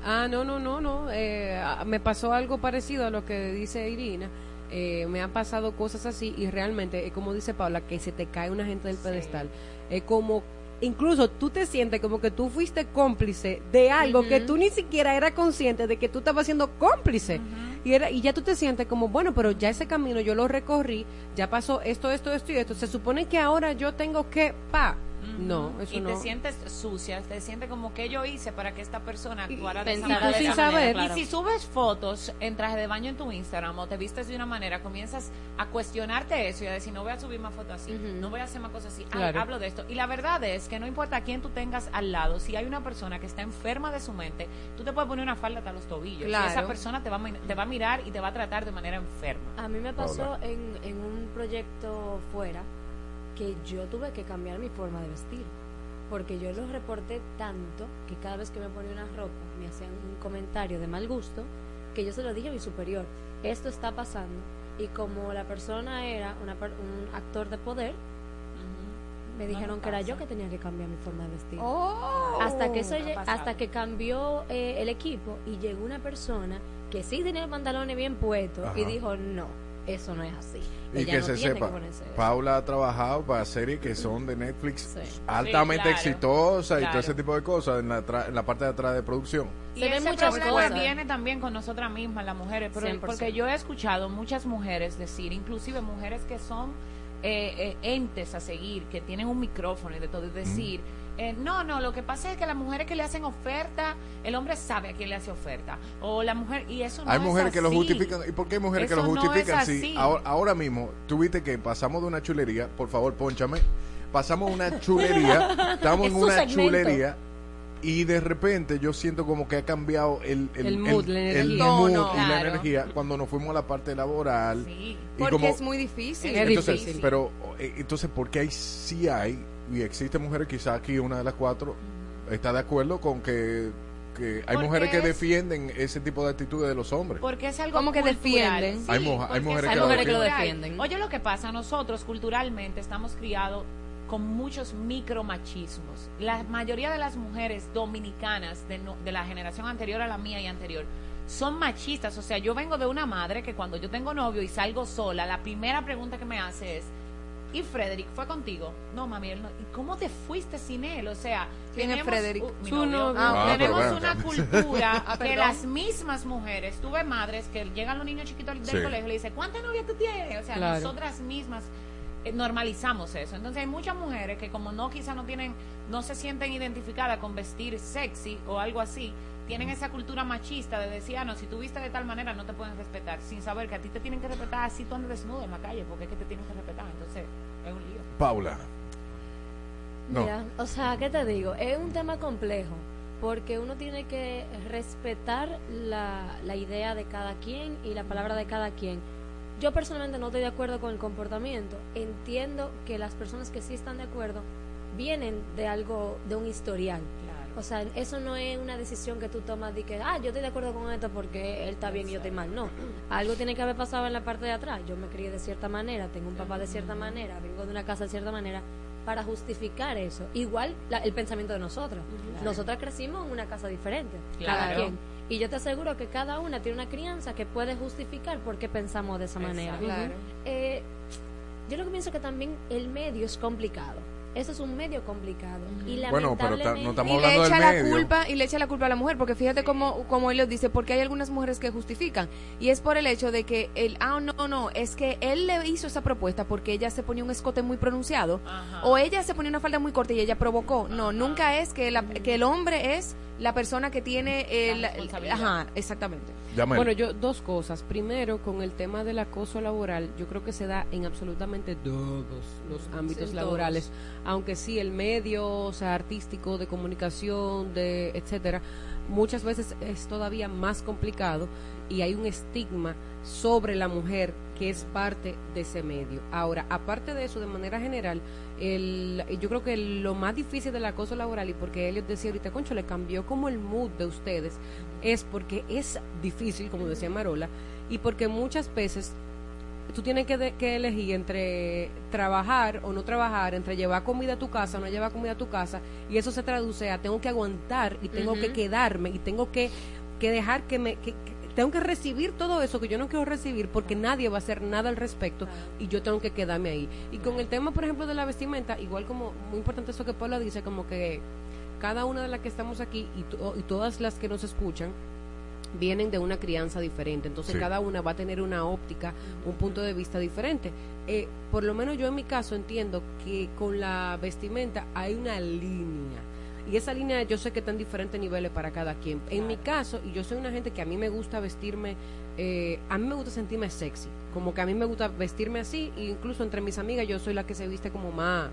S27: Ah, no, no, no, no. Eh, me pasó algo parecido a lo que dice Irina. Eh, me han pasado cosas así y realmente es como dice Paula, que se te cae una gente del pedestal. Es como, incluso tú te sientes como que tú fuiste cómplice de algo que tú ni siquiera eras consciente de que tú estabas siendo cómplice. Y, era, y ya tú te sientes como, bueno, pero ya ese camino yo lo recorrí, ya pasó esto, esto, esto y esto. Se supone que ahora yo tengo que, pa. No, eso
S25: y
S27: no.
S25: te sientes sucia, te sientes como que yo hice para que esta persona actuara de esa manera.
S27: de esa manera,
S25: Y
S27: claro.
S25: si subes fotos en traje de baño en tu Instagram o te vistes de una manera, comienzas a cuestionarte eso y a decir, no voy a subir más fotos así, no voy a hacer más cosas así, Ay,
S27: Claro.
S25: hablo de esto. Y la verdad es que no importa a quién tú tengas al lado, si hay una persona que está enferma de su mente, tú te puedes poner una falda hasta los tobillos.
S26: Claro.
S25: Y esa persona te va, te va a mirar y te va a tratar de manera enferma.
S26: A mí me pasó en, en un proyecto fuera que yo tuve que cambiar mi forma de vestir. Porque yo los reporté tanto que cada vez que me ponía una ropa me hacían un comentario de mal gusto que yo se lo dije a mi superior. Esto está pasando. Y como la persona era una per- un actor de poder, me dijeron
S25: me
S26: que era yo que tenía que cambiar mi forma de vestir.
S5: Oh.
S26: hasta que eso hasta que cambió eh, el equipo y llegó una persona que sí tenía los pantalones bien puestos y dijo no eso no es así
S6: Y que
S26: no
S6: se sepa,
S26: que ponerse eso".
S6: Paula ha trabajado para series que son de Netflix altamente
S25: Sí, claro.
S6: exitosas y todo ese tipo de cosas en la, tra- en la parte de atrás de producción.
S25: Y
S26: Se ven
S25: ese
S26: muchas
S25: problema
S26: cosas.
S25: viene también con nosotras mismas, las mujeres, pero
S26: 100%.
S25: porque yo he escuchado muchas mujeres decir, inclusive mujeres que son eh, eh, entes a seguir, que tienen un micrófono y de todo, y decir, eh, no, no, lo que pasa es que las mujeres que le hacen oferta, el hombre sabe a quién le hace oferta, o la mujer, y eso no
S6: hay
S25: es
S6: mujeres que lo justifican. ¿Y por qué hay mujeres que lo
S25: no es
S6: justifican? si
S25: así.
S6: ahora, ahora mismo, tuviste que pasamos de una chulería, por favor, ponchame. Pasamos una chulería, estamos
S26: Es
S6: en una
S26: segmento.
S6: chulería y de repente yo siento como que ha cambiado el, el,
S27: El mood, la
S6: el
S27: energía.
S6: mood
S5: Tono.
S6: y la energía cuando nos fuimos a la parte laboral. Y
S5: Porque
S6: como-
S5: es muy difícil.
S6: entonces, pero eh, entonces porque hay sí hay y existen mujeres quizá aquí una de las cuatro está de acuerdo con que, que hay
S25: Porque
S6: mujeres que defienden ese tipo de actitudes de los hombres.
S25: Porque es algo
S5: Como que
S25: cultural.
S5: defienden.
S6: Hay mu- hay
S25: porque
S6: mujeres
S25: es
S6: que lo defienden.
S25: Oye, lo que pasa, nosotros culturalmente estamos criados con muchos micromachismos. La mayoría de las mujeres dominicanas de, no- de la generación anterior a la mía y anterior son machistas. O sea, yo vengo de una madre que cuando yo tengo novio y salgo sola, la primera pregunta que me hace es, ¿y Frederick fue contigo? No, mami, él no. ¿Y cómo te fuiste sin él? O sea,
S5: ¿Quién es
S25: tenemos-
S5: Frederick?
S25: uh, mi
S5: Su
S25: novio.
S5: novio. Ah,
S25: tenemos una cultura que las mismas mujeres, tuve madres que llegan los niños chiquitos del
S5: Sí.
S25: colegio y le dicen, ¿cuántas novias tú tienes? O sea,
S5: Claro.
S25: nosotras mismas eh, normalizamos eso. Entonces hay muchas mujeres que como no quizá no tienen, no se sienten identificadas con vestir sexy o algo así, tienen esa cultura machista de decir, ah, no, si tú vistes de tal manera no te pueden respetar, sin saber que a ti te tienen que respetar así tú andas desnudo en la calle, porque es que te tienen que respetar. Entonces es un lío.
S6: Paula. No.
S26: Mira, o sea, ¿qué te digo? Es un tema complejo, porque uno tiene que respetar la, la idea de cada quien y la palabra de cada quien. Yo personalmente no estoy de acuerdo con el comportamiento. Entiendo que las personas que sí están de acuerdo vienen de algo, de un historial. O sea, eso no es una decisión que tú tomas de que, ah, yo estoy de acuerdo con esto porque él está bien y yo estoy mal. No, algo tiene que haber pasado en la parte de atrás. Yo me crié de cierta manera, tengo un papá de cierta manera, vengo de una casa de cierta manera, para justificar eso. Igual la- el pensamiento de nosotras.
S25: Claro.
S26: Nosotras crecimos en una casa diferente,
S25: Claro.
S26: cada quien. Y yo te aseguro que cada una tiene una crianza que puede justificar por qué pensamos de esa manera.
S5: Claro.
S26: Eh, yo lo que pienso que también el medio es complicado. Eso es un medio complicado. Y
S6: Bueno, pero ta- no
S26: lamentablemente-
S6: estamos
S5: y le
S6: hablando del
S5: echa la
S6: medio.
S5: culpa y le echa la culpa a la mujer porque fíjate como como él lo dice porque hay algunas mujeres que justifican. Y es por el hecho de que él ah no no es que él le hizo esa propuesta porque ella se ponía un escote muy pronunciado o ella se ponía una falda muy corta y ella provocó. No nunca es que la- que el hombre es la persona que tiene el ajá exactamente
S27: Bueno, yo dos cosas. Primero, con el tema del acoso laboral, yo creo que se da en absolutamente todos los ámbitos laborales, aunque sí el medio, o sea, artístico, de comunicación, de etcétera, muchas veces es todavía más complicado y hay un estigma sobre la mujer que es parte de ese medio. Ahora, aparte de eso, de manera general, el, yo creo que lo más difícil del acoso laboral, y porque Elliot decía ahorita, concho, le cambió como el mood de ustedes, es porque es difícil, como decía Marola, y porque muchas veces tú tienes que, de- que elegir entre trabajar o no trabajar, entre llevar comida a tu casa o no llevar comida a tu casa, y eso se traduce a tengo que aguantar y tengo que quedarme y tengo que, que dejar que me... que- tengo que recibir todo eso que yo no quiero recibir porque nadie va a hacer nada al respecto y yo tengo que quedarme ahí. Y con el tema, por ejemplo, de la vestimenta, igual como muy importante eso que Paula dice, como que cada una de las que estamos aquí y, to- y todas las que nos escuchan vienen de una crianza diferente, entonces
S28: Sí.
S27: cada una va a tener una óptica, un punto de vista diferente. Eh, por lo menos yo en mi caso entiendo que con la vestimenta hay una línea. Y esa línea yo sé que está en diferentes niveles para cada quien. En mi caso, y yo soy una gente que a mí me gusta vestirme, eh, a mí me gusta sentirme sexy. Como que a mí me gusta vestirme así, e incluso entre mis amigas yo soy la que se viste como más,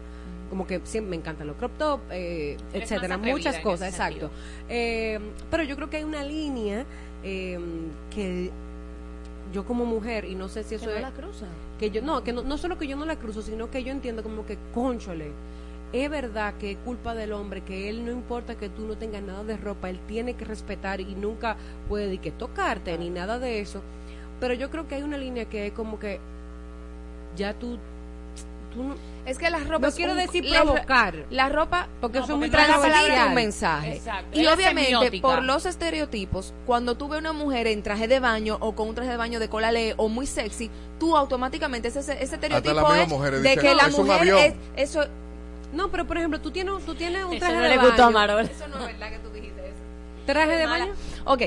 S27: como que siempre me encantan los crop top, eh, etcétera, muchas cosas, exacto. Eh, pero yo creo que hay una línea eh, que yo como mujer, y no sé si eso
S26: Que no
S27: es...
S26: la cruza.
S27: Que yo, no, que no, no solo que yo no la cruzo, sino que yo entiendo como que, conchole, es verdad que es culpa del hombre, que él no importa que tú no tengas nada de ropa, él tiene que respetar y nunca puede ni que tocarte ni nada de eso. Pero yo creo que hay una línea que es como que ya tú, tú no,
S5: es que las ropas
S27: no
S5: es
S27: quiero
S5: un-
S27: decir
S5: la-
S27: provocar,
S5: la ropa
S27: porque
S5: no,
S27: eso es muy
S5: porque no es la palabra
S27: transversal.
S5: un mensaje
S25: Exacto.
S5: y
S25: Es
S5: obviamente
S25: semiótica.
S5: por los estereotipos cuando tú ves una mujer en traje de baño o con un traje de baño de cola le o muy sexy tú automáticamente ese, ese estereotipo es de que
S6: "No,
S5: la
S6: es un
S5: mujer
S6: avión".
S5: es eso
S27: No, pero por ejemplo, tú tienes, tú tienes un
S5: Eso
S27: traje
S5: no
S27: de
S5: le
S27: baño.
S5: gustó a Marol. Eso no es verdad que tú dijiste eso.
S27: ¿Traje de
S5: Mala.
S27: baño?
S5: Ok,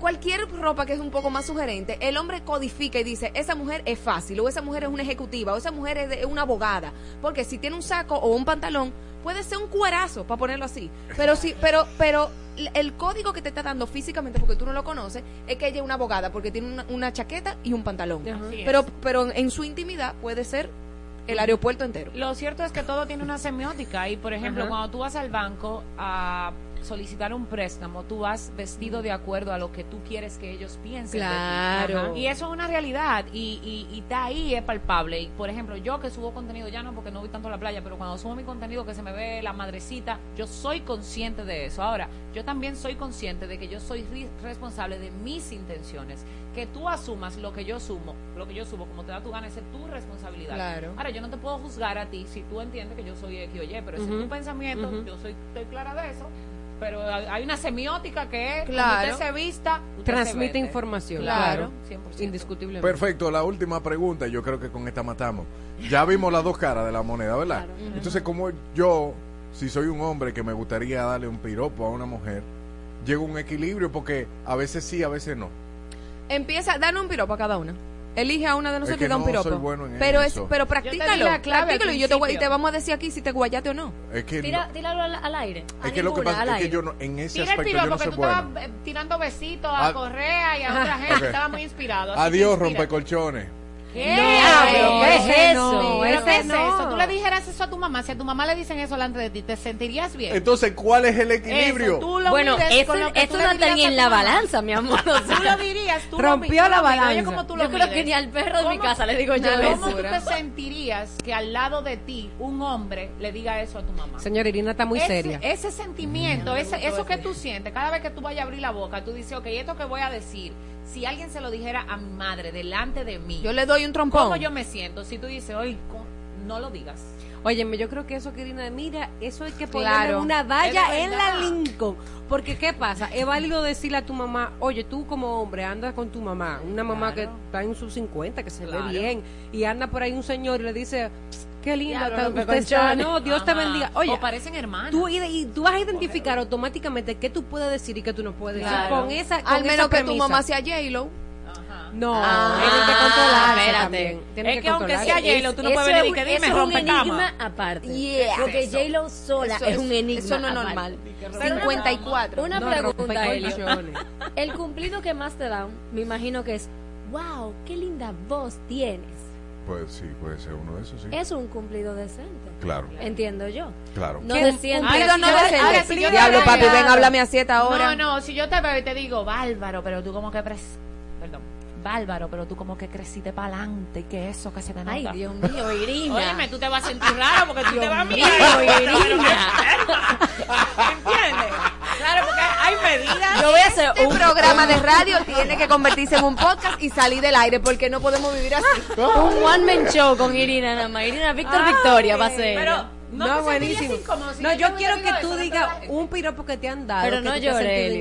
S5: cualquier ropa que es un poco más sugerente, el hombre codifica y dice, esa mujer es fácil, o esa mujer es una ejecutiva, o esa mujer es, de- es una abogada. Porque si tiene un saco o un pantalón, puede ser un cuerazo, para ponerlo así. Pero sí, pero, pero el código que te está dando físicamente, porque tú no lo conoces, es que ella es una abogada, porque tiene una, una chaqueta y un pantalón. Pero, pero en su intimidad puede ser el aeropuerto entero.
S25: Lo cierto es que todo tiene una semiótica y, por ejemplo,
S5: Ajá.
S25: cuando tú vas al banco a solicitar un préstamo, tú vas vestido de acuerdo a lo que tú quieres que ellos piensen. de ti.
S5: Claro.
S25: Y eso es una realidad y, y, y está ahí, es palpable. Y por ejemplo, yo que subo contenido, ya no porque no voy tanto a la playa, pero cuando subo mi contenido que se me ve la madrecita, yo soy consciente de eso. Ahora, yo también soy consciente de que yo soy responsable de mis intenciones. Que tú asumas lo que yo sumo, lo que yo subo, como te da tu gana, esa es tu responsabilidad.
S5: Claro.
S25: Ahora, yo no te puedo juzgar a ti si tú entiendes que yo soy X o Y, pero ese
S27: Ujú.
S25: es tu pensamiento, yo soy, estoy clara de eso. Pero hay una semiótica que es,
S5: Claro.
S25: usted se vista, usted
S27: Transmite información.
S25: Claro,
S27: Claro.
S25: 100%.
S27: Indiscutiblemente.
S6: Perfecto, la última pregunta, yo creo que con esta matamos. Ya vimos las dos caras de la moneda, ¿verdad? Entonces, como yo, si soy un hombre que me gustaría darle un piropo a una mujer, llego a un equilibrio porque a veces sí, a veces no.
S5: Empieza, dale un piropo a cada una. Elige a una de nosotros
S6: que
S5: y da un
S6: no
S5: piropo.
S6: soy bueno en
S5: pero
S6: eso.
S5: es, pero practícalo, practícalo y yo te, y te vamos a decir aquí si te guayate o no.
S6: Es que,
S26: Tira,
S6: no-
S26: tíralo al, al aire.
S6: es que lo que pasa es que yo no, en ese
S25: Tira el
S6: aspecto yo
S25: piropo
S6: no
S25: que
S6: soy
S25: tú
S6: bueno.
S25: estabas eh, tirando besitos a
S6: Ah.
S25: Correa y a otra gente, estaba muy inspirado.
S6: Adiós, rompecolchones.
S25: ¿Qué?
S26: No,
S25: Pero
S26: ¿qué
S25: ese
S26: es
S25: no,
S26: eso?
S25: ¿qué es
S26: no.
S25: eso? Tú le dijeras eso a tu mamá. Si a tu mamá le dicen eso delante de ti, ¿te sentirías bien?
S6: Entonces, ¿cuál es el equilibrio?
S25: Eso, tú lo
S26: Bueno, eso,
S25: con lo que
S26: eso
S25: tú le
S26: no tenía
S25: a
S26: en la balanza, mi amor. o
S25: Tú lo dirías, tú
S27: Rompió
S25: lo,
S27: la balanza.
S25: Oye, ¿cómo tú lo
S26: Yo creo que ni al perro de mi
S25: ¿Cómo-
S26: casa le digo yo
S5: Una
S26: eso.
S25: ¿Cómo tú te sentirías que al lado de ti un hombre le diga eso a tu mamá?
S27: Señora Irina está muy
S25: ese,
S27: seria.
S25: Ese sentimiento, ese, eso que tú sientes, cada vez que tú vayas a abrir la boca, tú dices, ok, esto que voy a decir, si alguien se lo dijera a mi madre delante de mí,
S5: Yo le doy un trompón.
S25: ¿cómo yo me siento? Si tú dices, oye, co- no lo digas.
S27: Óyeme, yo creo que eso que Irina, mira, eso hay que ponerle
S5: Claro.
S27: una valla en la. Lincoln. Porque, ¿qué pasa? Es válido decirle a tu mamá, oye, tú como hombre andas con tu mamá, una mamá
S25: Claro.
S27: que está en sus 50, que se
S25: Claro.
S27: ve bien, y anda por ahí un señor y le dice, qué está-
S26: rompe
S27: usted está, no, Dios te bendiga. Oye,
S25: o parecen hermanos.
S27: tú, y, y tú vas a identificar automáticamente qué tú puedes decir y qué tú no puedes decir
S25: Claro.
S27: con esa con
S5: Al
S27: esa
S5: menos que tu mamá sea J-Lo.
S27: No,
S5: Ah,
S27: tienen que controlarse
S26: espérate.
S27: Tienen
S25: Es
S27: que
S25: que aunque sea J-Lo, tú no
S26: Eso
S25: puedes venir y
S26: un-
S25: que dime,
S26: eso es un enigma aparte.
S5: Yeah.
S26: Porque. J-Lo sola
S5: Eso
S26: es un enigma
S5: Eso no es normal.
S26: Pero una-
S5: 54.
S26: Una
S27: No,
S26: pregunta. El cumplido que más te dan, me imagino que es, wow, qué linda voz tienes.
S6: Pues sí, puede ser uno de esos, sí.
S26: Es un cumplido decente.
S6: Claro,
S26: Entiendo yo.
S6: claro.
S26: No decente.
S5: Cumplido no
S25: Ahora,
S5: decente.
S25: ahora, si yo te
S5: Diablo,
S25: veo-
S5: papi, ven, háblame a esta hora.
S25: No, no, si yo te veo y te digo, bárbaro, pero tú como que... pres- Perdón. Bárbaro, pero tú como que creciste para adelante y que eso que se te nota.
S26: Ay, Dios mío, Irina.
S25: Óyeme, tú te vas a sentir raro porque tú
S26: Dios
S25: te vas a
S26: mío,
S25: mirar.
S26: Irina.
S25: ¿Entiendes? Claro, porque hay medidas.
S26: Yo voy a hacer
S5: Este
S26: un
S5: programa de radio tiene que convertirse en un podcast y salir del aire porque no podemos vivir así.
S26: un one man show con Irina nada más. Irina Víctor Victoria va a ser.
S25: Pero. No, sentirías
S27: buenísimo.
S25: incómodo si
S27: No,
S25: yo
S27: quiero que tú digas un piropo que te han dado.
S26: Pero
S27: que
S26: no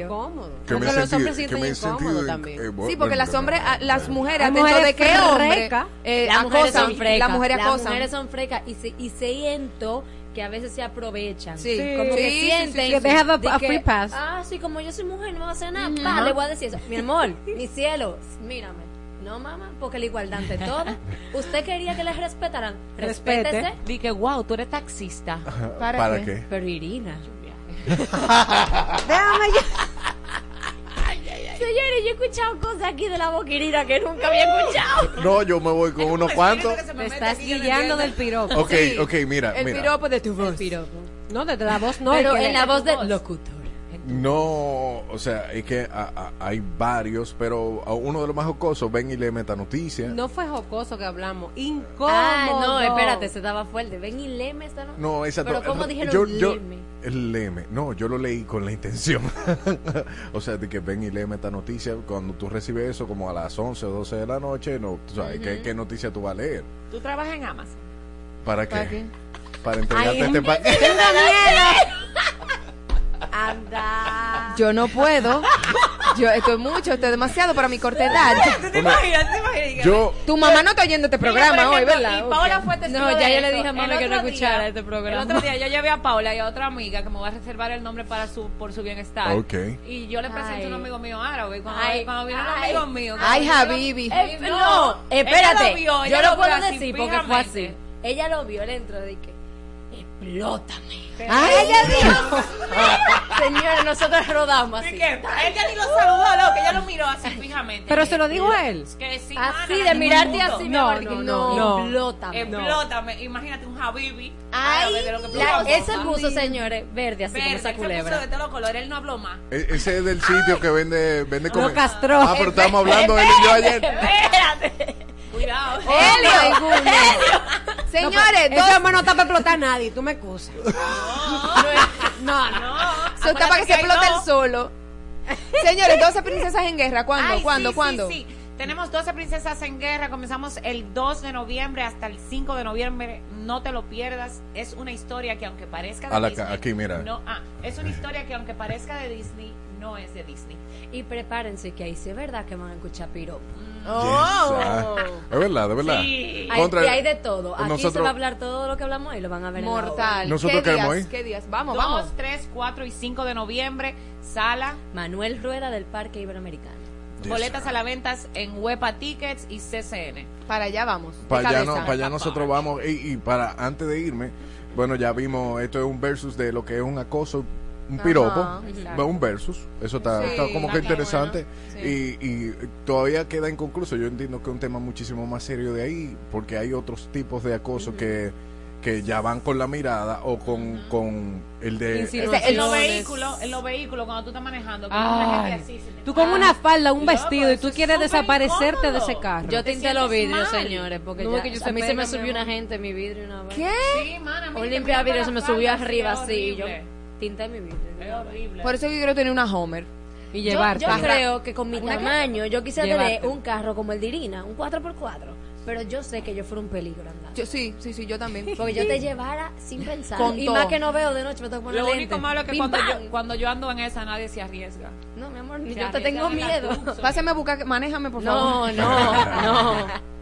S27: incómodo.
S6: Que me
S27: los hombres
S6: sentido, que
S27: sienten
S6: sentido
S27: también.
S6: eh, bueno,
S5: Sí, porque las hombres, las mujeres, dentro de
S27: mujeres
S5: qué hombre eh,
S26: Las mujeres
S5: acosan,
S26: son frecas.
S5: las mujeres
S26: Las
S5: acosan.
S26: mujeres son frecas y, se, y siento que a veces se aprovechan.
S5: Sí. Sí,
S26: como que
S5: sí, sí,
S26: sienten
S27: Que they have a-
S26: de
S27: a
S26: que,
S27: free pass.
S26: Ah, sí, como yo soy mujer, no me va a hacer nada. Le voy a decir eso. Mi amor, mi cielo, mírame. No, mamá, porque la igualdad ante todo. Usted quería que les respetaran.
S27: Respete.
S26: Respétese.
S25: Di que, wow, tú eres taxista. ¿Para,
S6: ¿Para
S25: qué?
S6: qué?
S26: Pero Irina.
S27: Déjame yo.
S26: Señores, yo he escuchado cosas aquí de la boca Irina que nunca había escuchado.
S6: No, yo me voy con unos cuantos.
S27: Te estás guiando del piropo.
S6: Ok, ok, mira,
S5: El
S6: mira.
S5: piropo de tu voz.
S27: No, desde la voz no.
S26: Pero en la voz del locutor.
S6: No, o sea, es que a- a- hay varios, pero a uno de los más jocosos, ven y lee meta noticia.
S27: No fue jocoso que hablamos. Incómodo.
S26: Ah, no, espérate, se daba fuerte. Ven y léeme esta no.
S6: No, exacto.
S26: Pero ¿cómo dijeron
S6: yo, yo,
S26: léeme.
S6: No, yo lo leí con la intención. o sea, de que ven y léeme esta noticia. Cuando tú recibes eso como a las 11 o 12 de la noche, no, tú sabes, ¿qué, qué noticia tú vas a leer?
S25: Tú trabajas en Amazon.
S6: ¿Para qué?
S5: ¿Para qué?
S6: Para entregarte
S27: Ay,
S6: este paquete.
S27: Anda.
S5: Yo no puedo. Yo, esto es mucho, esto es demasiado para mi corta edad.
S25: te imaginas? ¿Te imaginas?
S6: Yo,
S5: Tu mamá no está oyendo este programa hoy, ¿verdad?
S25: Y Paola fue testigo
S26: No, ya yo le dije a mami
S25: El
S26: que no escuchara
S25: día-
S26: este programa.
S25: El otro día yo llevé a Paola y a otra amiga que me va a reservar el nombre para su por su bienestar.
S6: Ok.
S25: Y yo le presenté a un amigo mío árabe. Cuando,
S26: Ay,
S25: cuando vino un
S26: ay.
S25: amigo mío.
S5: Ay,
S25: cuando
S5: Habibi.
S26: Eh,
S25: no,
S26: espérate.
S25: lo vio, ella
S26: yo
S25: lo
S26: lo puedo decir porque fue así. Ella lo vio, él entró de que, explótame.
S27: Ay,
S26: ella dijo. Señores, nosotros rodamos así.
S25: ¿Qué? Ella ni lo saludó, loco, ella lo miró así fijamente.
S27: Pero se lo dijo a él.
S25: Que sí,
S26: Así, de mirarte así, amor, que no, explótame.
S25: Explótame. Imagínate un Habibi.
S26: Ay,
S25: árabe de lo que
S26: la-
S25: puso.
S26: señores, verde, así como
S25: Verde,
S26: esa culebra.
S25: de todos los colores, él no habló más.
S6: E- Ese es del sitio que vende, vende
S27: Lo
S6: comida.
S27: castró.
S6: Ah, pero estábamos hablando de él y yo ayer.
S25: Espérate. Cuidado.
S26: Helio,
S5: Señores,
S27: Eso
S5: dos-
S27: no está para explotar a nadie, tú me excusas.
S26: No, no.
S5: Eso está para que se
S25: que
S5: explote
S25: no.
S5: el solo. Señores, 12 princesas en guerra. ¿Cuándo?
S25: Ay,
S5: ¿Cuándo?
S25: sí,
S5: ¿Cuándo?
S25: Sí, sí. Tenemos 12 princesas en guerra. Comenzamos el 2 de noviembre hasta el 5 de noviembre. No te lo pierdas. Es una historia que aunque parezca de
S6: A la
S25: Disney,
S6: aquí, mira.
S25: No, ah, es una historia que aunque parezca de Disney, no es de Disney.
S26: Y prepárense que ahí sí es verdad que van a escuchar piropo.
S6: Yes, ah, es verdad, es verdad.
S25: Sí.
S26: Hay,
S6: Contra-
S26: y hay de todo. Aquí se
S6: nosotros-
S26: va a hablar todo lo que hablamos y lo van a ver en la.
S5: Mortal.
S6: Nosotros
S5: ¿Qué
S6: queremos
S5: días?
S6: ir.
S5: ¿Qué días? Vamos,
S25: 2,
S5: vamos.
S25: 3, 4 y 5 de noviembre. Sala.
S26: Manuel Rueda del Parque Iberoamericano.
S6: Yes,
S25: boletas
S6: sir.
S25: a la venta en Huepa Tickets y CCN.
S5: Para allá vamos.
S6: Para allá, no, para allá nosotros vamos. Y, y para antes de irme, bueno, ya vimos, esto es un versus de lo que es un acoso, un
S5: Ajá,
S6: piropo,
S25: exacto.
S6: un versus. Eso está,
S5: Sí,
S6: está como que interesante.
S5: bueno.
S6: Y, y todavía queda inconcluso. Yo entiendo que es un tema muchísimo más serio de ahí, porque hay otros tipos de acoso que, que ya van con la mirada o con, con el de...
S25: En los vehículos, en los vehículos cuando tú estás manejando, una gente así te-
S27: Tú con una falda, un
S25: loco,
S27: vestido y tú
S25: es
S27: quieres
S25: súper
S27: desaparecerte de ese carro.
S26: Yo
S25: te
S26: tinté los vidrios, señores, porque
S27: No,
S26: ya,
S27: que yo
S26: a
S27: se
S26: mí se me subió una gente en mi vidrio una vez.
S5: ¿Qué?
S25: Sí, mana,
S26: Un limpia vidrio se me subió arriba así yo tinté mi.
S25: Es horrible.
S5: Por eso yo quiero tener una Homer.
S27: Y
S26: Yo,
S27: llevarte.
S26: yo creo que con mi
S5: Una que-
S26: tamaño yo quisiera tener
S27: Llevarte.
S26: un carro como el de Irina, un 4x4, pero yo sé que yo fuera un peligro andar.
S5: Yo, sí, sí, sí, yo también.
S26: Porque yo te llevara sin pensar.
S5: Con
S26: y
S5: todo.
S26: más que no veo de noche, me tengo que poner
S25: Lo
S26: lente.
S25: único malo es que cuando yo, cuando yo ando en esa nadie se arriesga.
S26: No, mi amor, ni
S25: Se
S26: yo te tengo miedo.
S5: Pásame a buscar, manéjame, por
S26: No,
S5: favor.
S26: no, no, no.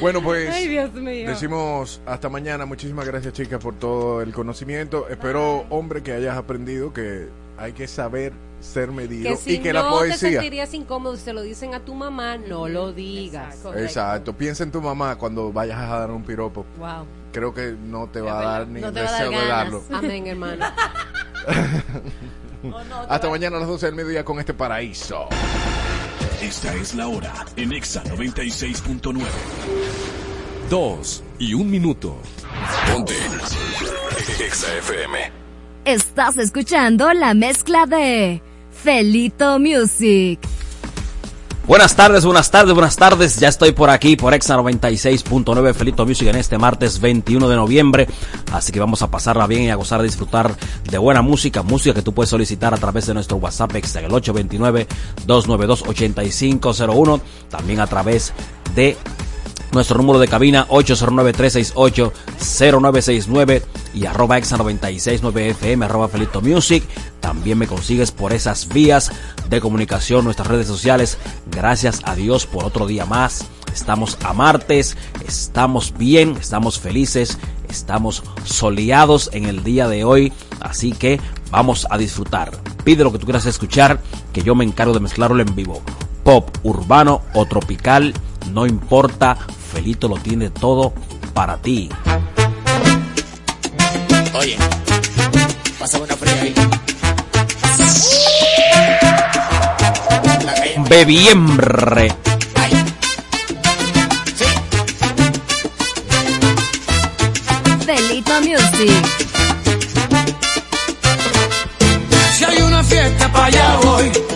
S6: Bueno, pues
S27: Ay, Dios mío.
S6: decimos hasta mañana. Muchísimas gracias, chicas, por todo el conocimiento. Espero, hombre, que hayas aprendido que hay que saber ser medido
S27: Que si
S6: y que
S27: no
S6: la
S27: te
S6: poesía.
S27: sentirías incómodo si se lo dicen a tu mamá, no lo digas.
S6: Exacto. Piensa en tu mamá cuando vayas a dar un piropo.
S27: Wow.
S6: Creo que no te va a dar ni
S26: No te dar
S6: deseo de darlo.
S27: Amén, hermano.
S6: Hasta mañana a las 12 del mediodía con este paraíso.
S2: Esta es la hora en Exa 96.9.
S4: Dos y un minuto.
S10: Ponte. Exa FM.
S9: Estás escuchando la mezcla de Felito Music.
S28: Buenas tardes, buenas tardes, buenas tardes. Ya estoy por aquí por Exa 96.9 Felito Music en este martes 21 de noviembre. Así que vamos a pasarla bien y a gozar, a disfrutar de buena música. Música que tú puedes solicitar a través de nuestro WhatsApp Exa, el 829-292-8501. También a través de nuestro número de cabina 809-368-0969 y arroba exa 969 FM, arroba Felito Music. También me consigues por esas vías de comunicación, nuestras redes sociales. Gracias a Dios por otro día más. Estamos a martes, estamos bien, estamos felices, estamos soleados en el día de hoy. Así que vamos a disfrutar. Pide lo que tú quieras escuchar, que yo me encargo de mezclarlo en vivo. Pop, urbano o tropical, no importa, Rafaelito lo tiene todo para ti.
S14: Oye, pásame una fría ahí. Bebiembre. Music.
S28: Si
S9: hay una fiesta, para allá voy.